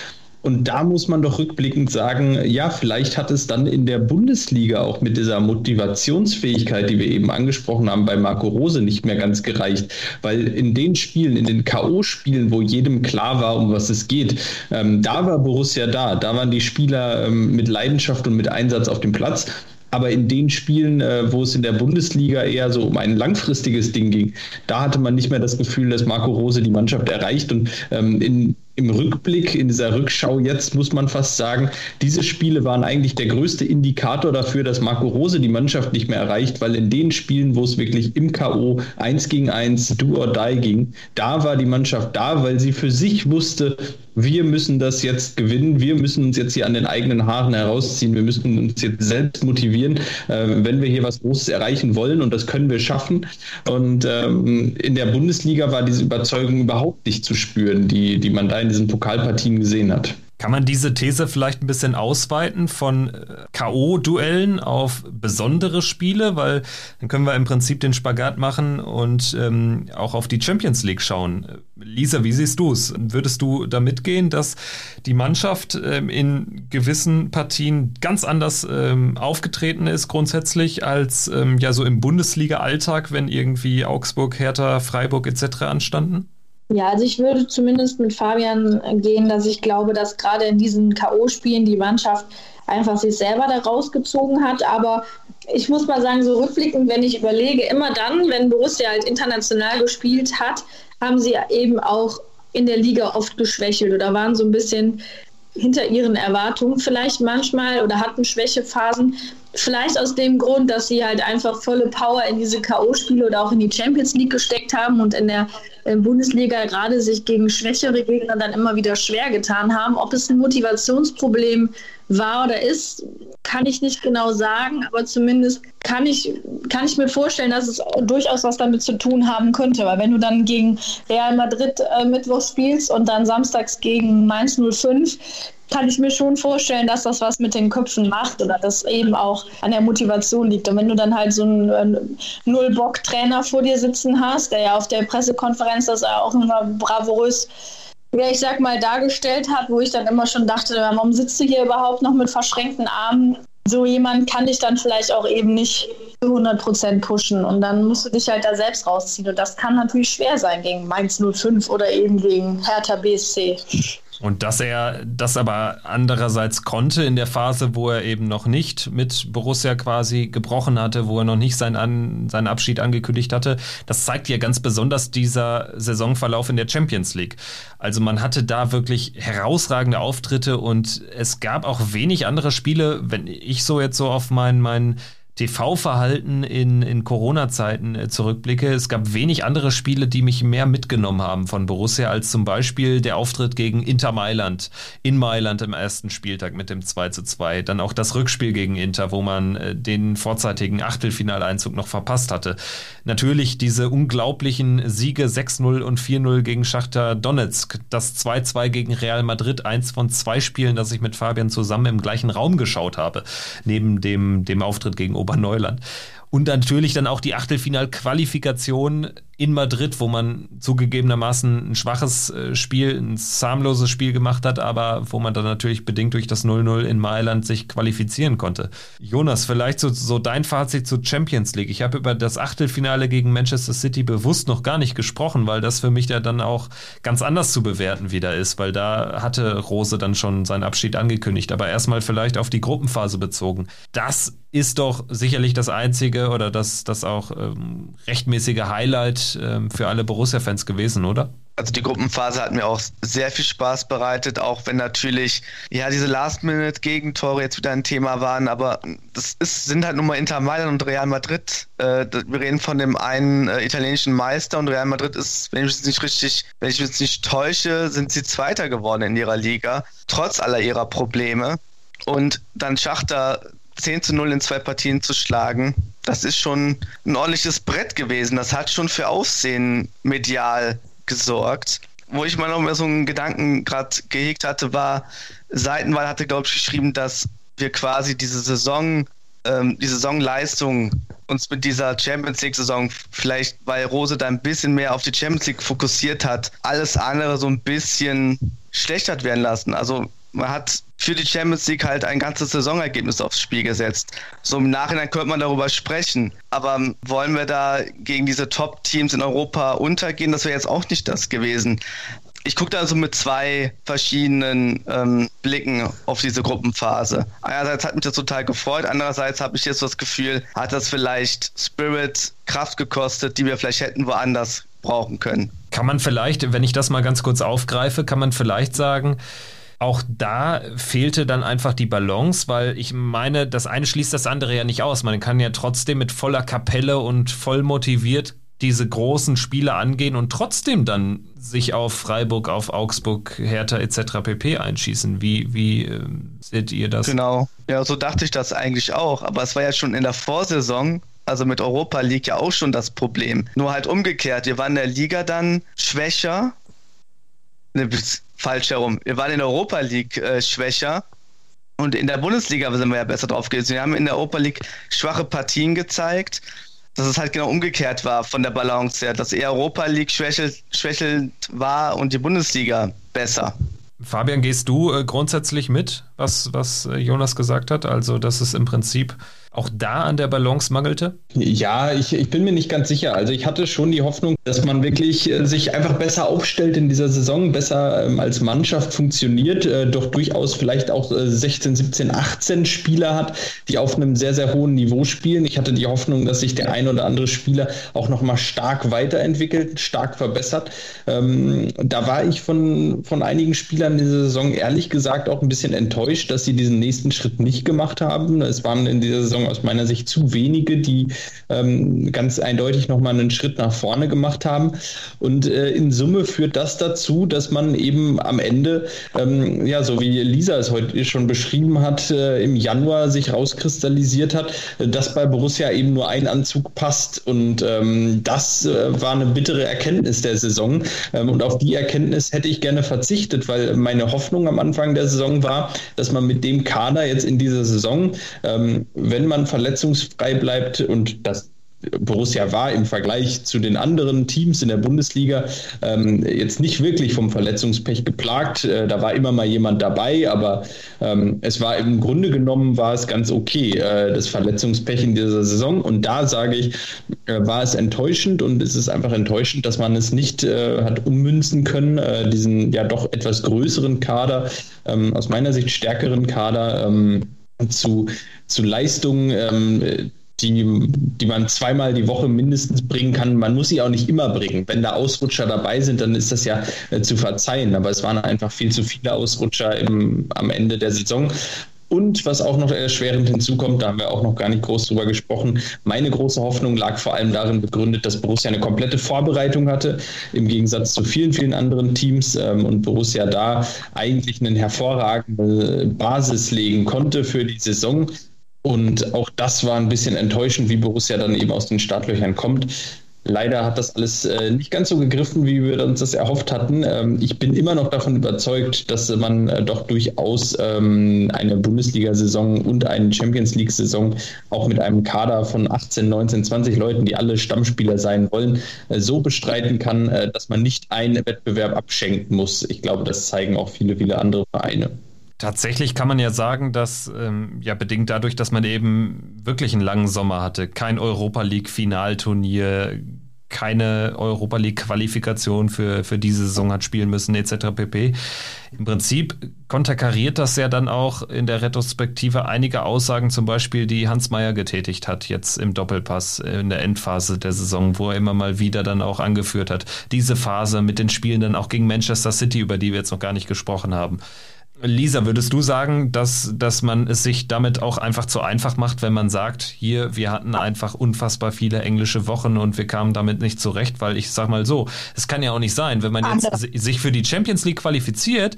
Und da muss man doch rückblickend sagen, ja, vielleicht hat es dann in der Bundesliga auch mit dieser Motivationsfähigkeit, die wir eben angesprochen haben, bei Marco Rose nicht mehr ganz gereicht. Weil in den Spielen, in den K.O.-Spielen, wo jedem klar war, um was es geht, ähm, da war Borussia da. Da waren die Spieler ähm, mit Leidenschaft und mit Einsatz auf dem Platz. Aber in den Spielen, äh, wo es in der Bundesliga eher so um ein langfristiges Ding ging, da hatte man nicht mehr das Gefühl, dass Marco Rose die Mannschaft erreicht. Und ähm, in, im Rückblick, in dieser Rückschau jetzt muss man fast sagen, diese Spiele waren eigentlich der größte Indikator dafür, dass Marco Rose die Mannschaft nicht mehr erreicht, weil in den Spielen, wo es wirklich im K.O. eins gegen eins, do or die ging, da war die Mannschaft da, weil sie für sich wusste, wir müssen das jetzt gewinnen, wir müssen uns jetzt hier an den eigenen Haaren herausziehen, wir müssen uns jetzt selbst motivieren, äh, wenn wir hier was Großes erreichen wollen und das können wir schaffen. Und ähm, in der Bundesliga war diese Überzeugung überhaupt nicht zu spüren, die, die man da in diesen Pokalpartien gesehen hat. Kann man diese These vielleicht ein bisschen ausweiten von äh, K.O.-Duellen auf besondere Spiele? Weil dann können wir im Prinzip den Spagat machen und ähm, auch auf die Champions League schauen. Lisa, wie siehst du es? Würdest du da mitgehen, dass die Mannschaft ähm, in gewissen Partien ganz anders ähm, aufgetreten ist grundsätzlich als ähm, ja so im Bundesliga-Alltag, wenn irgendwie Augsburg, Hertha, Freiburg etc. anstanden? Ja, also ich würde zumindest mit Fabian gehen, dass ich glaube, dass gerade in diesen K.O.-Spielen die Mannschaft einfach sich selber da rausgezogen hat. Aber ich muss mal sagen, so rückblickend, wenn ich überlege, immer dann, wenn Borussia halt international gespielt hat, haben sie eben auch in der Liga oft geschwächelt oder waren so ein bisschen hinter ihren Erwartungen vielleicht manchmal oder hatten Schwächephasen. Vielleicht aus dem Grund, dass sie halt einfach volle Power in diese K.O.-Spiele oder auch in die Champions League gesteckt haben und in der äh, Bundesliga gerade sich gegen schwächere Gegner dann immer wieder schwer getan haben. Ob es ein Motivationsproblem war oder ist, kann ich nicht genau sagen, aber zumindest kann ich, kann ich mir vorstellen, dass es durchaus was damit zu tun haben könnte. Weil wenn du dann gegen Real Madrid äh, Mittwoch spielst und dann samstags gegen Mainz 05, kann ich mir schon vorstellen, dass das was mit den Köpfen macht oder das eben auch an der Motivation liegt. Und wenn du dann halt so einen äh, Null-Bock-Trainer vor dir sitzen hast, der ja auf der Pressekonferenz das auch immer bravourös ja, ich sag mal, dargestellt hat, wo ich dann immer schon dachte, warum sitzt du hier überhaupt noch mit verschränkten Armen? So jemand kann dich dann vielleicht auch eben nicht zu 100 Prozent pushen und dann musst du dich halt da selbst rausziehen und das kann natürlich schwer sein gegen Mainz 05 oder eben gegen Hertha BSC. Und dass er das aber andererseits konnte in der Phase, wo er eben noch nicht mit Borussia quasi gebrochen hatte, wo er noch nicht seinen, An seinen Abschied angekündigt hatte, das zeigt ja ganz besonders dieser Saisonverlauf in der Champions League. Also man hatte da wirklich herausragende Auftritte und es gab auch wenig andere Spiele, wenn ich so jetzt so auf meinen, meinen TV-Verhalten in, in Corona-Zeiten äh, zurückblicke, es gab wenig andere Spiele, die mich mehr mitgenommen haben von Borussia, als zum Beispiel der Auftritt gegen Inter Mailand in Mailand im ersten Spieltag mit dem 2 zu 2. Dann auch das Rückspiel gegen Inter, wo man äh, den vorzeitigen Achtelfinaleinzug noch verpasst hatte. Natürlich diese unglaublichen Siege 6-0 und 4-0 gegen Schachter Donetsk, das 2-2 gegen Real Madrid, eins von zwei Spielen, das ich mit Fabian zusammen im gleichen Raum geschaut habe, neben dem, dem Auftritt gegen Oberneuland. Und natürlich dann auch die Achtelfinalqualifikation in Madrid, wo man zugegebenermaßen ein schwaches äh, Spiel, ein zahmloses Spiel gemacht hat, aber wo man dann natürlich bedingt durch das 0-0 in Mailand sich qualifizieren konnte. Jonas, vielleicht so, so dein Fazit zur Champions League. Ich habe über das Achtelfinale gegen Manchester City bewusst noch gar nicht gesprochen, weil das für mich ja dann auch ganz anders zu bewerten wieder ist, weil da hatte Rose dann schon seinen Abschied angekündigt. Aber erstmal vielleicht auf die Gruppenphase bezogen. Das ist doch sicherlich das einzige oder das, das auch ähm, rechtmäßige Highlight ähm, für alle Borussia-Fans gewesen, oder? Also die Gruppenphase hat mir auch sehr viel Spaß bereitet, auch wenn natürlich ja diese Last-Minute-Gegentore jetzt wieder ein Thema waren, aber das ist, sind halt nun mal Inter Mailand und Real Madrid. Äh, wir reden von dem einen äh, italienischen Meister und Real Madrid ist, wenn ich es nicht richtig, wenn ich es nicht täusche, sind sie Zweiter geworden in ihrer Liga, trotz aller ihrer Probleme. Und dann Schachter 10 zu 0 in zwei Partien zu schlagen, das ist schon ein ordentliches Brett gewesen. Das hat schon für Aufsehen medial gesorgt. Wo ich mal noch mal so einen Gedanken gerade gehegt hatte, war, Seitenwahl hatte, glaube ich, geschrieben, dass wir quasi diese Saison, ähm, die Saisonleistung uns mit dieser Champions League-Saison, vielleicht weil Rose da ein bisschen mehr auf die Champions League fokussiert hat, alles andere so ein bisschen schlechter werden lassen. Also man hat für die Champions League halt ein ganzes Saisonergebnis aufs Spiel gesetzt. So im Nachhinein könnte man darüber sprechen. Aber wollen wir da gegen diese Top-Teams in Europa untergehen? Das wäre jetzt auch nicht das gewesen. Ich gucke da so mit zwei verschiedenen ähm, Blicken auf diese Gruppenphase. Einerseits hat mich das total gefreut, andererseits habe ich jetzt das Gefühl, hat das vielleicht Spirit Kraft gekostet, die wir vielleicht hätten woanders brauchen können. Kann man vielleicht, wenn ich das mal ganz kurz aufgreife, kann man vielleicht sagen, auch da fehlte dann einfach die Balance, weil ich meine, das eine schließt das andere ja nicht aus. Man kann ja trotzdem mit voller Kapelle und voll motiviert diese großen Spiele angehen und trotzdem dann sich auf Freiburg, auf Augsburg, Hertha etc. pp. einschießen. Wie, wie äh, seht ihr das? Genau, ja, so dachte ich das eigentlich auch. Aber es war ja schon in der Vorsaison also mit Europa League ja auch schon das Problem. Nur halt umgekehrt, wir waren in der Liga dann schwächer. Ne, falsch herum. Wir waren in der Europa League äh, schwächer. Und in der Bundesliga sind wir ja besser drauf gewesen. Wir haben in der Europa League schwache Partien gezeigt, dass es halt genau umgekehrt war von der Balance her, dass eher Europa League schwächelt, schwächelt war und die Bundesliga besser. Fabian, gehst du äh, grundsätzlich mit, was, was äh, Jonas gesagt hat? Also, dass es im Prinzip auch da an der Balance mangelte? Ja, ich, ich bin mir nicht ganz sicher. Also ich hatte schon die Hoffnung, dass man wirklich äh, sich einfach besser aufstellt in dieser Saison, besser ähm, als Mannschaft funktioniert, äh, doch durchaus vielleicht auch äh, 16, 17, 18 Spieler hat, die auf einem sehr, sehr hohen Niveau spielen. Ich hatte die Hoffnung, dass sich der ein oder andere Spieler auch nochmal stark weiterentwickelt, stark verbessert. Ähm, da war ich von, von einigen Spielern dieser Saison ehrlich gesagt auch ein bisschen enttäuscht, dass sie diesen nächsten Schritt nicht gemacht haben. Es waren in dieser Saison Saison aus meiner Sicht zu wenige, die ähm, ganz eindeutig nochmal einen Schritt nach vorne gemacht haben. Und äh, in Summe führt das dazu, dass man eben am Ende, ähm, ja, so wie Lisa es heute schon beschrieben hat, äh, im Januar sich rauskristallisiert hat, dass bei Borussia eben nur ein Anzug passt. Und ähm, das äh, war eine bittere Erkenntnis der Saison. Ähm, und auf die Erkenntnis hätte ich gerne verzichtet, weil meine Hoffnung am Anfang der Saison war, dass man mit dem Kader jetzt in dieser Saison, ähm, wenn man man verletzungsfrei bleibt und das Borussia war im Vergleich zu den anderen Teams in der Bundesliga ähm, jetzt nicht wirklich vom Verletzungspech geplagt. Äh, da war immer mal jemand dabei, aber ähm, es war im Grunde genommen war es ganz okay, äh, das Verletzungspech in dieser Saison. Und da sage ich, äh, war es enttäuschend und es ist einfach enttäuschend, dass man es nicht äh, hat ummünzen können, äh, diesen ja doch etwas größeren Kader, ähm, aus meiner Sicht stärkeren Kader ähm, zu, zu Leistungen, ähm, die, die man zweimal die Woche mindestens bringen kann. Man muss sie auch nicht immer bringen. Wenn da Ausrutscher dabei sind, dann ist das ja äh, zu verzeihen. Aber es waren einfach viel zu viele Ausrutscher im, am Ende der Saison. Und was auch noch erschwerend hinzukommt, da haben wir auch noch gar nicht groß drüber gesprochen, meine große Hoffnung lag vor allem darin begründet, dass Borussia eine komplette Vorbereitung hatte, im Gegensatz zu vielen, vielen anderen Teams ähm, und Borussia da eigentlich eine hervorragende Basis legen konnte für die Saison. Und auch das war ein bisschen enttäuschend, wie Borussia dann eben aus den Startlöchern kommt. Leider hat das alles äh, nicht ganz so gegriffen, wie wir uns das erhofft hatten. Ähm, ich bin immer noch davon überzeugt, dass man äh, doch durchaus ähm, eine Bundesliga-Saison und eine Champions League-Saison auch mit einem Kader von 18, 19, 20 Leuten, die alle Stammspieler sein wollen, äh, so bestreiten kann, äh, dass man nicht einen Wettbewerb abschenken muss. Ich glaube, das zeigen auch viele, viele andere Vereine. Tatsächlich kann man ja sagen, dass ähm, ja bedingt dadurch, dass man eben wirklich einen langen Sommer hatte, kein Europa League Finalturnier, keine Europa League Qualifikation für, für diese Saison hat spielen müssen, etc. pp. Im Prinzip konterkariert das ja dann auch in der Retrospektive einige Aussagen, zum Beispiel, die Hans Meyer getätigt hat, jetzt im Doppelpass in der Endphase der Saison, wo er immer mal wieder dann auch angeführt hat. Diese Phase mit den Spielen dann auch gegen Manchester City, über die wir jetzt noch gar nicht gesprochen haben. Lisa, würdest du sagen, dass, dass man es sich damit auch einfach zu einfach macht, wenn man sagt, hier, wir hatten einfach unfassbar viele englische Wochen und wir kamen damit nicht zurecht, weil ich sag mal so, es kann ja auch nicht sein, wenn man jetzt sich für die Champions League qualifiziert,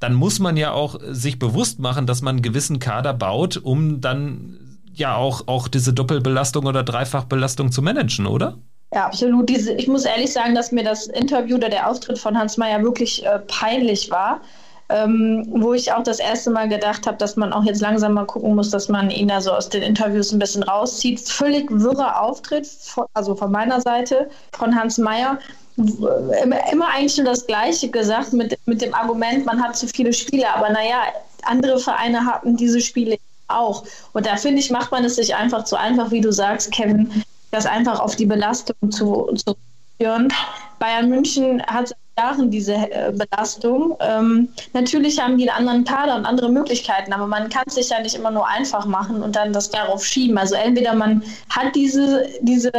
dann muss man ja auch sich bewusst machen, dass man einen gewissen Kader baut, um dann ja auch, auch diese Doppelbelastung oder Dreifachbelastung zu managen, oder? Ja, absolut. Diese, ich muss ehrlich sagen, dass mir das Interview oder der Auftritt von Hans Meyer wirklich äh, peinlich war ähm, wo ich auch das erste Mal gedacht habe, dass man auch jetzt langsam mal gucken muss, dass man ihn da so aus den Interviews ein bisschen rauszieht. Völlig wirrer Auftritt, also von meiner Seite, von Hans Meyer. immer, immer eigentlich nur das Gleiche gesagt mit, mit dem Argument, man hat zu viele Spiele. Aber naja, andere Vereine hatten diese Spiele auch. Und da finde ich, macht man es sich einfach zu einfach, wie du sagst, Kevin, das einfach auf die Belastung zu, zu führen. Bayern München hat Jahren diese äh, Belastung. Ähm, natürlich haben die einen anderen Kader und andere Möglichkeiten, aber man kann es sich ja nicht immer nur einfach machen und dann das darauf schieben. Also entweder man hat diese, diese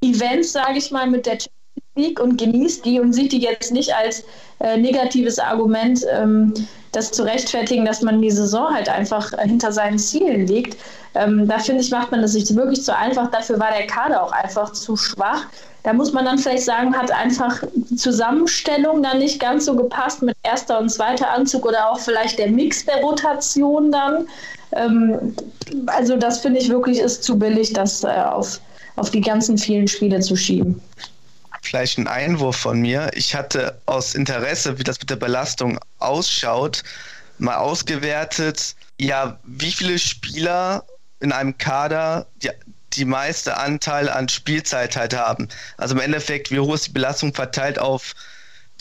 Events, sage ich mal, mit der Champions League und genießt die und sieht die jetzt nicht als äh, negatives Argument, ähm, das zu rechtfertigen, dass man die Saison halt einfach äh, hinter seinen Zielen liegt. Ähm, da finde ich, macht man das sich wirklich zu einfach. Dafür war der Kader auch einfach zu schwach. Da muss man dann vielleicht sagen, hat einfach die Zusammenstellung dann nicht ganz so gepasst mit erster und zweiter Anzug oder auch vielleicht der Mix der Rotation dann. Ähm, also das finde ich wirklich ist zu billig, das äh, auf, auf die ganzen vielen Spiele zu schieben. Vielleicht ein Einwurf von mir. Ich hatte aus Interesse, wie das mit der Belastung ausschaut, mal ausgewertet, ja, wie viele Spieler in einem Kader die, die meiste Anteil an Spielzeit halt haben. Also im Endeffekt, wie hoch ist die Belastung verteilt auf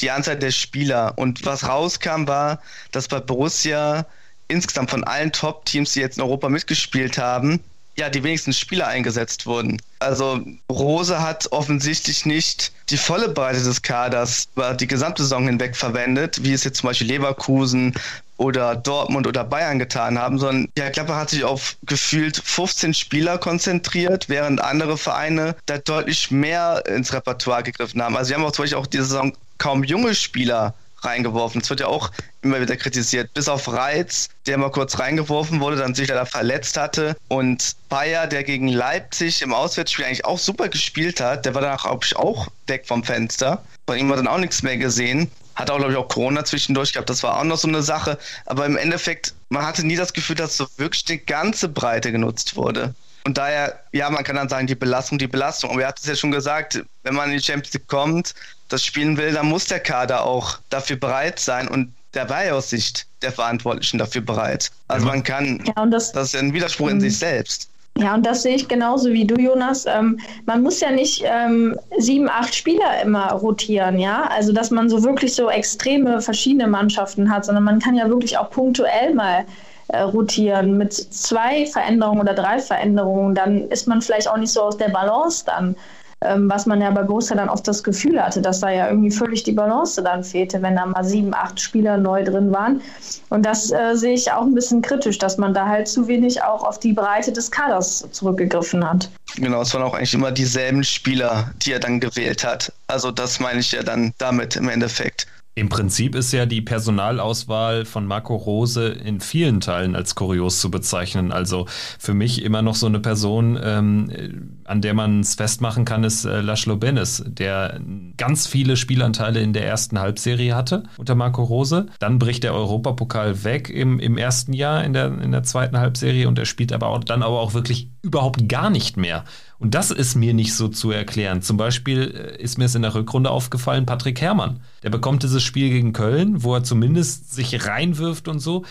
die Anzahl der Spieler. Und was rauskam, war, dass bei Borussia insgesamt von allen Top-Teams, die jetzt in Europa mitgespielt haben, ja, die wenigsten Spieler eingesetzt wurden. Also Rose hat offensichtlich nicht die volle Breite des Kaders über die gesamte Saison hinweg verwendet, wie es jetzt zum Beispiel Leverkusen, oder Dortmund oder Bayern getan haben, sondern ja, Klapper hat sich auf gefühlt 15 Spieler konzentriert, während andere Vereine da deutlich mehr ins Repertoire gegriffen haben. Also sie haben auch zum Beispiel auch diese Saison kaum junge Spieler reingeworfen. Das wird ja auch immer wieder kritisiert. Bis auf Reiz, der mal kurz reingeworfen wurde, dann sich leider verletzt hatte. Und Bayer, der gegen Leipzig im Auswärtsspiel eigentlich auch super gespielt hat, der war danach, auch weg vom Fenster. Von ihm hat dann auch nichts mehr gesehen. Hat auch, glaube ich, auch Corona zwischendurch gehabt. Das war auch noch so eine Sache. Aber im Endeffekt, man hatte nie das Gefühl, dass so wirklich die ganze Breite genutzt wurde. Und daher, ja, man kann dann sagen, die Belastung, die Belastung. Aber er hat es ja schon gesagt, wenn man in die Champions League kommt, das spielen will, dann muss der Kader auch dafür bereit sein. Und der war ja aus Sicht der Verantwortlichen dafür bereit. Also man kann, ja, das, das, ist ein Widerspruch in sich selbst. Ja, und das sehe ich genauso wie du, Jonas. Ähm, man muss ja nicht ähm, sieben, acht Spieler immer rotieren, ja. Also, dass man so wirklich so extreme verschiedene Mannschaften hat, sondern man kann ja wirklich auch punktuell mal äh, rotieren mit zwei Veränderungen oder drei Veränderungen. Dann ist man vielleicht auch nicht so aus der Balance dann ähm, was man ja bei Borussia dann oft das Gefühl hatte, dass da ja irgendwie völlig die Balance dann fehlte, wenn da mal sieben, acht Spieler neu drin waren. Und das äh, sehe ich auch ein bisschen kritisch, dass man da halt zu wenig auch auf die Breite des Kaders zurückgegriffen hat. Genau, es waren auch eigentlich immer dieselben Spieler, die er dann gewählt hat. Also das meine ich ja dann damit im Endeffekt. Im Prinzip ist ja die Personalauswahl von Marco Rose in vielen Teilen als kurios zu bezeichnen. Also für mich immer noch so eine Person, ähm, an der man es festmachen kann, ist äh, Laszlo Benes, der ganz viele Spielanteile in der ersten Halbserie hatte unter Marco Rose. Dann bricht der Europapokal weg im, im ersten Jahr in der, in der zweiten Halbserie und er spielt aber auch, dann aber auch wirklich überhaupt gar nicht mehr. Und das ist mir nicht so zu erklären. Zum Beispiel äh, ist mir es in der Rückrunde aufgefallen, Patrick Herrmann. Der bekommt dieses Spiel gegen Köln, wo er zumindest sich reinwirft und so.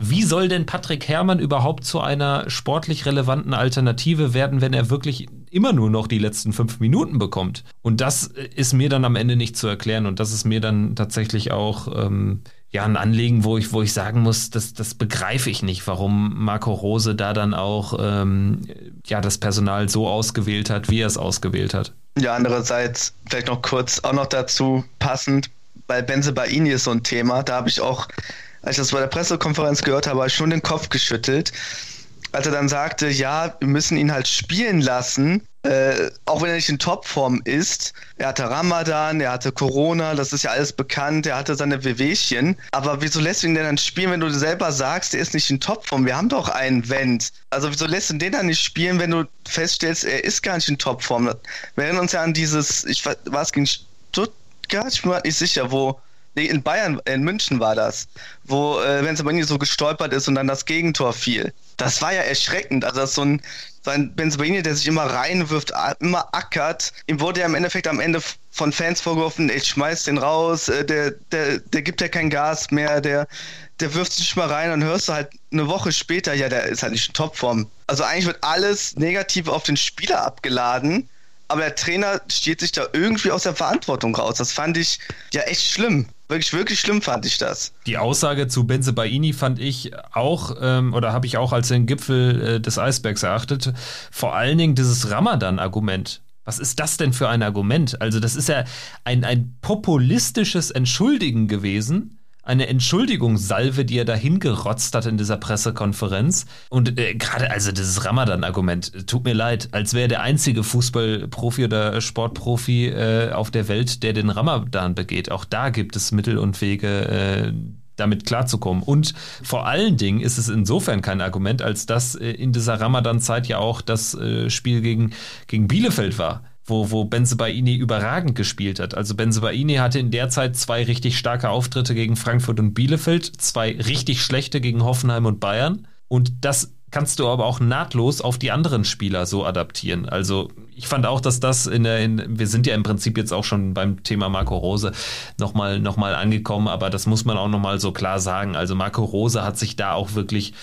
Wie soll denn Patrick Herrmann überhaupt zu einer sportlich relevanten Alternative werden, wenn er wirklich immer nur noch die letzten fünf Minuten bekommt? Und das äh, ist mir dann am Ende nicht zu erklären. Und das ist mir dann tatsächlich auch ähm, ja ein Anliegen, wo ich, wo ich sagen muss, das, das begreife ich nicht, warum Marco Rose da dann auch ähm, ja das Personal so ausgewählt hat, wie er es ausgewählt hat. Ja, andererseits vielleicht noch kurz auch noch dazu passend, weil Benze Baini ist so ein Thema, da habe ich auch, als ich das bei der Pressekonferenz gehört habe, schon den Kopf geschüttelt, als er dann sagte, ja, wir müssen ihn halt spielen lassen, äh, auch wenn er nicht in Topform ist. Er hatte Ramadan, er hatte Corona, das ist ja alles bekannt, er hatte seine Wehwehchen. Aber wieso lässt du ihn denn dann spielen, wenn du selber sagst, er ist nicht in Topform? Wir haben doch einen Wendt. Also wieso lässt du den dann nicht spielen, wenn du feststellst, er ist gar nicht in Topform? Wir erinnern uns ja an dieses, ich war es gegen Stuttgart, ich bin mir nicht sicher, wo in Bayern, in München war das, wo äh, Benzemaini so gestolpert ist und dann das Gegentor fiel. Das war ja erschreckend. Also das ist so ein, so ein Benzemaini, der sich immer reinwirft, immer ackert. Ihm wurde ja im Endeffekt am Ende von Fans vorgeworfen, ich schmeiß den raus, äh, der, der, der gibt ja kein Gas mehr, der, der wirft sich mal rein und hörst du halt eine Woche später, ja, der ist halt nicht in Topform. Also eigentlich wird alles negativ auf den Spieler abgeladen aber der Trainer steht sich da irgendwie aus der Verantwortung raus. Das fand ich ja echt schlimm. Wirklich, wirklich schlimm fand ich das. Die Aussage zu Benze Baini fand ich auch, ähm, oder habe ich auch als den Gipfel äh, des Eisbergs erachtet. Vor allen Dingen dieses Ramadan-Argument. Was ist das denn für ein Argument? Also, das ist ja ein, ein populistisches Entschuldigen gewesen eine Entschuldigungssalve, die er da hingerotzt hat in dieser Pressekonferenz. Und äh, gerade, also dieses Ramadan-Argument, tut mir leid, als wäre der einzige Fußballprofi oder Sportprofi äh, auf der Welt, der den Ramadan begeht. Auch da gibt es Mittel und Wege, äh, damit klarzukommen. Und vor allen Dingen ist es insofern kein Argument, als dass äh, in dieser Ramadan-Zeit ja auch das äh, Spiel gegen, gegen Bielefeld war wo, wo Benzebaini überragend gespielt hat. Also Benzebaini hatte in der Zeit zwei richtig starke Auftritte gegen Frankfurt und Bielefeld, zwei richtig schlechte gegen Hoffenheim und Bayern. Und das kannst du aber auch nahtlos auf die anderen Spieler so adaptieren. Also ich fand auch, dass das in der, in, wir sind ja im Prinzip jetzt auch schon beim Thema Marco Rose nochmal noch mal angekommen, aber das muss man auch nochmal so klar sagen. Also Marco Rose hat sich da auch wirklich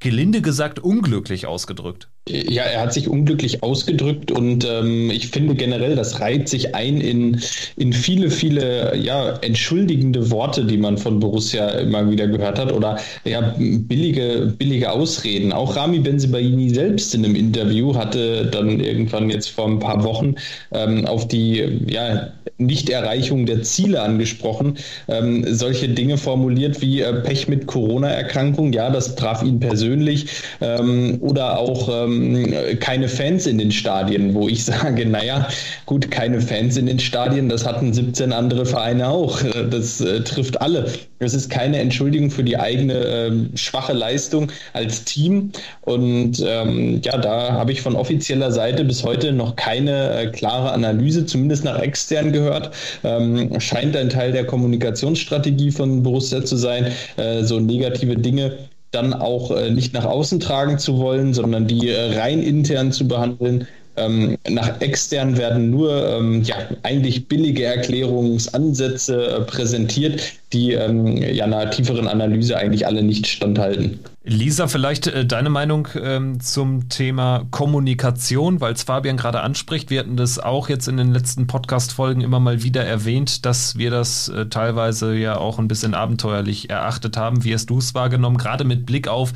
gelinde gesagt unglücklich ausgedrückt. Ja, er hat sich unglücklich ausgedrückt und ähm, ich finde generell, das reiht sich ein in, in viele, viele ja, entschuldigende Worte, die man von Borussia immer wieder gehört hat oder ja, billige, billige Ausreden. Auch Rami Benzibaini selbst in einem Interview hatte dann irgendwann jetzt vor ein paar Wochen ähm, auf die ja, Nichterreichung der Ziele angesprochen, ähm, solche Dinge formuliert wie äh, Pech mit Corona-Erkrankung, ja, das traf ihn persönlich ähm, oder auch ähm, keine Fans in den Stadien, wo ich sage, naja, gut, keine Fans in den Stadien, das hatten 17 andere Vereine auch. Das äh, trifft alle. Das ist keine Entschuldigung für die eigene äh, schwache Leistung als Team. Und ähm, ja, da habe ich von offizieller Seite bis heute noch keine äh, klare Analyse, zumindest nach extern gehört. Ähm, scheint ein Teil der Kommunikationsstrategie von Borussia zu sein, äh, so negative Dinge dann auch äh, nicht nach außen tragen zu wollen, sondern die äh, rein intern zu behandeln. Ähm, nach extern werden nur ähm, ja, eigentlich billige Erklärungsansätze äh, präsentiert, die ähm, ja einer tieferen Analyse eigentlich alle nicht standhalten. Lisa, vielleicht äh, deine Meinung ähm, zum Thema Kommunikation, weil es Fabian gerade anspricht. Wir hatten das auch jetzt in den letzten Podcast-Folgen immer mal wieder erwähnt, dass wir das äh, teilweise ja auch ein bisschen abenteuerlich erachtet haben. Wie hast du es wahrgenommen? Gerade mit Blick auf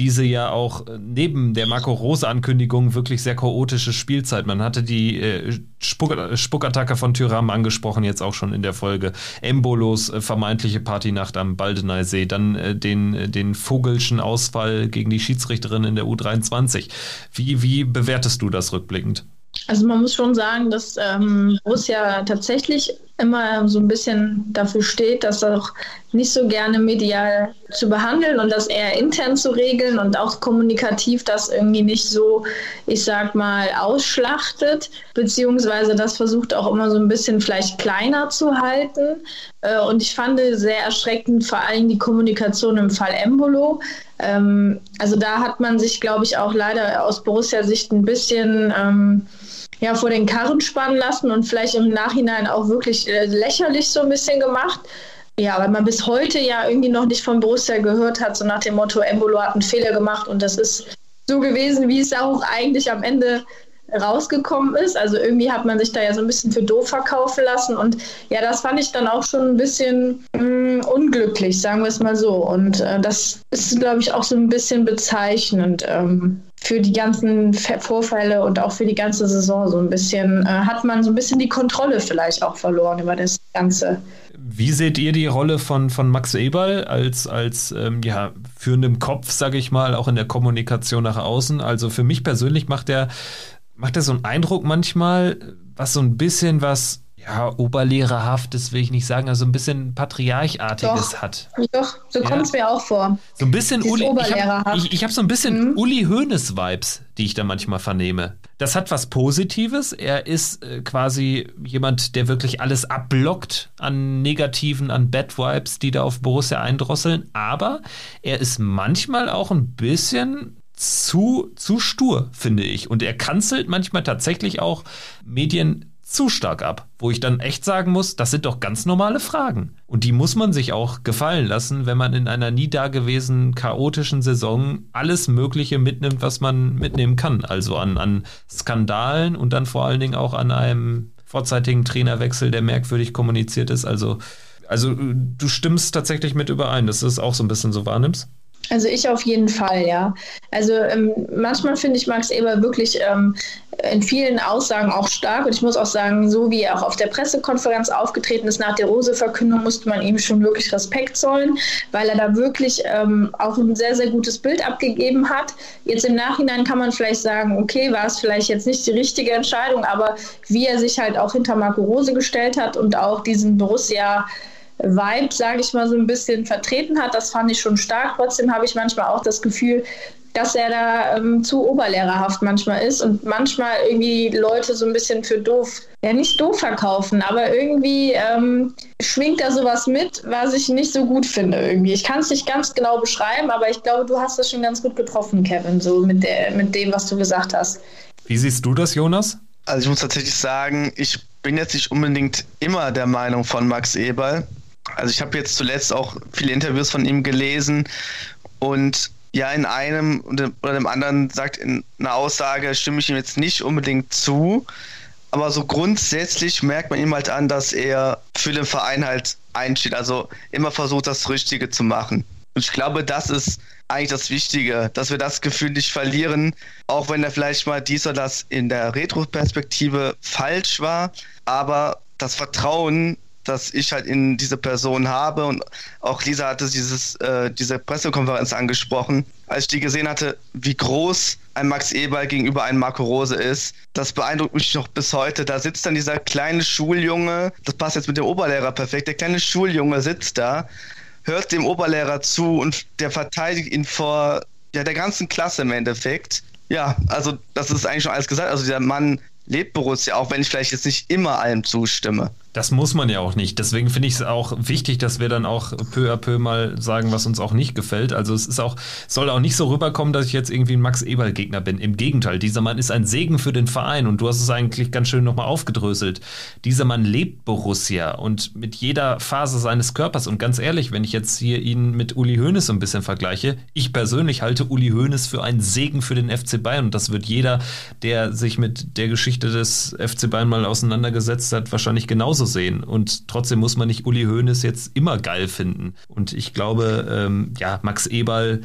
diese ja auch äh, neben der Marco Rose-Ankündigung wirklich sehr chaotische Spielzeit. Man hatte die äh, Spuck Spuckattacke von Tyram angesprochen, jetzt auch schon in der Folge. Embolos äh, vermeintliche Partynacht am Baldeneysee, dann äh, den, äh, den Vogelschen Ausfall gegen die Schiedsrichterin in der U23. Wie, wie bewertest du das rückblickend? Also man muss schon sagen, dass ähm, Borussia tatsächlich immer so ein bisschen dafür steht, das auch nicht so gerne medial zu behandeln und das eher intern zu regeln und auch kommunikativ das irgendwie nicht so, ich sag mal, ausschlachtet, beziehungsweise das versucht auch immer so ein bisschen vielleicht kleiner zu halten. Äh, und ich fand sehr erschreckend vor allem die Kommunikation im Fall Embolo. Ähm, also da hat man sich, glaube ich, auch leider aus Borussia-Sicht ein bisschen ähm, ja, vor den Karren spannen lassen und vielleicht im Nachhinein auch wirklich äh, lächerlich so ein bisschen gemacht. Ja, weil man bis heute ja irgendwie noch nicht von Borussia gehört hat, so nach dem Motto, Embolo hat einen Fehler gemacht und das ist so gewesen, wie es auch eigentlich am Ende rausgekommen ist. Also irgendwie hat man sich da ja so ein bisschen für doof verkaufen lassen. Und ja, das fand ich dann auch schon ein bisschen mh, mm, unglücklich, sagen wir es mal so. Und äh, das ist, glaube ich, auch so ein bisschen bezeichnend. Ähm, für die ganzen Vorfälle und auch für die ganze Saison so ein bisschen, äh, hat man so ein bisschen die Kontrolle vielleicht auch verloren über das Ganze. Wie seht ihr die Rolle von, von Max Eberl als, als ähm, ja, führendem Kopf, sage ich mal, auch in der Kommunikation nach außen? Also für mich persönlich macht er macht er so einen Eindruck manchmal, was so ein bisschen was, ja, oberlehrerhaftes will ich nicht sagen, also ein bisschen Patriarchartiges doch, hat. Doch, so ja. kommt es mir auch vor. So ein bisschen Uli. Ich habe ich, hab so ein bisschen mhm. Uli Hoeneß-Vibes, die ich da manchmal vernehme. Das hat was Positives. Er ist äh, quasi jemand, der wirklich alles abblockt an Negativen, an Bad Vibes, die da auf Borussia eindrosseln. Aber er ist manchmal auch ein bisschen zu, zu stur, finde ich. Und er kanzelt manchmal tatsächlich auch Medien zu stark ab, wo ich dann echt sagen muss, das sind doch ganz normale Fragen. Und die muss man sich auch gefallen lassen, wenn man in einer nie dagewesenen chaotischen Saison alles Mögliche mitnimmt, was man mitnehmen kann. Also an, an Skandalen und dann vor allen Dingen auch an einem vorzeitigen Trainerwechsel, der merkwürdig kommuniziert ist. Also, also du stimmst tatsächlich mit überein, dass du es auch so ein bisschen so wahrnimmst? Also ich auf jeden Fall, ja. Also ähm, manchmal finde ich Max Eber wirklich ähm, in vielen Aussagen auch stark. Und ich muss auch sagen, so wie er auch auf der Pressekonferenz aufgetreten ist nach der Rose-Verkündung, musste man ihm schon wirklich Respekt zollen, weil er da wirklich ähm, auch ein sehr, sehr gutes Bild abgegeben hat. Jetzt im Nachhinein kann man vielleicht sagen, okay, war es vielleicht jetzt nicht die richtige Entscheidung, aber wie er sich halt auch hinter Marco Rose gestellt hat und auch diesen Borussia Vibe, sage ich mal, so ein bisschen vertreten hat. Das fand ich schon stark. Trotzdem habe ich manchmal auch das Gefühl, dass er da ähm, zu oberlehrerhaft manchmal ist und manchmal irgendwie Leute so ein bisschen für doof, ja nicht doof verkaufen, aber irgendwie ähm, schwingt da sowas mit, was ich nicht so gut finde irgendwie. Ich kann es nicht ganz genau beschreiben, aber ich glaube, du hast das schon ganz gut getroffen, Kevin, so mit, der, mit dem, was du gesagt hast. Wie siehst du das, Jonas? Also ich muss tatsächlich sagen, ich bin jetzt nicht unbedingt immer der Meinung von Max Eberl. Also ich habe jetzt zuletzt auch viele Interviews von ihm gelesen und ja, in einem oder dem anderen sagt in einer Aussage, stimme ich ihm jetzt nicht unbedingt zu. Aber so grundsätzlich merkt man ihm halt an, dass er für den Verein halt einsteht. Also immer versucht, das Richtige zu machen. Und ich glaube, das ist eigentlich das Wichtige, dass wir das Gefühl nicht verlieren, auch wenn er vielleicht mal dies oder das in der Retro-Perspektive falsch war. Aber das Vertrauen das ich halt in diese Person habe. Und auch Lisa hatte dieses, äh, diese Pressekonferenz angesprochen. Als ich die gesehen hatte, wie groß ein Max Eberl gegenüber einem Marco Rose ist, das beeindruckt mich noch bis heute. Da sitzt dann dieser kleine Schuljunge, das passt jetzt mit dem Oberlehrer perfekt, der kleine Schuljunge sitzt da, hört dem Oberlehrer zu und der verteidigt ihn vor ja, der ganzen Klasse im Endeffekt. Ja, also das ist eigentlich schon alles gesagt. Also der Mann lebt Borussia, auch wenn ich vielleicht jetzt nicht immer allem zustimme. Das muss man ja auch nicht. Deswegen finde ich es auch wichtig, dass wir dann auch peu à peu mal sagen, was uns auch nicht gefällt. Also es ist auch, soll auch nicht so rüberkommen, dass ich jetzt irgendwie ein Max Eberl-Gegner bin. Im Gegenteil, dieser Mann ist ein Segen für den Verein und du hast es eigentlich ganz schön nochmal aufgedröselt. Dieser Mann lebt Borussia und mit jeder Phase seines Körpers. Und ganz ehrlich, wenn ich jetzt hier ihn mit Uli Hoeneß so ein bisschen vergleiche, ich persönlich halte Uli Hoeneß für einen Segen für den FC Bayern und das wird jeder, der sich mit der Geschichte des FC Bayern mal auseinandergesetzt hat, wahrscheinlich genauso genauso sehen. Und trotzdem muss man nicht Uli Hoeneß jetzt immer geil finden. Und ich glaube, ähm, ja, Max Eberl.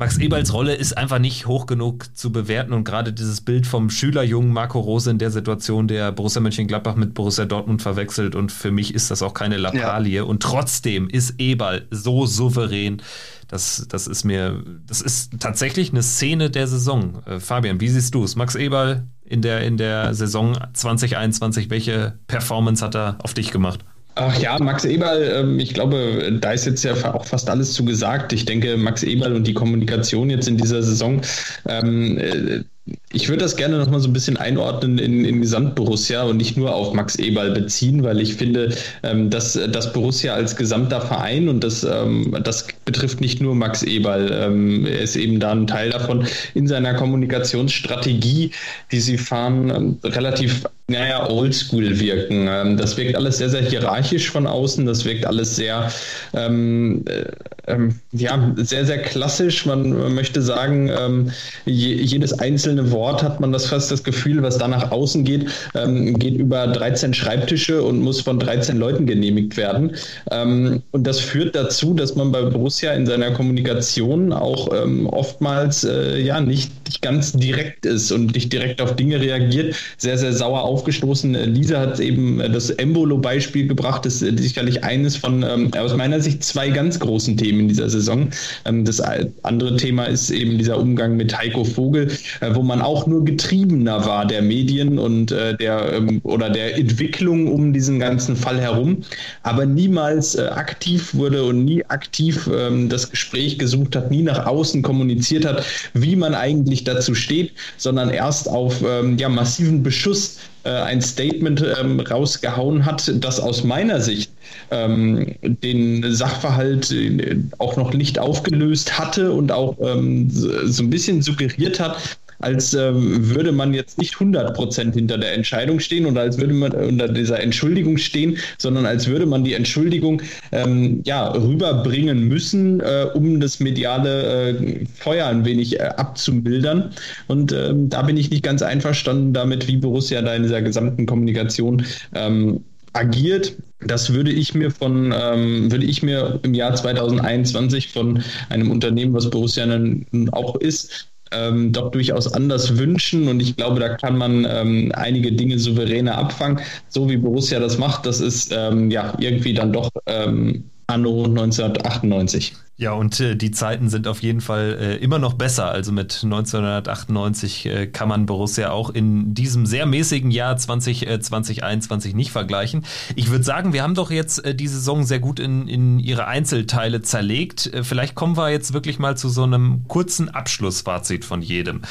Max Eberls Rolle ist einfach nicht hoch genug zu bewerten und gerade dieses Bild vom Schülerjungen Marco Rose in der Situation, der Borussia Mönchengladbach mit Borussia Dortmund verwechselt und für mich ist das auch keine Lappalie ja. und trotzdem ist Eberl so souverän, das, das ist mir, das ist tatsächlich eine Szene der Saison. Äh, Fabian, wie siehst du es? Max Eberl in der, in der Saison 2021, welche Performance hat er auf dich gemacht? Ach ja, Max Eberl, ähm, ich glaube, da ist jetzt ja auch fast alles zu gesagt. Ich denke, Max Eberl und die Kommunikation jetzt in dieser Saison, ähm, äh, ich würde das gerne noch mal so ein bisschen einordnen in, in Gesamtborussia und nicht nur auf Max Eberl beziehen, weil ich finde, ähm, dass das Borussia als gesamter Verein und das, ähm, das betrifft nicht nur Max Eberl, ähm, er ist eben da ein Teil davon in seiner Kommunikationsstrategie, die sie fahren, ähm, relativ naja, oldschool wirken. Ähm, das wirkt alles sehr, sehr hierarchisch von außen. Das wirkt alles sehr, ähm, äh, ähm, ja, sehr, sehr klassisch. Man, man möchte sagen, ähm, je, jedes einzelne Wort hat man das fast das Gefühl, was da nach außen geht, ähm, geht über 13 Schreibtische und muss von 13 Leuten genehmigt werden. Ähm, und das führt dazu, dass man bei Borussia in seiner Kommunikation auch oftmals äh, ja nicht ganz direkt ist und nicht direkt auf Dinge reagiert, sehr, sehr sauer auf aufgestoßen. Lisa hat eben das Embolo-Beispiel gebracht. Das ist sicherlich eines von, ähm, aus meiner Sicht, zwei ganz großen Themen in dieser Saison. Ähm, das andere Thema ist eben dieser Umgang mit Heiko Vogel, äh, wo man auch nur getriebener war der Medien und äh, der ähm, oder der Entwicklung um diesen ganzen Fall herum, aber niemals äh, aktiv wurde und nie aktiv ähm, das Gespräch gesucht hat, nie nach außen kommuniziert hat, wie man eigentlich dazu steht, sondern erst auf ähm, ja, massiven Beschuss äh, ein Statement ähm, rausgehauen hat, das aus meiner Sicht ähm, den Sachverhalt äh, auch noch nicht aufgelöst hatte und auch ähm, so ein bisschen suggeriert hat, als ähm, würde man jetzt nicht 100% hinter der Entscheidung stehen oder als würde man unter dieser Entschuldigung stehen, sondern als würde man die Entschuldigung ähm, ja, rüberbringen müssen, äh, um das mediale äh, Feuer ein wenig äh, abzumildern. Und ähm, da bin ich nicht ganz einverstanden damit, wie Borussia da in dieser gesamten Kommunikation ähm, agiert. Das würde ich mir von, ähm, würde ich mir im Jahr 2021 von einem Unternehmen, was Borussia dann auch ist, ähm, doch durchaus anders wünschen. Und ich glaube, da kann man ähm, einige Dinge souveräner abfangen. So wie Borussia das macht, das ist ähm, ja irgendwie dann doch ähm, anno 1998. Ja, und äh, die Zeiten sind auf jeden Fall äh, immer noch besser. Also mit 1998 äh, kann man Borussia auch in diesem sehr mäßigen Jahr 2021 äh, nicht vergleichen. Ich würde sagen, wir haben doch jetzt äh, die Saison sehr gut in, in ihre Einzelteile zerlegt. Äh, vielleicht kommen wir jetzt wirklich mal zu so einem kurzen Abschlussfazit von jedem.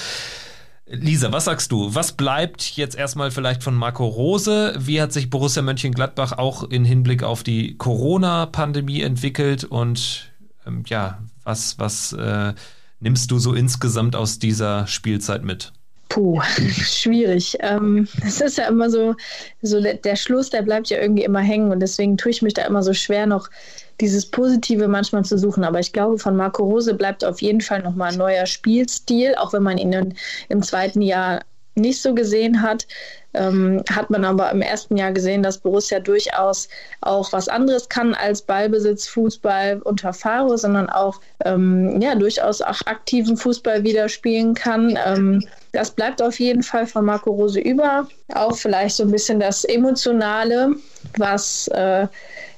Lisa, was sagst du? Was bleibt jetzt erstmal vielleicht von Marco Rose? Wie hat sich Borussia Mönchengladbach auch in Hinblick auf die Corona-Pandemie entwickelt? Und ähm, ja, was, was äh, nimmst du so insgesamt aus dieser Spielzeit mit? Puh, schwierig. Ähm, es ist ja immer so, so der, der Schluss, der bleibt ja irgendwie immer hängen und deswegen tue ich mich da immer so schwer, noch dieses Positive manchmal zu suchen. Aber ich glaube, von Marco Rose bleibt auf jeden Fall nochmal ein neuer Spielstil, auch wenn man ihn in, im zweiten Jahr nicht so gesehen hat ähm, hat man aber im ersten Jahr gesehen, dass Borussia durchaus auch was anderes kann als Ballbesitz, Fußball unter Faro, sondern auch ähm, ja, durchaus auch aktiven Fußball wieder spielen kann. Ähm, das bleibt auf jeden Fall von Marco Rose über. Auch vielleicht so ein bisschen das Emotionale, was äh,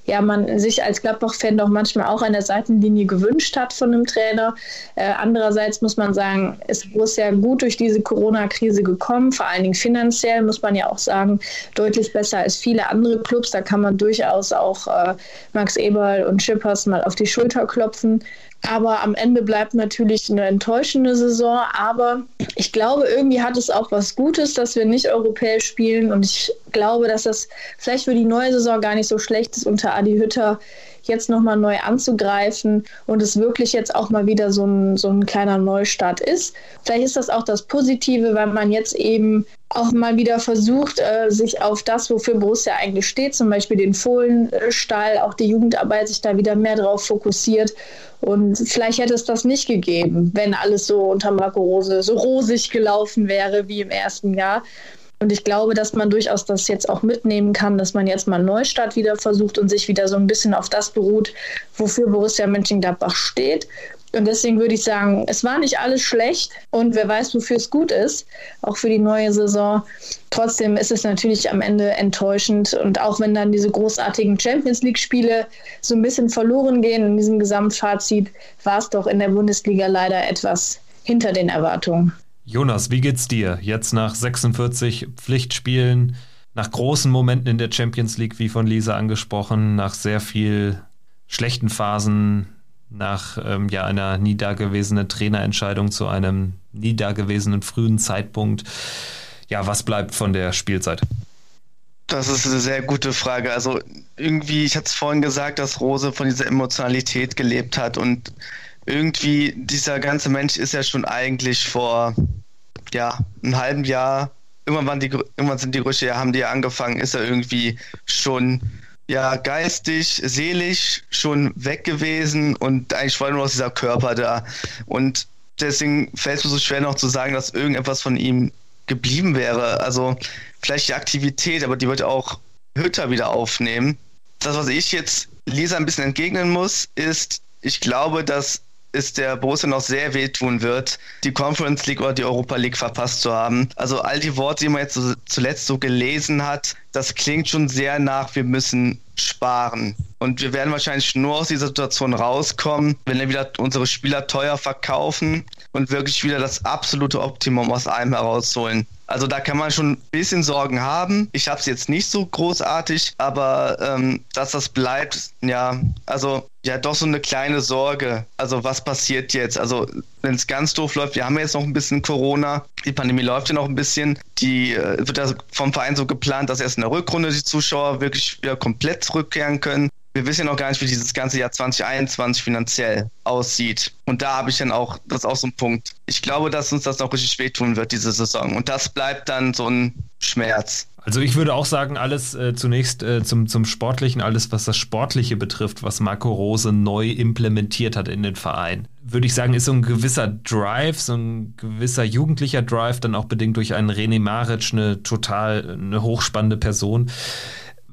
ja, man sich als Gladbach-Fan doch manchmal auch an der Seitenlinie gewünscht hat von einem Trainer. Äh, andererseits muss man sagen, ist Borussia gut durch diese Corona-Krise gekommen, vor allen Dingen finanziell, muss man ja auch sagen, deutlich besser als viele andere Clubs. Da kann man durchaus auch äh, Max Eberl und Schippers mal auf die Schulter klopfen. Aber am Ende bleibt natürlich eine enttäuschende Saison. Aber ich glaube, irgendwie hat es auch was Gutes, dass wir nicht europäisch spielen. Und ich glaube, dass das vielleicht für die neue Saison gar nicht so schlecht ist, unter Adi Hütter jetzt nochmal neu anzugreifen und es wirklich jetzt auch mal wieder so ein, so ein kleiner Neustart ist. Vielleicht ist das auch das Positive, weil man jetzt eben auch mal wieder versucht, äh, sich auf das, wofür Borussia eigentlich steht, zum Beispiel den Fohlenstall, auch die Jugendarbeit, sich da wieder mehr drauf fokussiert. Und vielleicht hätte es das nicht gegeben, wenn alles so unter Marco Rose so rosig gelaufen wäre wie im ersten Jahr. Und ich glaube, dass man durchaus das jetzt auch mitnehmen kann, dass man jetzt mal einen Neustart wieder versucht und sich wieder so ein bisschen auf das beruht, wofür Borussia Mönchengladbach steht. Und deswegen würde ich sagen, es war nicht alles schlecht und wer weiß, wofür es gut ist, auch für die neue Saison. Trotzdem ist es natürlich am Ende enttäuschend und auch wenn dann diese großartigen Champions League-Spiele so ein bisschen verloren gehen in diesem Gesamtfazit, war es doch in der Bundesliga leider etwas hinter den Erwartungen. Jonas, wie geht's dir jetzt nach 46 Pflichtspielen, nach großen Momenten in der Champions League, wie von Lisa angesprochen, nach sehr viel schlechten Phasen, nach ähm, ja, einer nie dagewesenen Trainerentscheidung zu einem nie dagewesenen frühen Zeitpunkt. Ja, was bleibt von der Spielzeit? Das ist eine sehr gute Frage. Also irgendwie, ich hatte es vorhin gesagt, dass Rose von dieser Emotionalität gelebt hat und irgendwie dieser ganze Mensch ist ja schon eigentlich vor ja einem halben Jahr irgendwann, die, irgendwann sind die Gerüche ja haben die ja angefangen, ist er irgendwie schon ja, geistig, seelisch schon weg gewesen und eigentlich war nur noch dieser Körper da. Und deswegen fällt es mir so schwer noch zu sagen, dass irgendetwas von ihm geblieben wäre. Also vielleicht die Aktivität, aber die wird auch Hütter wieder aufnehmen. Das, was ich jetzt Lisa ein bisschen entgegnen muss, ist, ich glaube, dass es der Borussia noch sehr wehtun wird, die Conference League oder die Europa League verpasst zu haben. Also all die Worte, die man jetzt so, zuletzt so gelesen hat, das klingt schon sehr nach, wir müssen sparen. Und wir werden wahrscheinlich nur aus dieser Situation rauskommen, wenn wir wieder unsere Spieler teuer verkaufen und wirklich wieder das absolute Optimum aus einem herausholen. Also da kann man schon ein bisschen Sorgen haben. Ich habe es jetzt nicht so großartig, aber ähm, dass das bleibt, ja, also ja, doch so eine kleine Sorge. Also was passiert jetzt? Also wenn es ganz doof läuft, wir haben jetzt noch ein bisschen Corona, die Pandemie läuft ja noch ein bisschen. Die äh, wird ja vom Verein so geplant, dass erst in der Rückrunde die Zuschauer wirklich wieder komplett zurückkehren können. Wir wissen ja noch gar nicht, wie dieses ganze Jahr 2021 finanziell aussieht. Und da habe ich dann auch, das ist auch so ein Punkt. Ich glaube, dass uns das noch richtig wehtun wird, diese Saison. Und das bleibt dann so ein Schmerz. Also ich würde auch sagen, alles äh, zunächst äh, zum, zum Sportlichen, alles was das Sportliche betrifft, was Marco Rose neu implementiert hat in den Verein, würde ich sagen, ist so ein gewisser Drive, so ein gewisser jugendlicher Drive, dann auch bedingt durch einen René Maric, eine total, eine hochspannende Person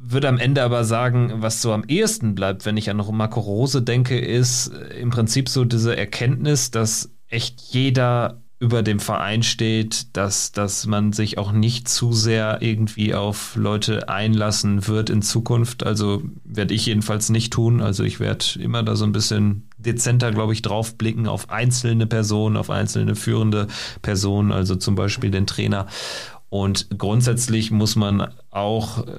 würde am Ende aber sagen, was so am ehesten bleibt, wenn ich an Marco Rose denke, ist äh, im Prinzip so diese Erkenntnis, dass echt jeder über dem Verein steht, dass, dass man sich auch nicht zu sehr irgendwie auf Leute einlassen wird in Zukunft. Also werde ich jedenfalls nicht tun. Also ich werde immer da so ein bisschen dezenter, glaube ich, drauf blicken auf einzelne Personen, auf einzelne führende Personen, also zum Beispiel den Trainer. Und grundsätzlich muss man auch äh,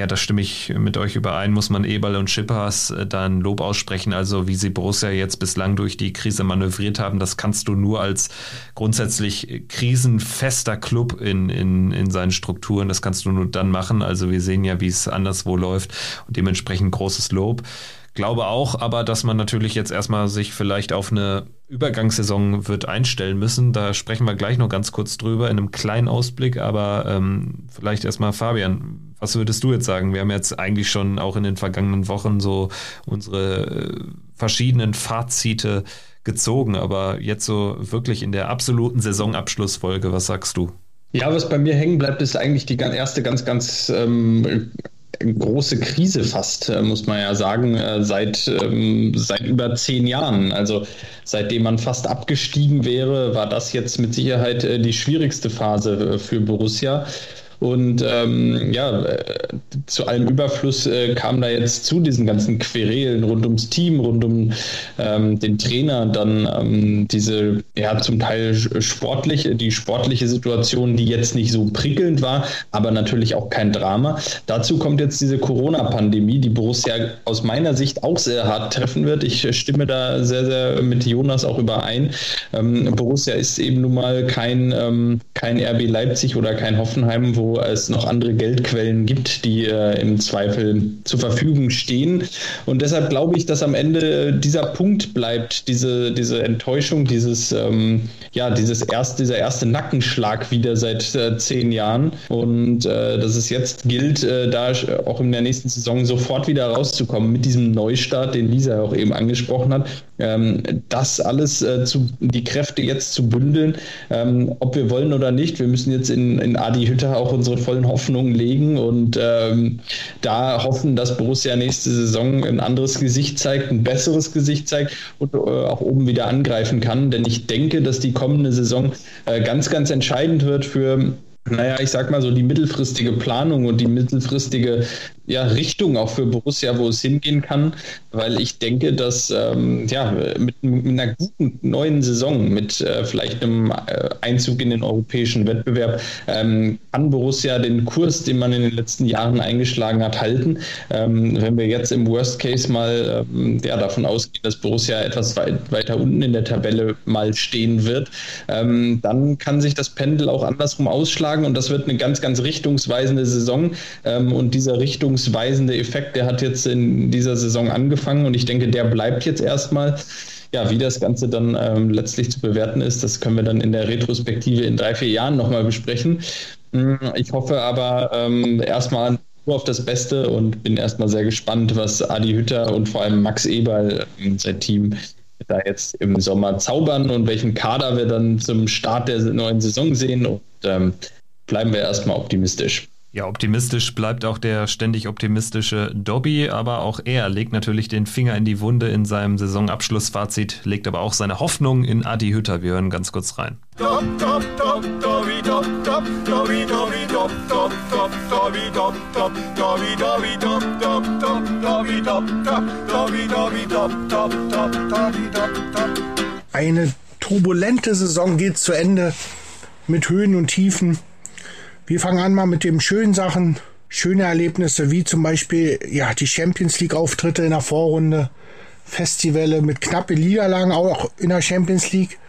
ja, da stimme ich mit euch überein, muss man Eberl und Schippers äh, dann Lob aussprechen. Also wie sie Borussia jetzt bislang durch die Krise manövriert haben, das kannst du nur als grundsätzlich krisenfester Club in, in, in seinen Strukturen, das kannst du nur dann machen. Also wir sehen ja, wie es anderswo läuft und dementsprechend großes Lob. Glaube auch aber, dass man natürlich jetzt erstmal sich vielleicht auf eine Übergangssaison wird einstellen müssen. Da sprechen wir gleich noch ganz kurz drüber in einem kleinen Ausblick, aber ähm, vielleicht erstmal Fabian, was würdest du jetzt sagen? Wir haben jetzt eigentlich schon auch in den vergangenen Wochen so unsere äh, verschiedenen Fazite gezogen, aber jetzt so wirklich in der absoluten Saisonabschlussfolge, was sagst du? Ja, was bei mir hängen bleibt, ist eigentlich die erste ganz, ganz ähm, große Krise fast, äh, muss man ja sagen, äh, seit, ähm, seit über zehn Jahren. Also seitdem man fast abgestiegen wäre, war das jetzt mit Sicherheit die schwierigste Phase für Borussia. Und ähm, ja, äh, zu allem Überfluss äh, kam da jetzt zu diesen ganzen Querelen rund ums Team, rund um ähm, den Trainer, dann ähm, diese ja zum Teil sportliche, die sportliche Situation, die jetzt nicht so prickelnd war, aber natürlich auch kein Drama. Dazu kommt jetzt diese Corona-Pandemie, die Borussia aus meiner Sicht auch sehr hart treffen wird. Ich stimme da sehr, sehr mit Jonas auch überein. Ähm, Borussia ist eben nun mal kein, ähm, kein RB Leipzig oder kein Hoffenheim, wo es noch andere Geldquellen gibt, die äh, im Zweifel zur Verfügung stehen. Und deshalb glaube ich, dass am Ende dieser Punkt bleibt, diese, diese Enttäuschung, dieses, ähm, ja, dieses erst, dieser erste Nackenschlag wieder seit äh, zehn Jahren. Und äh, dass es jetzt gilt, äh, da auch in der nächsten Saison sofort wieder rauszukommen mit diesem Neustart, den Lisa auch eben angesprochen hat. Ähm, das alles äh, zu, die Kräfte jetzt zu bündeln, ähm, ob wir wollen oder nicht. Wir müssen jetzt in, in Adi Hütter auch unsere vollen Hoffnungen legen und ähm, da hoffen, dass Borussia nächste Saison ein anderes Gesicht zeigt, ein besseres Gesicht zeigt und äh, auch oben wieder angreifen kann. Denn ich denke, dass die kommende Saison äh, ganz, ganz entscheidend wird für naja, ich sag mal so, die mittelfristige Planung und die mittelfristige ja, Richtung auch für Borussia, wo es hingehen kann, weil ich denke, dass ähm, ja, mit, mit, einer guten neuen Saison, mit äh, vielleicht einem äh, Einzug in den europäischen Wettbewerb, ähm, kann Borussia den Kurs, den man in den letzten Jahren eingeschlagen hat, halten. Ähm, wenn wir jetzt im Worst Case mal ähm, ja, davon ausgehen, dass Borussia etwas weit, weiter unten in der Tabelle mal stehen wird, ähm, dann kann sich das Pendel auch andersrum ausschlagen und das wird eine ganz, ganz richtungsweisende Saison ähm, und dieser Richtungs richtungsweisende Effekt, der hat jetzt in dieser Saison angefangen und ich denke, der bleibt jetzt erstmal. Ja, wie das Ganze dann ähm, letztlich zu bewerten ist, das können wir dann in der Retrospektive in drei, vier Jahren nochmal besprechen. Mm, ich hoffe aber ähm, erstmal nur auf das Beste und bin erstmal sehr gespannt, was Adi Hütter und vor allem Max Eberl, ähm, sein Team, da jetzt im Sommer zaubern und welchen Kader wir dann zum Start der neuen Saison sehen. Und ähm, bleiben wir erstmal optimistisch. Ja, optimistisch bleibt auch der ständig optimistische Dobby, aber auch er legt natürlich den Finger in die Wunde in seinem Saisonabschlussfazit, legt aber auch seine Hoffnung in Adi Hütter. Wir hören ganz kurz rein. Eine turbulente Saison geht zu Ende mit Höhen und Tiefen. Wir fangen an mal mit den schönen Sachen, schöne Erlebnisse, wie zum Beispiel ja die Champions League Auftritte in der Vorrunde, Festivale mit knappe Niederlagen auch in der Champions League,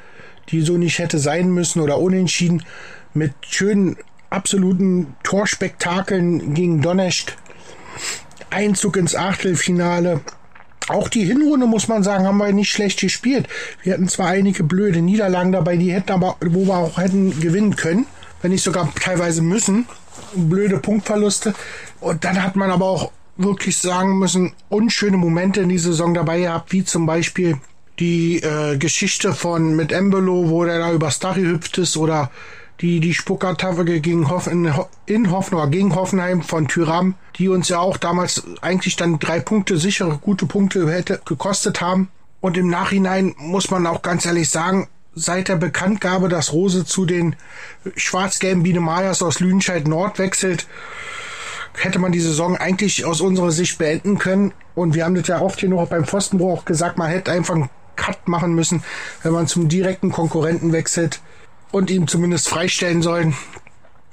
die so nicht hätte sein müssen oder unentschieden, mit schönen absoluten Torspektakeln gegen Donetsk. Einzug ins Achtelfinale. Auch die Hinrunde, muss man sagen, haben wir nicht schlecht gespielt. Wir hatten zwar einige blöde Niederlagen dabei, die hätten aber, wo wir auch hätten gewinnen können, wenn nicht sogar teilweise müssen. Blöde Punktverluste. Und dann hat man aber auch wirklich sagen müssen, unschöne Momente in dieser Saison dabei gehabt, wie zum Beispiel die äh, Geschichte von mit Embolo, wo der da übers Dach gehüpft ist, oder die, die Spuckertafel gegen Hoff, in, in Hoffenheim, gegen Hoffenheim von Tyram, die uns ja auch damals eigentlich dann drei Punkte, sichere, gute Punkte hätte gekostet haben. Und im Nachhinein muss man auch ganz ehrlich sagen, seit der Bekanntgabe, dass Rose zu den schwarz-gelben Biene Mayas aus Lüdenscheid Nord wechselt, hätte man die Saison eigentlich aus unserer Sicht beenden können. Und wir haben das ja oft hier noch beim Pfostenbruch gesagt, man hätte einfach einen Cut machen müssen, wenn man zum direkten Konkurrenten wechselt und ihm zumindest freistellen sollen.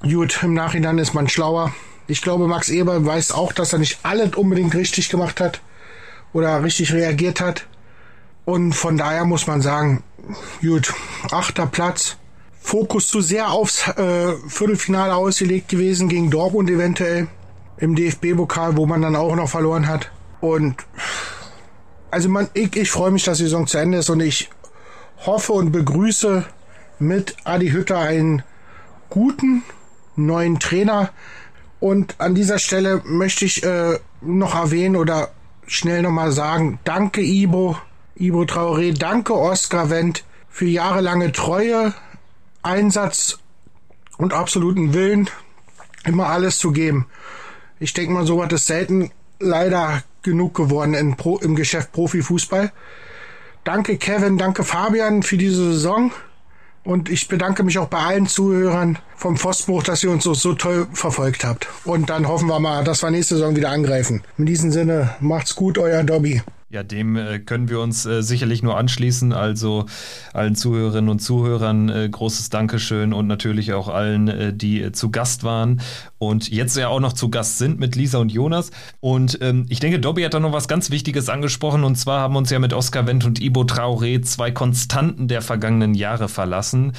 Gut, im Nachhinein ist man schlauer. Ich glaube, Max Eber weiß auch, dass er nicht alles unbedingt richtig gemacht hat oder richtig reagiert hat. Und von daher muss man sagen, gut, achter Platz. Fokus zu sehr aufs äh, Viertelfinale ausgelegt gewesen gegen Dortmund eventuell im DFB-Pokal, wo man dann auch noch verloren hat. Und also man, ich, ich freue mich, dass die Saison zu Ende ist und ich hoffe und begrüße mit Adi Hütter einen guten neuen Trainer. Und an dieser Stelle möchte ich äh, noch erwähnen oder schnell nochmal sagen, danke Ibo, Ibo Traoré, danke Oskar Wendt für jahrelange Treue, Einsatz und absoluten Willen, immer alles zu geben. Ich denke mal, so hat es selten leider genug geworden in Pro, im Geschäft Profifußball. Danke Kevin, danke Fabian für diese Saison. Und ich bedanke mich auch bei allen Zuhörern vom Pfostenbruch, dass ihr uns so, so toll verfolgt habt. Und dann hoffen wir mal, dass wir nächste Saison wieder angreifen. In diesem Sinne, macht's gut, euer Dobby. Ja, dem äh, können wir uns äh, sicherlich nur anschließen. Also allen Zuhörerinnen und Zuhörern äh, großes Dankeschön und natürlich auch allen, die zu Gast waren und jetzt ja auch noch zu Gast sind mit Lisa und Jonas. Und ähm, ich denke, Dobby hat da noch was ganz Wichtiges angesprochen. Und zwar haben uns ja mit Oskar Wendt und Ibo Traoré zwei Konstanten der vergangenen Jahre verlassen.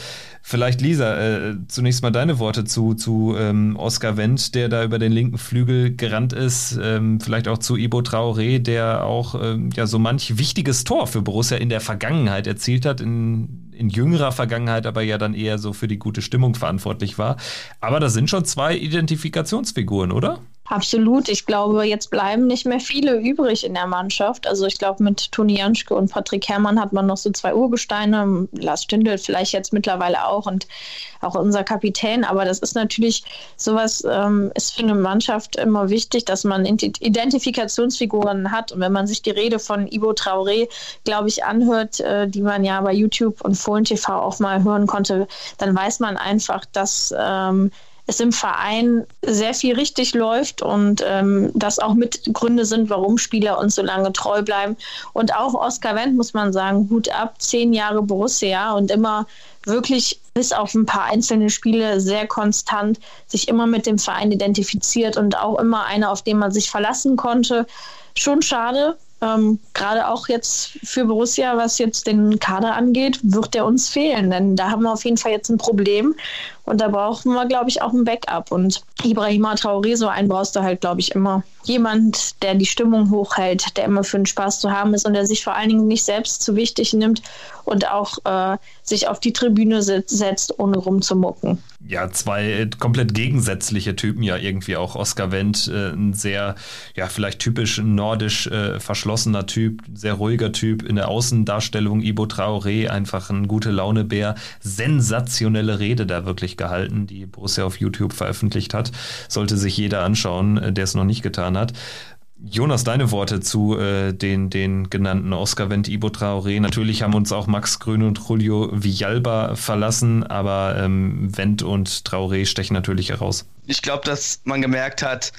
Vielleicht, Lisa, äh, zunächst mal deine Worte zu, zu ähm, Oskar Wendt, der da über den linken Flügel gerannt ist. Ähm, vielleicht auch zu Ibo Traoré, der auch ähm, ja so manch wichtiges Tor für Borussia in der Vergangenheit erzielt hat, in, in jüngerer Vergangenheit aber ja dann eher so für die gute Stimmung verantwortlich war. Aber das sind schon zwei Identifikationsfiguren, oder? Absolut. Ich glaube, jetzt bleiben nicht mehr viele übrig in der Mannschaft. Also ich glaube, mit Toni Janschke und Patrick Herrmann hat man noch so zwei Urgesteine. Lars Stindl vielleicht jetzt mittlerweile auch und auch unser Kapitän. Aber das ist natürlich sowas, ähm, ist für eine Mannschaft immer wichtig, dass man Identifikationsfiguren hat. Und wenn man sich die Rede von Ivo Traoré, glaube ich, anhört, äh, die man ja bei YouTube und Fohlen TV auch mal hören konnte, dann weiß man einfach, dass ähm, es im Verein sehr viel richtig läuft und ähm, das auch mit Gründe sind, warum Spieler uns so lange treu bleiben. Und auch Oskar Wendt, muss man sagen, Hut ab, zehn Jahre Borussia und immer wirklich bis auf ein paar einzelne Spiele sehr konstant sich immer mit dem Verein identifiziert und auch immer einer, auf den man sich verlassen konnte. Schon schade, ähm, Gerade auch jetzt für Borussia, was jetzt den Kader angeht, wird der uns fehlen. Denn da haben wir auf jeden Fall jetzt ein Problem. Und da brauchen wir, glaube ich, auch ein Backup. Und Ibrahima Traoré, so einen brauchst du halt, glaube ich, immer. Jemand, der die Stimmung hochhält, der immer für den Spaß zu haben ist und der sich vor allen Dingen nicht selbst zu wichtig nimmt und auch äh, sich auf die Tribüne setzt, ohne rumzumucken. Ja, zwei äh, komplett gegensätzliche Typen ja irgendwie auch. Oskar Wendt, äh, ein sehr, ja, vielleicht typisch nordisch äh, verschlossener Typ, sehr ruhiger Typ in der Außendarstellung. Ibo Traoré, einfach ein gute Launebär. Sensationelle Rede da wirklich gehalten, die Borussia auf YouTube veröffentlicht hat. Sollte sich jeder anschauen, äh, der es noch nicht getan hat. Jonas, deine Worte zu äh, den, den genannten Oscar Wendt, Ibo Traoré. Natürlich haben uns auch Max Grün und Julio Villalba verlassen, aber ähm, Wendt und Traoré stechen natürlich heraus. Ich glaube, dass man gemerkt hat,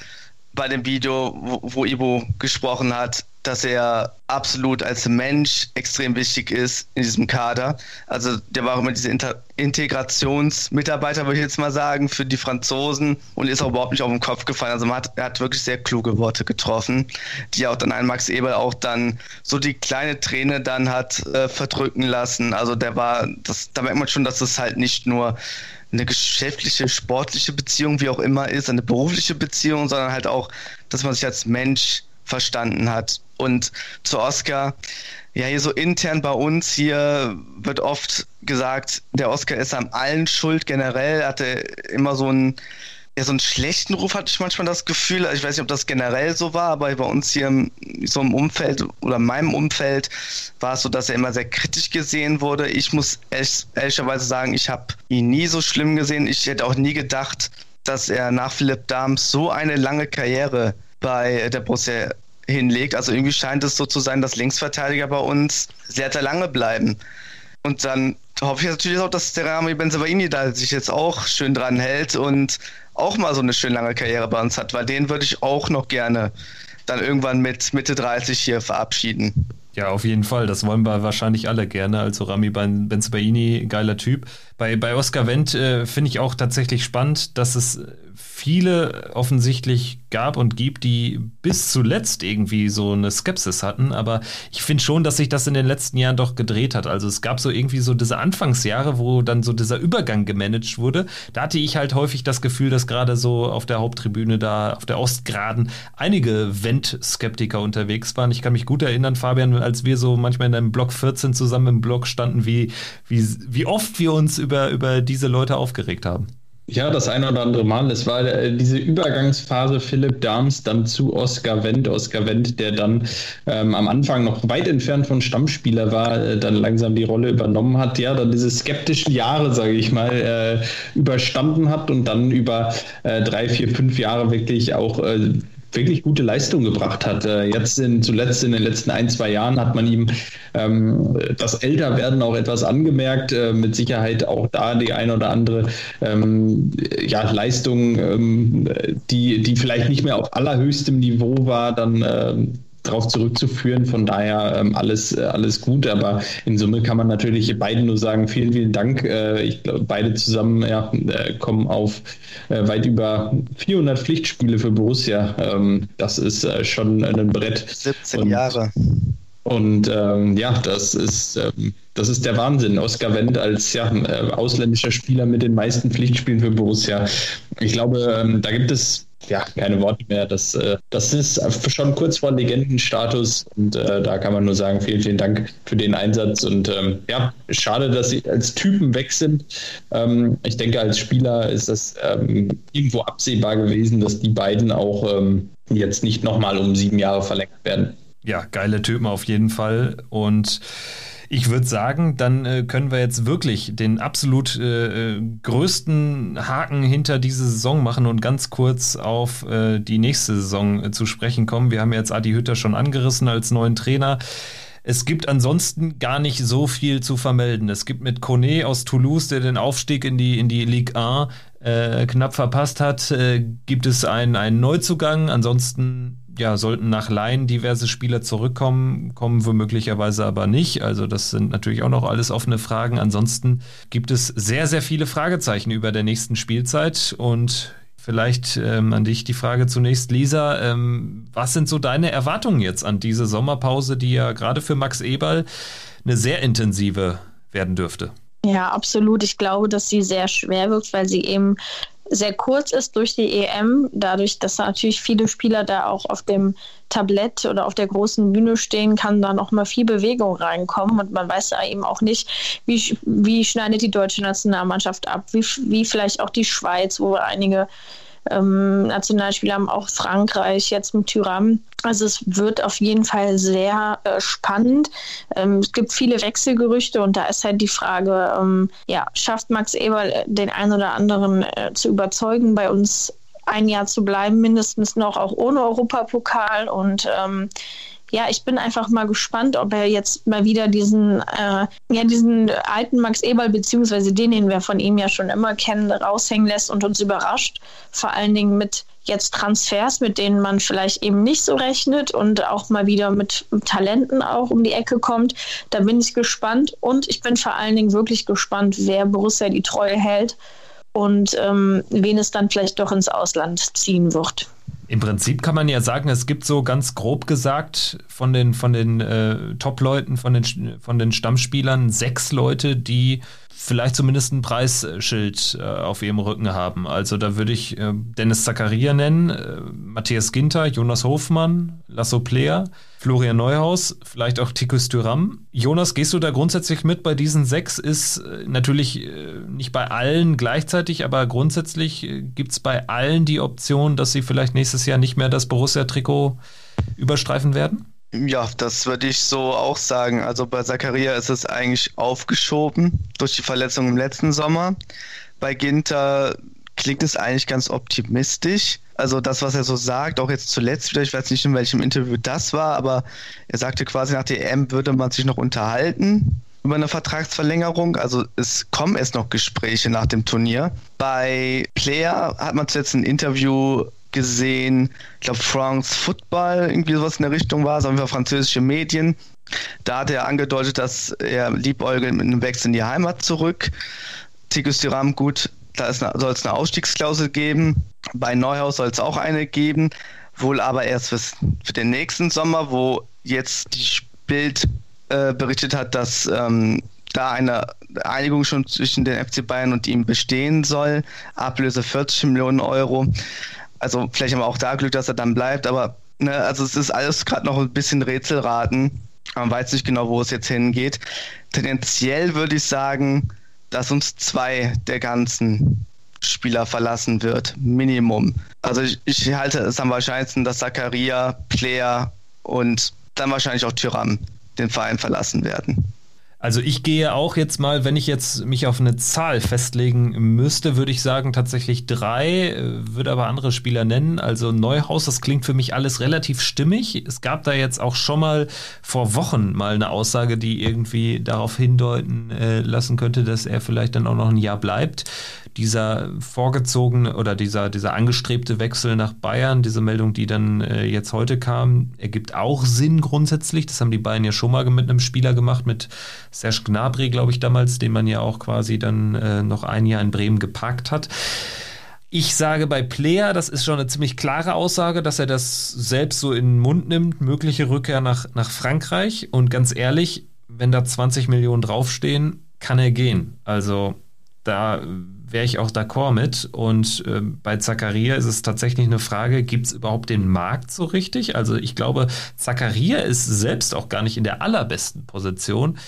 bei dem Video, wo, wo Ibo gesprochen hat, dass er absolut als Mensch extrem wichtig ist in diesem Kader. Also der war auch immer diese Inter Integrationsmitarbeiter, würde ich jetzt mal sagen, für die Franzosen und ist auch überhaupt nicht auf den Kopf gefallen. Also hat, er hat wirklich sehr kluge Worte getroffen, die auch dann ein Max Eberl auch dann so die kleine Träne dann hat äh, verdrücken lassen. Also der war, das, da merkt man schon, dass es halt nicht nur eine geschäftliche, sportliche Beziehung, wie auch immer ist, eine berufliche Beziehung, sondern halt auch, dass man sich als Mensch verstanden hat. Und zu Oscar, ja, hier so intern bei uns hier wird oft gesagt, der Oscar ist an allen schuld generell, hatte immer so einen, ja, so einen schlechten Ruf hatte ich manchmal das Gefühl. Also ich weiß nicht, ob das generell so war, aber bei uns hier so im Umfeld oder in meinem Umfeld war es so, dass er immer sehr kritisch gesehen wurde. Ich muss ehrlich, ehrlicherweise sagen, ich habe ihn nie so schlimm gesehen. Ich hätte auch nie gedacht, dass er nach Philipp Dahms so eine lange Karriere bei der Borussia hinlegt. Also irgendwie scheint es so zu sein, dass Linksverteidiger bei uns sehr, sehr lange bleiben. Und dann hoffe ich natürlich auch, dass der Rami Benzebaini da sich jetzt auch schön dran hält und auch mal so eine schön lange Karriere bei uns hat, weil den würde ich auch noch gerne dann irgendwann mit Mitte 30 hier verabschieden. Ja, auf jeden Fall. Das wollen wir wahrscheinlich alle gerne. Also Rami Benzebaini, geiler Typ. Bei, bei Oscar Wendt äh, finde ich auch tatsächlich spannend, dass es viele offensichtlich gab und gibt, die bis zuletzt irgendwie so eine Skepsis hatten. Aber ich finde schon, dass sich das in den letzten Jahren doch gedreht hat. Also es gab so irgendwie so diese Anfangsjahre, wo dann so dieser Übergang gemanagt wurde. Da hatte ich halt häufig das Gefühl, dass gerade so auf der Haupttribüne da, auf der Ostgraden, einige Wendt-Skeptiker unterwegs waren. Ich kann mich gut erinnern, Fabian, als wir so manchmal in einem Block 14 zusammen im Block standen, wie, wie, wie oft wir uns über, über diese Leute aufgeregt haben. Ja, das eine oder andere Mal. Es war äh, diese Übergangsphase Philipp Dahms dann zu Oskar Wendt. Oskar Wendt, der dann ähm, am Anfang noch weit entfernt von Stammspieler war, äh, dann langsam die Rolle übernommen hat. Ja, dann diese skeptischen Jahre, sage ich mal, äh, überstanden hat und dann über äh, drei, vier, fünf Jahre wirklich auch äh, wirklich gute Leistung gebracht hat. Äh, jetzt in, zuletzt in den letzten ein, zwei Jahren hat man ihm ähm, das Älterwerden auch etwas angemerkt. Äh, mit Sicherheit auch da die ein oder andere ähm, ja, Leistung, ähm, die, die vielleicht nicht mehr auf allerhöchstem Niveau war, dann darauf zurückzuführen. Von daher ähm, alles, äh, alles gut. Aber in Summe kann man natürlich beiden nur sagen, vielen, vielen Dank. Äh, ich glaube, beide zusammen ja, äh, kommen auf äh, weit über 400 Pflichtspiele für Borussia. Ähm, das ist äh, schon ein Brett. 17 und, Jahre. Und ähm, ja, das ist, ähm, das ist der Wahnsinn. Oskar Wendt als ja, ausländischer Spieler mit den meisten Pflichtspielen für Borussia. Ich glaube, ähm, da gibt es ja, keine Worte mehr. Das, äh, das ist schon kurz vor Legendenstatus und äh, da kann man nur sagen, vielen, vielen Dank für den Einsatz und ähm, ja, schade, dass sie als Typen weg sind. Ähm, ich denke, als Spieler ist das ähm, irgendwo absehbar gewesen, dass die beiden auch ähm, jetzt nicht nochmal um sieben Jahre verlängert werden. Ja, geile Typen auf jeden Fall und ich würde sagen, dann äh, können wir jetzt wirklich den absolut äh, äh, größten Haken hinter diese Saison machen und ganz kurz auf äh, die nächste Saison äh, zu sprechen kommen. Wir haben jetzt Adi Hütter schon angerissen als neuen Trainer. Es gibt ansonsten gar nicht so viel zu vermelden. Es gibt mit Kone aus Toulouse, der den Aufstieg in die, in die Ligue 1 äh, knapp verpasst hat, äh, gibt es einen, einen Neuzugang. Ansonsten ja, sollten nach Laien diverse Spieler zurückkommen, kommen womöglicherweise aber nicht. Also das sind natürlich auch noch alles offene Fragen. Ansonsten gibt es sehr, sehr viele Fragezeichen über der nächsten Spielzeit und Vielleicht ähm, an dich die Frage zunächst, Lisa. Ähm, was sind so deine Erwartungen jetzt an diese Sommerpause, die ja gerade für Max Eberl eine sehr intensive werden dürfte? Ja, absolut. Ich glaube, dass sie sehr schwer wirkt, weil sie eben sehr kurz ist durch die EM, dadurch, dass natürlich viele Spieler da auch auf dem Tablett oder auf der großen Bühne stehen, kann da noch mal viel Bewegung reinkommen und man weiß ja eben auch nicht, wie, wie schneidet die deutsche Nationalmannschaft ab, wie, wie vielleicht auch die Schweiz, wo einige ähm, Nationalspieler haben, auch Frankreich jetzt mit Tyram. Also es wird auf jeden Fall sehr äh, spannend. Ähm, es gibt viele Wechselgerüchte und da ist halt die Frage, ähm, ja, schafft Max Eberl äh, den einen oder anderen äh, zu überzeugen, bei uns ein Jahr zu bleiben, mindestens noch auch ohne Europapokal und ähm, ja, ich bin einfach mal gespannt, ob er jetzt mal wieder diesen, äh, ja, diesen alten Max Eberl, beziehungsweise den, den wir von ihm ja schon immer kennen, raushängen lässt und uns überrascht. Vor allen Dingen mit jetzt Transfers, mit denen man vielleicht eben nicht so rechnet und auch mal wieder mit Talenten auch um die Ecke kommt. Da bin ich gespannt und ich bin vor allen Dingen wirklich gespannt, wer Borussia die Treue hält und ähm, wen es dann vielleicht doch ins Ausland ziehen wird. Im Prinzip kann man ja sagen, es gibt so ganz grob gesagt von den, von den äh, Top-Leuten, von den, von den Stammspielern sechs Leute, die vielleicht zumindest ein Preisschild äh, auf ihrem Rücken haben. Also da würde ich äh, Dennis Zakaria nennen, äh, Matthias Ginter, Jonas Hofmann, Lasso Player, Florian Neuhaus, vielleicht auch Tikus Thuram. Jonas, gehst du da grundsätzlich mit bei diesen sechs? Ist äh, natürlich äh, nicht bei allen gleichzeitig, aber grundsätzlich äh, gibt es bei allen die Option, dass sie vielleicht nächstes Jahr nicht mehr das Borussia-Trikot überstreifen werden? Ja, das würde ich so auch sagen. Also bei Zakaria ist es eigentlich aufgeschoben durch die Verletzung im letzten Sommer. Bei Ginter klingt es eigentlich ganz optimistisch. Also das, was er so sagt, auch jetzt zuletzt wieder, ich weiß nicht, in welchem Interview das war, aber er sagte quasi nach EM würde man sich noch unterhalten über eine Vertragsverlängerung. Also es kommen erst noch Gespräche nach dem Turnier. Bei Player hat man zuletzt ein Interview gesehen, ich glaube France Football, irgendwie sowas in der Richtung war Fall französische Medien. Da hat er angedeutet, dass er liebäugelt mit einem Wechsel in die Heimat zurück. Tikus Tiram, gut, da soll es eine Ausstiegsklausel geben. Bei Neuhaus soll es auch eine geben. Wohl aber erst fürs, für den nächsten Sommer, wo jetzt die Bild äh, berichtet hat, dass ähm, da eine Einigung schon zwischen den FC Bayern und ihm bestehen soll. Ablöse 40 Millionen Euro. Also vielleicht haben wir auch da Glück, dass er dann bleibt, aber ne, also es ist alles gerade noch ein bisschen Rätselraten. Man weiß nicht genau, wo es jetzt hingeht. Tendenziell würde ich sagen, dass uns zwei der ganzen Spieler verlassen wird. Minimum. Also ich, ich halte es am wahrscheinlichsten, dass Zakaria, Player und dann wahrscheinlich auch Tyram den Verein verlassen werden. Also ich gehe auch jetzt mal, wenn ich jetzt mich auf eine Zahl festlegen müsste, würde ich sagen tatsächlich drei, äh, würde aber andere Spieler nennen. Also Neuhaus, das klingt für mich alles relativ stimmig. Es gab da jetzt auch schon mal vor Wochen mal eine Aussage, die irgendwie darauf hindeuten äh, lassen könnte, dass er vielleicht dann auch noch ein Jahr bleibt dieser vorgezogene oder dieser, dieser angestrebte Wechsel nach Bayern, diese Meldung, die dann äh, jetzt heute kam, ergibt auch Sinn grundsätzlich. Das haben die Bayern ja schon mal mit einem Spieler gemacht, mit Serge Gnabry, glaube ich, damals, den man ja auch quasi dann äh, noch ein Jahr in Bremen geparkt hat. Ich sage bei Player, das ist schon eine ziemlich klare Aussage, dass er das selbst so in den Mund nimmt, mögliche Rückkehr nach, nach Frankreich. Und ganz ehrlich, wenn da 20 Millionen draufstehen, kann er gehen. Also da wäre ich auch d'accord mit. Und äh, bei Zacharia ist es tatsächlich eine Frage, gibt es überhaupt den Markt so richtig? Also ich glaube, Zacharia ist selbst auch gar nicht in der allerbesten Position.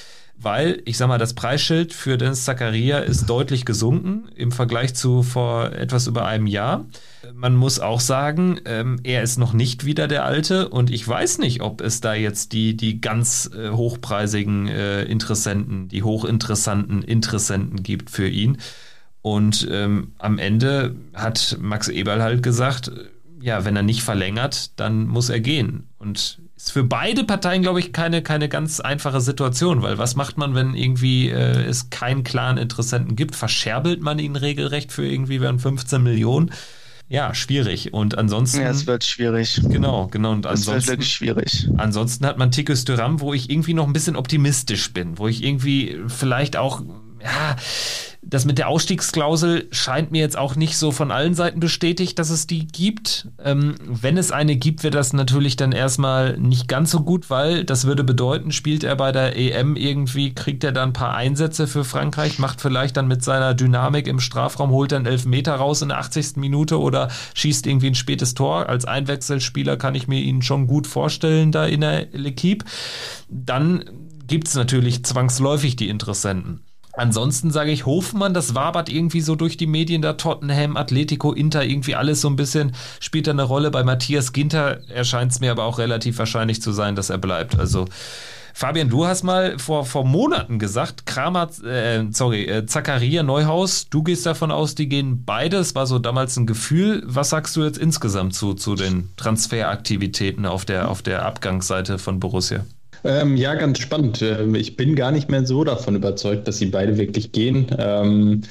Weil, ich sag mal, das Preisschild für Dennis Zacharia ist deutlich gesunken im Vergleich zu vor etwas über einem Jahr. Man muss auch sagen, ähm, er ist noch nicht wieder der Alte und ich weiß nicht, ob es da jetzt die, die ganz äh, hochpreisigen äh, Interessenten, die hochinteressanten Interessenten gibt für ihn. Und ähm, am Ende hat Max Eberl halt gesagt, ja, wenn er nicht verlängert, dann muss er gehen. Und ist für beide Parteien, glaube ich, keine, keine ganz einfache Situation, weil was macht man, wenn irgendwie äh, es keinen klaren Interessenten gibt? Verscherbelt man ihn regelrecht für irgendwie 15 Millionen? Ja, schwierig. Und ansonsten. Ja, es wird schwierig. Genau, genau. Und ansonsten, es wird wirklich schwierig. Ansonsten hat man Tikus Thuram, wo ich irgendwie noch ein bisschen optimistisch bin, wo ich irgendwie vielleicht auch, ja, das mit der Ausstiegsklausel scheint mir jetzt auch nicht so von allen Seiten bestätigt, dass es die gibt. Ähm, wenn es eine gibt, wird das natürlich dann erstmal nicht ganz so gut, weil das würde bedeuten, spielt er bei der EM irgendwie, kriegt er dann ein paar Einsätze für Frankreich, macht vielleicht dann mit seiner Dynamik im Strafraum, holt dann elf Meter raus in der 80. Minute oder schießt irgendwie ein spätes Tor. Als Einwechselspieler kann ich mir ihn schon gut vorstellen da in der L'Equipe. Dann gibt es natürlich zwangsläufig die Interessenten. Ansonsten sage ich Hofmann, das wabert irgendwie so durch die Medien da, Tottenham, Atletico, Inter, irgendwie alles so ein bisschen spielt da eine Rolle. Bei Matthias Ginter erscheint es mir aber auch relativ wahrscheinlich zu sein, dass er bleibt. Also Fabian, du hast mal vor, vor Monaten gesagt, Kramer, äh, sorry, äh, Zakaria, Neuhaus, du gehst davon aus, die gehen beide. Es war so damals ein Gefühl. Was sagst du jetzt insgesamt zu, zu den Transferaktivitäten auf der, auf der Abgangsseite von Borussia? Ähm, ja, ganz spannend. Ähm, ich bin gar nicht mehr so davon überzeugt, dass sie beide wirklich gehen. Ähm,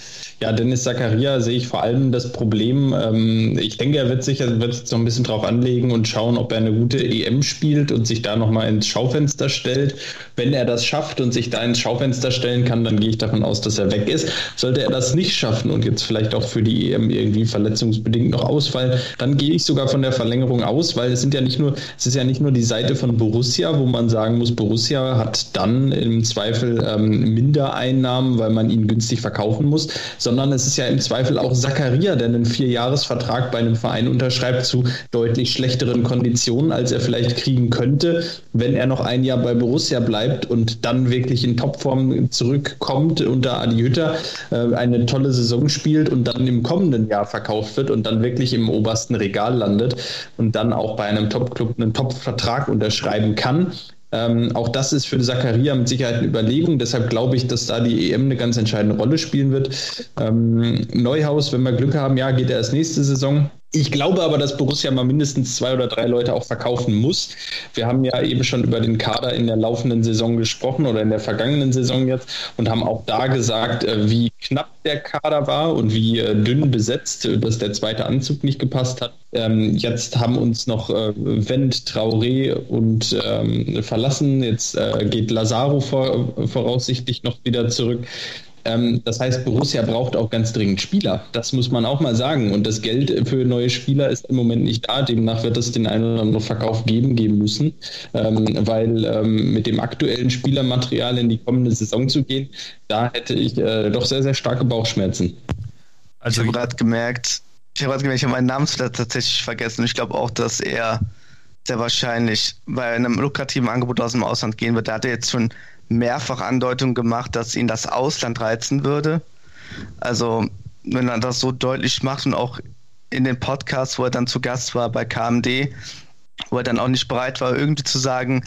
ja, Dennis Zakaria sehe ich vor allem das Problem. Ähm, ich denke, er wird sich, er wird noch ein bisschen drauf anlegen und schauen, ob er eine gute EM spielt und sich da nochmal ins Schaufenster stellt. Wenn er das schafft und sich da ins Schaufenster stellen kann, dann gehe ich davon aus, dass er weg ist. Sollte er das nicht schaffen und jetzt vielleicht auch für die EM irgendwie verletzungsbedingt noch ausfallen, dann gehe ich sogar von der Verlängerung aus, weil es sind ja nicht nur, es ist ja nicht nur die Seite von Borussia, wo man sagen muss, Borussia hat dann im Zweifel ähm, Mindereinnahmen, weil man ihn günstig verkaufen muss, sondern es ist ja im Zweifel auch Zakaria, der einen Vierjahresvertrag bei einem Verein unterschreibt zu deutlich schlechteren Konditionen, als er vielleicht kriegen könnte, wenn er noch ein Jahr bei Borussia bleibt und dann wirklich in Topform zurückkommt unter Adi Hütter, äh, eine tolle Saison spielt und dann im kommenden Jahr verkauft wird und dann wirklich im obersten Regal landet und dann auch bei einem Top-Club einen Top-Vertrag unterschreiben kann. Ähm, auch das ist für Zakaria mit Sicherheit eine Überlegung. Deshalb glaube ich, dass da die EM eine ganz entscheidende Rolle spielen wird. Ähm, Neuhaus, wenn wir Glück haben, ja, geht er erst nächste Saison. Ich glaube aber, dass Borussia mal mindestens zwei oder drei Leute auch verkaufen muss. Wir haben ja eben schon über den Kader in der laufenden Saison gesprochen oder in der vergangenen Saison jetzt und haben auch da gesagt, äh, wie knapp der Kader war und wie äh, dünn besetzt, äh, dass der zweite Anzug nicht gepasst hat. Ähm, jetzt haben uns noch Wendt, Traoré und ähm, verlassen. Jetzt geht Lazaro voraussichtlich noch wieder zurück. Ähm, das heißt, Borussia braucht auch ganz dringend Spieler. Das muss man auch mal sagen. Und das Geld für neue Spieler ist im Moment nicht da. Demnach wird es den einen oder anderen Verkauf geben, geben müssen. Ähm, weil ähm, mit dem aktuellen Spielermaterial in die kommende Saison zu gehen, da hätte ich äh, doch sehr, sehr starke Bauchschmerzen. Also ich habe gerade gemerkt, ich habe gerade gemerkt, ich habe meinen Namen tatsächlich vergessen. Ich glaube auch, dass er sehr wahrscheinlich bei einem lukrativen Angebot aus dem Ausland gehen wird. Da hat er jetzt schon mehrfach Andeutungen gemacht, dass ihn das Ausland reizen würde. Also, wenn er das so deutlich macht und auch in den Podcasts, wo er dann zu Gast war bei KMD, wo er dann auch nicht bereit war, irgendwie zu sagen,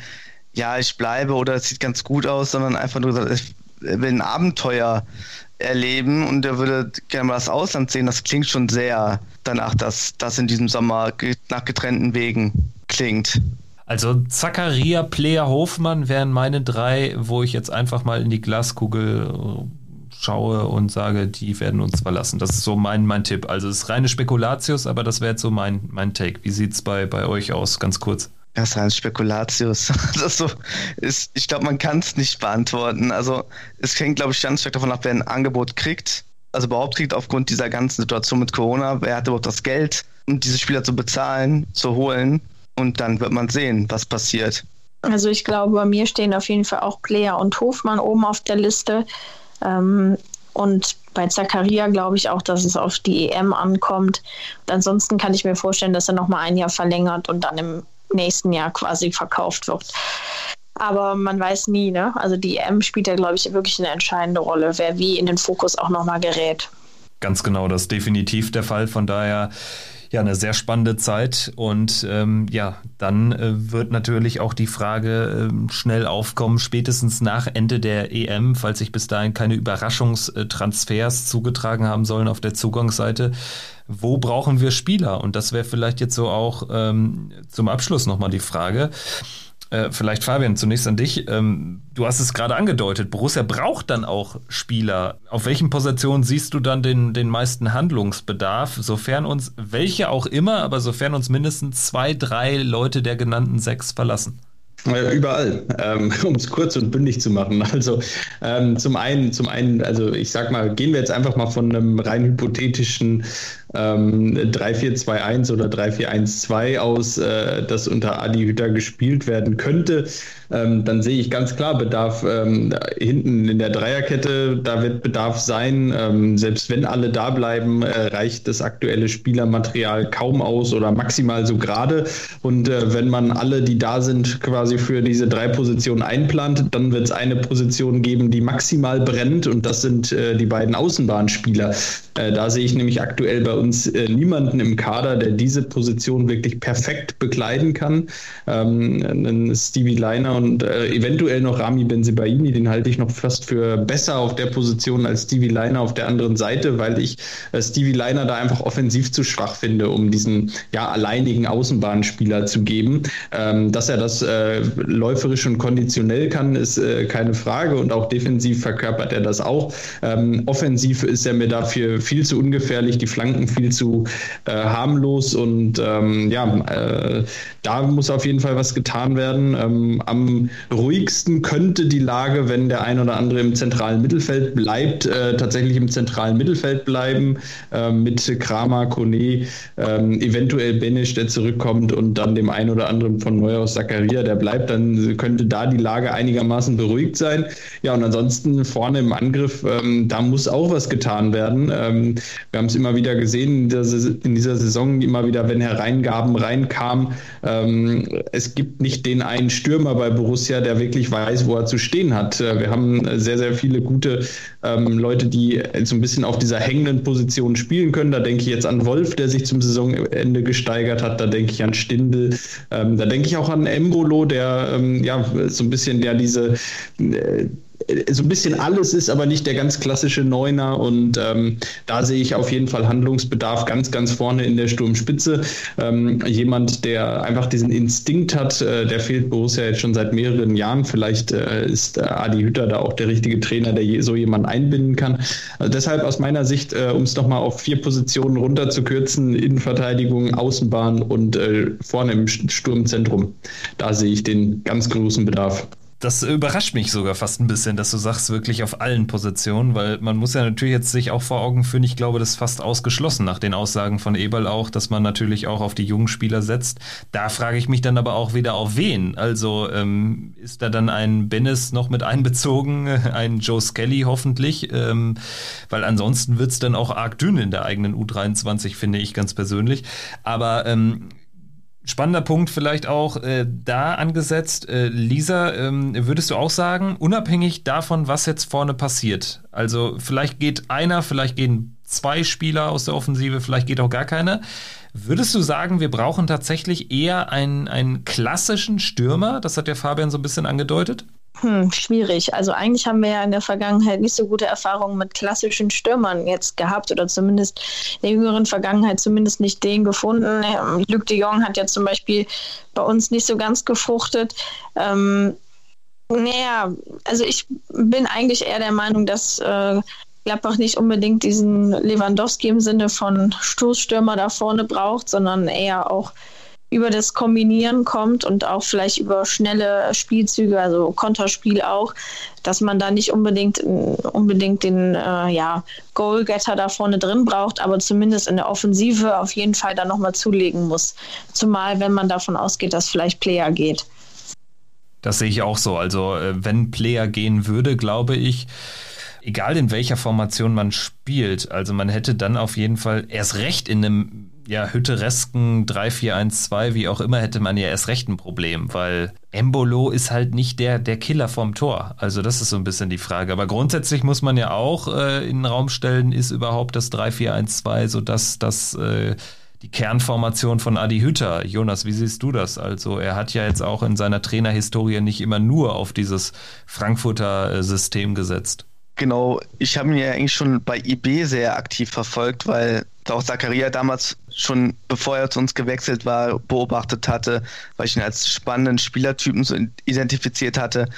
ja, ich bleibe oder es sieht ganz gut aus, sondern einfach nur gesagt, er will ein Abenteuer erleben und er würde gerne mal das Ausland sehen. Das klingt schon sehr danach, dass das in diesem Sommer nach getrennten Wegen klingt. Also Zacharia, Player, Hofmann wären meine drei, wo ich jetzt einfach mal in die Glaskugel äh, schaue und sage, die werden uns verlassen. Das ist so mein, mein Tipp. Also es ist reine Spekulatius, aber das wäre jetzt so mein, mein Take. Wie sieht es bei, bei euch aus, ganz kurz? Das ist rein Spekulatius. Das so ist, ich glaube, man kann es nicht beantworten. Also es hängt, glaube ich, ganz stark davon ab, wer ein Angebot kriegt. Also überhaupt kriegt aufgrund dieser ganzen Situation mit Corona, wer hat überhaupt das Geld, um diese Spieler zu bezahlen, zu holen. Und dann wird man sehen, was passiert. Also ich glaube, bei mir stehen auf jeden Fall auch Player und Hofmann oben auf der Liste. Ähm, und bei Zakaria glaube ich auch, dass es auf die EM ankommt. Und ansonsten kann ich mir vorstellen, dass er noch mal ein Jahr verlängert und dann im nächsten Jahr quasi verkauft wird. Aber man weiß nie, ne? Also die EM spielt ja, glaube ich, wirklich eine entscheidende Rolle, wer wie in den Fokus auch nochmal gerät. Ganz genau, das ist definitiv der Fall. Von daher ja, eine sehr spannende Zeit und ähm, ja, dann äh, wird natürlich auch die Frage äh, schnell aufkommen, spätestens nach Ende der EM, falls sich bis dahin keine Überraschungstransfers zugetragen haben sollen auf der Zugangsseite. Wo brauchen wir Spieler? Und das wäre vielleicht jetzt so auch ähm, zum Abschluss nochmal die Frage. Äh, vielleicht Fabian, zunächst an dich. Ähm, du hast es gerade angedeutet, Borussia braucht dann auch Spieler. Auf welchen Positionen siehst du dann den, den meisten Handlungsbedarf, sofern uns, welche auch immer, aber sofern uns mindestens zwei, drei Leute der genannten sechs verlassen? Überall, ähm, um es kurz und bündig zu machen. Also ähm, zum einen, zum einen, also ich sag mal, gehen wir jetzt einfach mal von einem rein hypothetischen ähm, 3-4-2-1 oder 3-4-1-2 aus, äh, das unter Adi Hütter gespielt werden könnte, ähm, dann sehe ich ganz klar Bedarf ähm, hinten in der Dreierkette, da wird Bedarf sein. Selbst wenn alle da bleiben, äh, reicht das aktuelle Spielermaterial kaum aus oder maximal so gerade. Und äh, wenn man alle, die da sind, quasi für diese drei Positionen einplant, dann wird es eine Position geben, die maximal brennt und das sind äh, die beiden Außenbahnspieler. Äh, da sehe ich nämlich aktuell bei uns äh, niemanden im Kader, der diese Position wirklich perfekt bekleiden kann. Ähm, Stevie Leiner und äh, eventuell noch Rami Benzibaini, den halte ich noch fast für besser auf der Position als Stevie Leiner auf der anderen Seite, weil ich äh, Stevie Leiner da einfach offensiv zu schwach finde, um diesen ja alleinigen Außenbahnspieler zu geben. Ähm, dass er das äh, läuferisch und konditionell kann, ist äh, keine Frage und auch defensiv verkörpert er das auch. Ähm, offensiv ist er mir dafür viel zu ungefährlich, die Flanken viel zu äh, harmlos und ähm, ja, äh, da muss auf jeden Fall was getan werden. Ähm, am ruhigsten könnte die Lage, wenn der ein oder andere im zentralen Mittelfeld bleibt, äh, tatsächlich im zentralen Mittelfeld bleiben, äh, mit Kramer, Kone, ähm, eventuell Benisch, der zurückkommt und dann dem einen oder anderen von Neuhaus Zakaria, der bleibt, dann könnte da die Lage einigermaßen beruhigt sein. Ja, und ansonsten vorne im Angriff, ähm, da muss auch was getan werden. Ähm, wir haben es immer wieder gesehen in dieser, in dieser Saison, immer wieder, wenn Hereingaben reinkamen, ähm, es gibt nicht den einen Stürmer bei Borussia, der wirklich weiß, wo er zu stehen hat. Äh, wir haben sehr, sehr viele gute ähm, Leute, die so ein bisschen auf dieser hängenden Position spielen können. Da denke ich jetzt an Wolf, der sich zum Saisonende gesteigert hat. Da denke ich an Stindel. Ähm, da denke ich auch an Embolo, der ähm, ja so ein bisschen der diese äh, so ein bisschen alles ist, aber nicht der ganz klassische Neuner. Und ähm, da sehe ich auf jeden Fall Handlungsbedarf ganz, ganz vorne in der Sturmspitze. Ähm, jemand, der einfach diesen Instinkt hat, äh, der fehlt Borussia jetzt schon seit mehreren Jahren. Vielleicht äh, ist äh, Adi Hütter da auch der richtige Trainer, der je, so jemanden einbinden kann. Also deshalb aus meiner Sicht, äh, um es nochmal auf vier Positionen runterzukürzen, Innenverteidigung, Außenbahn und äh, vorne im Sturmzentrum. Da sehe ich den ganz großen Bedarf. Das überrascht mich sogar fast ein bisschen, dass du sagst, wirklich auf allen Positionen, weil man muss ja natürlich jetzt sich auch vor Augen führen, ich glaube, das ist fast ausgeschlossen nach den Aussagen von Eberl auch, dass man natürlich auch auf die jungen Spieler setzt. Da frage ich mich dann aber auch wieder auf wen. Also ähm, ist da dann ein Bennis noch mit einbezogen, ein Joe Skelly hoffentlich, ähm, weil ansonsten wird es dann auch arg dünn in der eigenen U23, finde ich ganz persönlich. Aber ähm, Spannender Punkt vielleicht auch äh, da angesetzt. Äh, Lisa, ähm, würdest du auch sagen, unabhängig davon, was jetzt vorne passiert, also vielleicht geht einer, vielleicht gehen zwei Spieler aus der Offensive, vielleicht geht auch gar keiner. Würdest du sagen, wir brauchen tatsächlich eher einen, einen klassischen Stürmer? Das hat ja Fabian so ein bisschen angedeutet. Hm, schwierig. Also eigentlich haben wir ja in der Vergangenheit nicht so gute Erfahrungen mit klassischen Stürmern jetzt gehabt oder zumindest in der jüngeren Vergangenheit zumindest nicht den gefunden. Ähm, Luc de Jong hat ja zum Beispiel bei uns nicht so ganz gefruchtet. Ähm, naja, also ich bin eigentlich eher der Meinung, dass äh, Gladbach nicht unbedingt diesen Lewandowski im Sinne von Stoßstürmer da vorne braucht, sondern eher auch über das Kombinieren kommt und auch vielleicht über schnelle Spielzüge, also Konterspiel auch, dass man da nicht unbedingt, unbedingt den äh, ja, Goalgetter da vorne drin braucht, aber zumindest in der Offensive auf jeden Fall da nochmal zulegen muss. Zumal, wenn man davon ausgeht, dass vielleicht Player geht. Das sehe ich auch so. Also, äh, wenn Player gehen würde, glaube ich, egal in welcher Formation man spielt, also man hätte dann auf jeden Fall erst recht in einem ja, Hütteresken 3-4-1-2, wie auch immer, hätte man ja erst recht ein Problem, weil Embolo ist halt nicht der, der Killer vom Tor. Also das ist so ein bisschen die Frage. Aber grundsätzlich muss man ja auch äh, in den Raum stellen, ist überhaupt das 3-4-1-2 so dass das äh, die Kernformation von Adi Hütter. Jonas, wie siehst du das? Also er hat ja jetzt auch in seiner Trainerhistorie nicht immer nur auf dieses Frankfurter äh, System gesetzt. Genau, ich habe ihn ja eigentlich schon bei IB sehr aktiv verfolgt, weil auch Zakaria damals schon, bevor er zu uns gewechselt war, beobachtet hatte, weil ich ihn als spannenden Spielertypen so identifiziert hatte.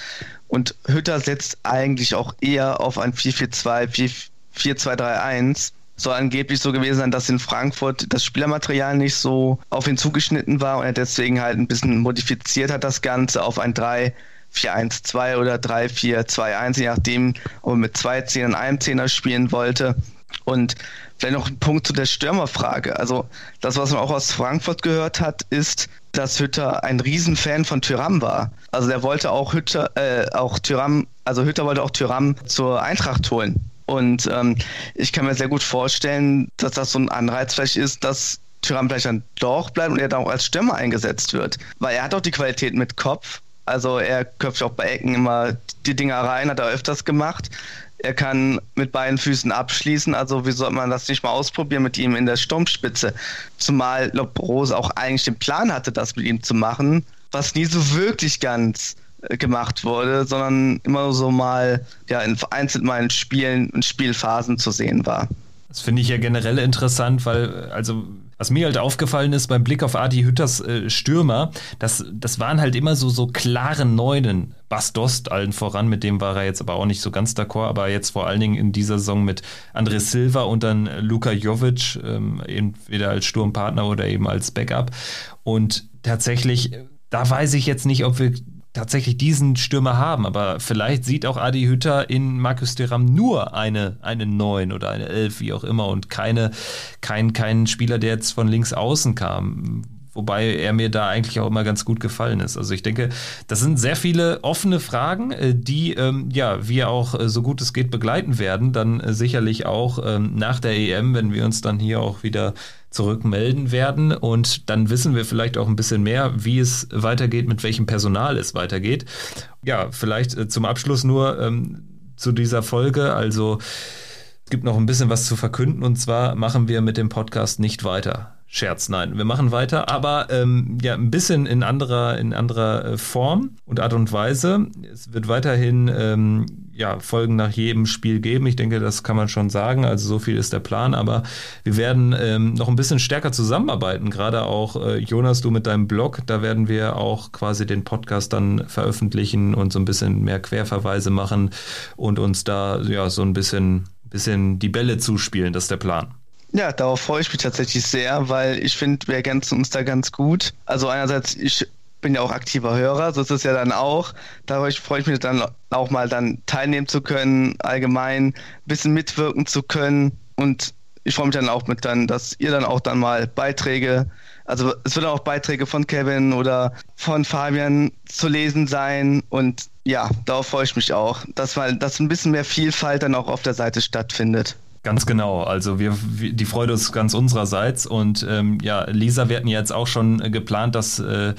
Und Hütter setzt eigentlich auch eher auf ein 4-4-2, 4-2-3-1. Soll angeblich so gewesen sein, dass in Frankfurt das Spielermaterial nicht so auf ihn zugeschnitten war und er deswegen halt ein bisschen modifiziert hat das Ganze auf ein 3 4-1-2 oder 3-4-2-1, je nachdem, ob er mit zwei Zehnern einem Zehner spielen wollte. Und vielleicht noch ein Punkt zu der Stürmerfrage. Also das, was man auch aus Frankfurt gehört hat, ist, dass Hütter ein Riesenfan von Tyram war. Also der wollte auch Hütter, äh, auch Tyram, also Hütter wollte auch Tyram zur Eintracht holen. Und ähm, ich kann mir sehr gut vorstellen, dass das so ein Anreiz vielleicht ist, dass Tyram vielleicht dann doch bleibt und er dann auch als Stürmer eingesetzt wird. Weil er hat auch die Qualität mit Kopf also er köpft auch bei Ecken immer die Dinger rein, hat er öfters gemacht. Er kann mit beiden Füßen abschließen, also wie soll man das nicht mal ausprobieren mit ihm in der Sturmspitze? Zumal Lobrose auch eigentlich den Plan hatte, das mit ihm zu machen, was nie so wirklich ganz äh, gemacht wurde, sondern immer so mal ja in vereinzelt mal Spielen und Spielphasen zu sehen war. Das finde ich ja generell interessant, weil also Was mir halt aufgefallen ist beim Blick auf Adi Hütters äh, Stürmer, das, das waren halt immer so, so klare Neunen. Bas Dost allen voran, mit dem war er jetzt aber auch nicht so ganz d'accord, aber jetzt vor allen Dingen in dieser Saison mit André Silva und dann Luka Jovic, ähm, entweder als Sturmpartner oder eben als Backup. Und tatsächlich, da weiß ich jetzt nicht, ob wir tatsächlich diesen Stürmer haben. Aber vielleicht sieht auch Adi Hütter in Markus Thuram nur eine, eine 9 oder eine 11, wie auch immer, und keine, kein, kein Spieler, der jetzt von links außen kam. Wobei er mir da eigentlich auch immer ganz gut gefallen ist. Also ich denke, das sind sehr viele offene Fragen, äh, die ähm, ja wir auch äh, so gut es geht begleiten werden. Dann äh, sicherlich auch ähm, nach der EM, wenn wir uns dann hier auch wieder zurückmelden werden. Und dann wissen wir vielleicht auch ein bisschen mehr, wie es weitergeht, mit welchem Personal es weitergeht. Ja, vielleicht zum Abschluss nur ähm, zu dieser Folge. Also es gibt noch ein bisschen was zu verkünden und zwar machen wir mit dem Podcast nicht weiter. Scherz, nein. Wir machen weiter, aber ähm, ja, ein bisschen in anderer, in anderer äh, Form und Art und Weise. Es wird weiterhin ähm, ja, Folgen nach jedem Spiel geben. Ich denke, das kann man schon sagen. Also so viel ist der Plan, aber wir werden ähm, noch ein bisschen stärker zusammenarbeiten. Gerade auch äh, Jonas, du mit deinem Blog, da werden wir auch quasi den Podcast dann veröffentlichen und so ein bisschen mehr Querverweise machen und uns da ja so ein bisschen, bisschen die Bälle zuspielen. Das ist der Plan. Ja, darauf freue ich mich tatsächlich sehr, weil ich finde, wir ergänzen uns da ganz gut. Also einerseits, ich bin ja auch aktiver Hörer, so ist es ja dann auch. Dadurch freue ich mich dann auch mal dann teilnehmen zu können, allgemein ein bisschen mitwirken zu können und ich freue mich dann auch mit dann, dass ihr dann auch dann mal Beiträge, also es wird auch Beiträge von Kevin oder von Fabian zu lesen sein und ja, darauf freue ich mich auch, dass mal, dass ein bisschen mehr Vielfalt dann auch auf der Seite stattfindet. Ganz genau. Also wir, die Freude ist ganz unsererseits. Und ähm, ja, Lisa, wir hatten jetzt auch schon äh, geplant, dass äh,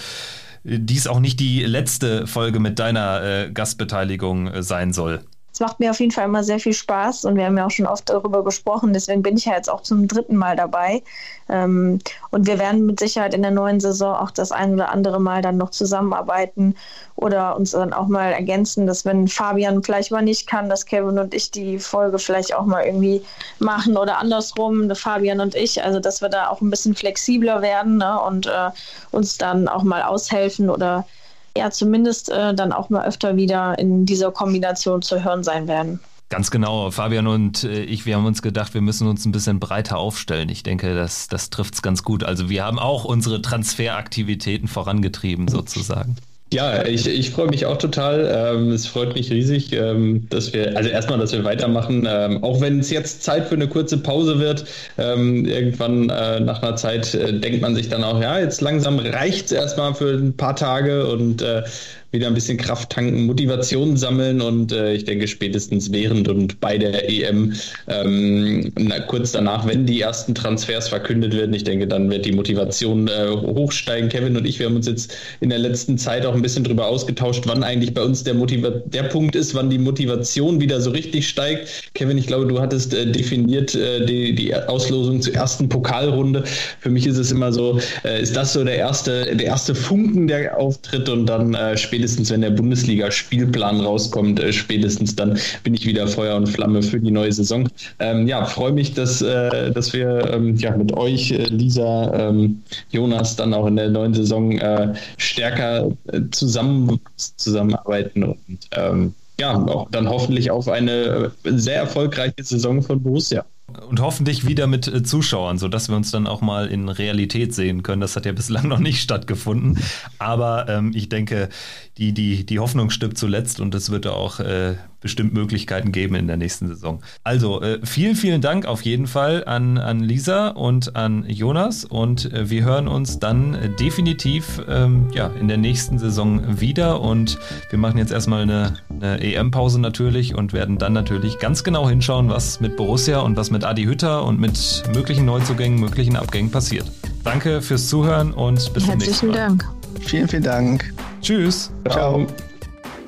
dies auch nicht die letzte Folge mit deiner äh, Gastbeteiligung äh, sein soll. Es macht mir auf jeden Fall immer sehr viel Spaß und wir haben ja auch schon oft darüber gesprochen. Deswegen bin ich ja jetzt auch zum dritten Mal dabei. Ähm, und wir werden mit Sicherheit in der neuen Saison auch das ein oder andere Mal dann noch zusammenarbeiten oder uns dann auch mal ergänzen, dass wenn Fabian vielleicht mal nicht kann, dass Kevin und ich die Folge vielleicht auch mal irgendwie machen oder andersrum, Fabian und ich. Also dass wir da auch ein bisschen flexibler werden ne, und äh, uns dann auch mal aushelfen oder ja zumindest äh, dann auch mal öfter wieder in dieser Kombination zu hören sein werden. Ganz genau. Fabian und äh, ich, wir haben uns gedacht, wir müssen uns ein bisschen breiter aufstellen. Ich denke, das, das trifft es ganz gut. Also wir haben auch unsere Transferaktivitäten vorangetrieben sozusagen. Ja, ich, ich freue mich auch total. Ähm, es freut mich riesig, ähm, dass wir, also erstmal, dass wir weitermachen, ähm, auch wenn es jetzt Zeit für eine kurze Pause wird. Ähm, irgendwann äh, nach einer Zeit äh, denkt man sich dann auch, ja, jetzt langsam reicht es erstmal für ein paar Tage und äh, wieder ein bisschen Kraft tanken, Motivation sammeln und äh, ich denke spätestens während und bei der EM ähm, na, kurz danach, wenn die ersten Transfers verkündet werden, ich denke, dann wird die Motivation äh, hochsteigen. Kevin und ich, wir haben uns jetzt in der letzten Zeit auch ein bisschen darüber ausgetauscht, wann eigentlich bei uns der, Motiva der Punkt ist, wann die Motivation wieder so richtig steigt. Kevin, ich glaube, du hattest äh, definiert äh, die, die Auslosung zur ersten Pokalrunde. Für mich ist es immer so, äh, ist das so der erste, der erste Funken, der auftritt und dann äh, später spätestens wenn der Bundesliga-Spielplan rauskommt, äh, spätestens dann bin ich wieder Feuer und Flamme für die neue Saison. Ähm, ja, freue mich, dass, äh, dass wir ähm, ja, mit euch, äh, Lisa, ähm, Jonas, dann auch in der neuen Saison äh, stärker äh, zusammen, zusammenarbeiten und ähm, ja, auch dann hoffentlich auf eine äh, sehr erfolgreiche Saison von Borussia. Und hoffentlich wieder mit äh, Zuschauern, sodass wir uns dann auch mal in Realität sehen können. Das hat ja bislang noch nicht stattgefunden. Aber ähm, ich denke, die, die, die Hoffnung stirbt zuletzt und es wird auch äh, bestimmt Möglichkeiten geben in der nächsten Saison. Also äh, vielen, vielen Dank auf jeden Fall an, an Lisa und an Jonas und äh, wir hören uns dann äh, definitiv ähm, ja, in der nächsten Saison wieder und wir machen jetzt erstmal eine, eine EM-Pause natürlich und werden dann natürlich ganz genau hinschauen, was mit Borussia und was mit Adi Hütter und mit möglichen Neuzugängen, möglichen Abgängen passiert. Danke fürs Zuhören und bis zum nächsten Mal. Herzlichen Dank. Vielen, vielen Dank. Tschüss. Ciao.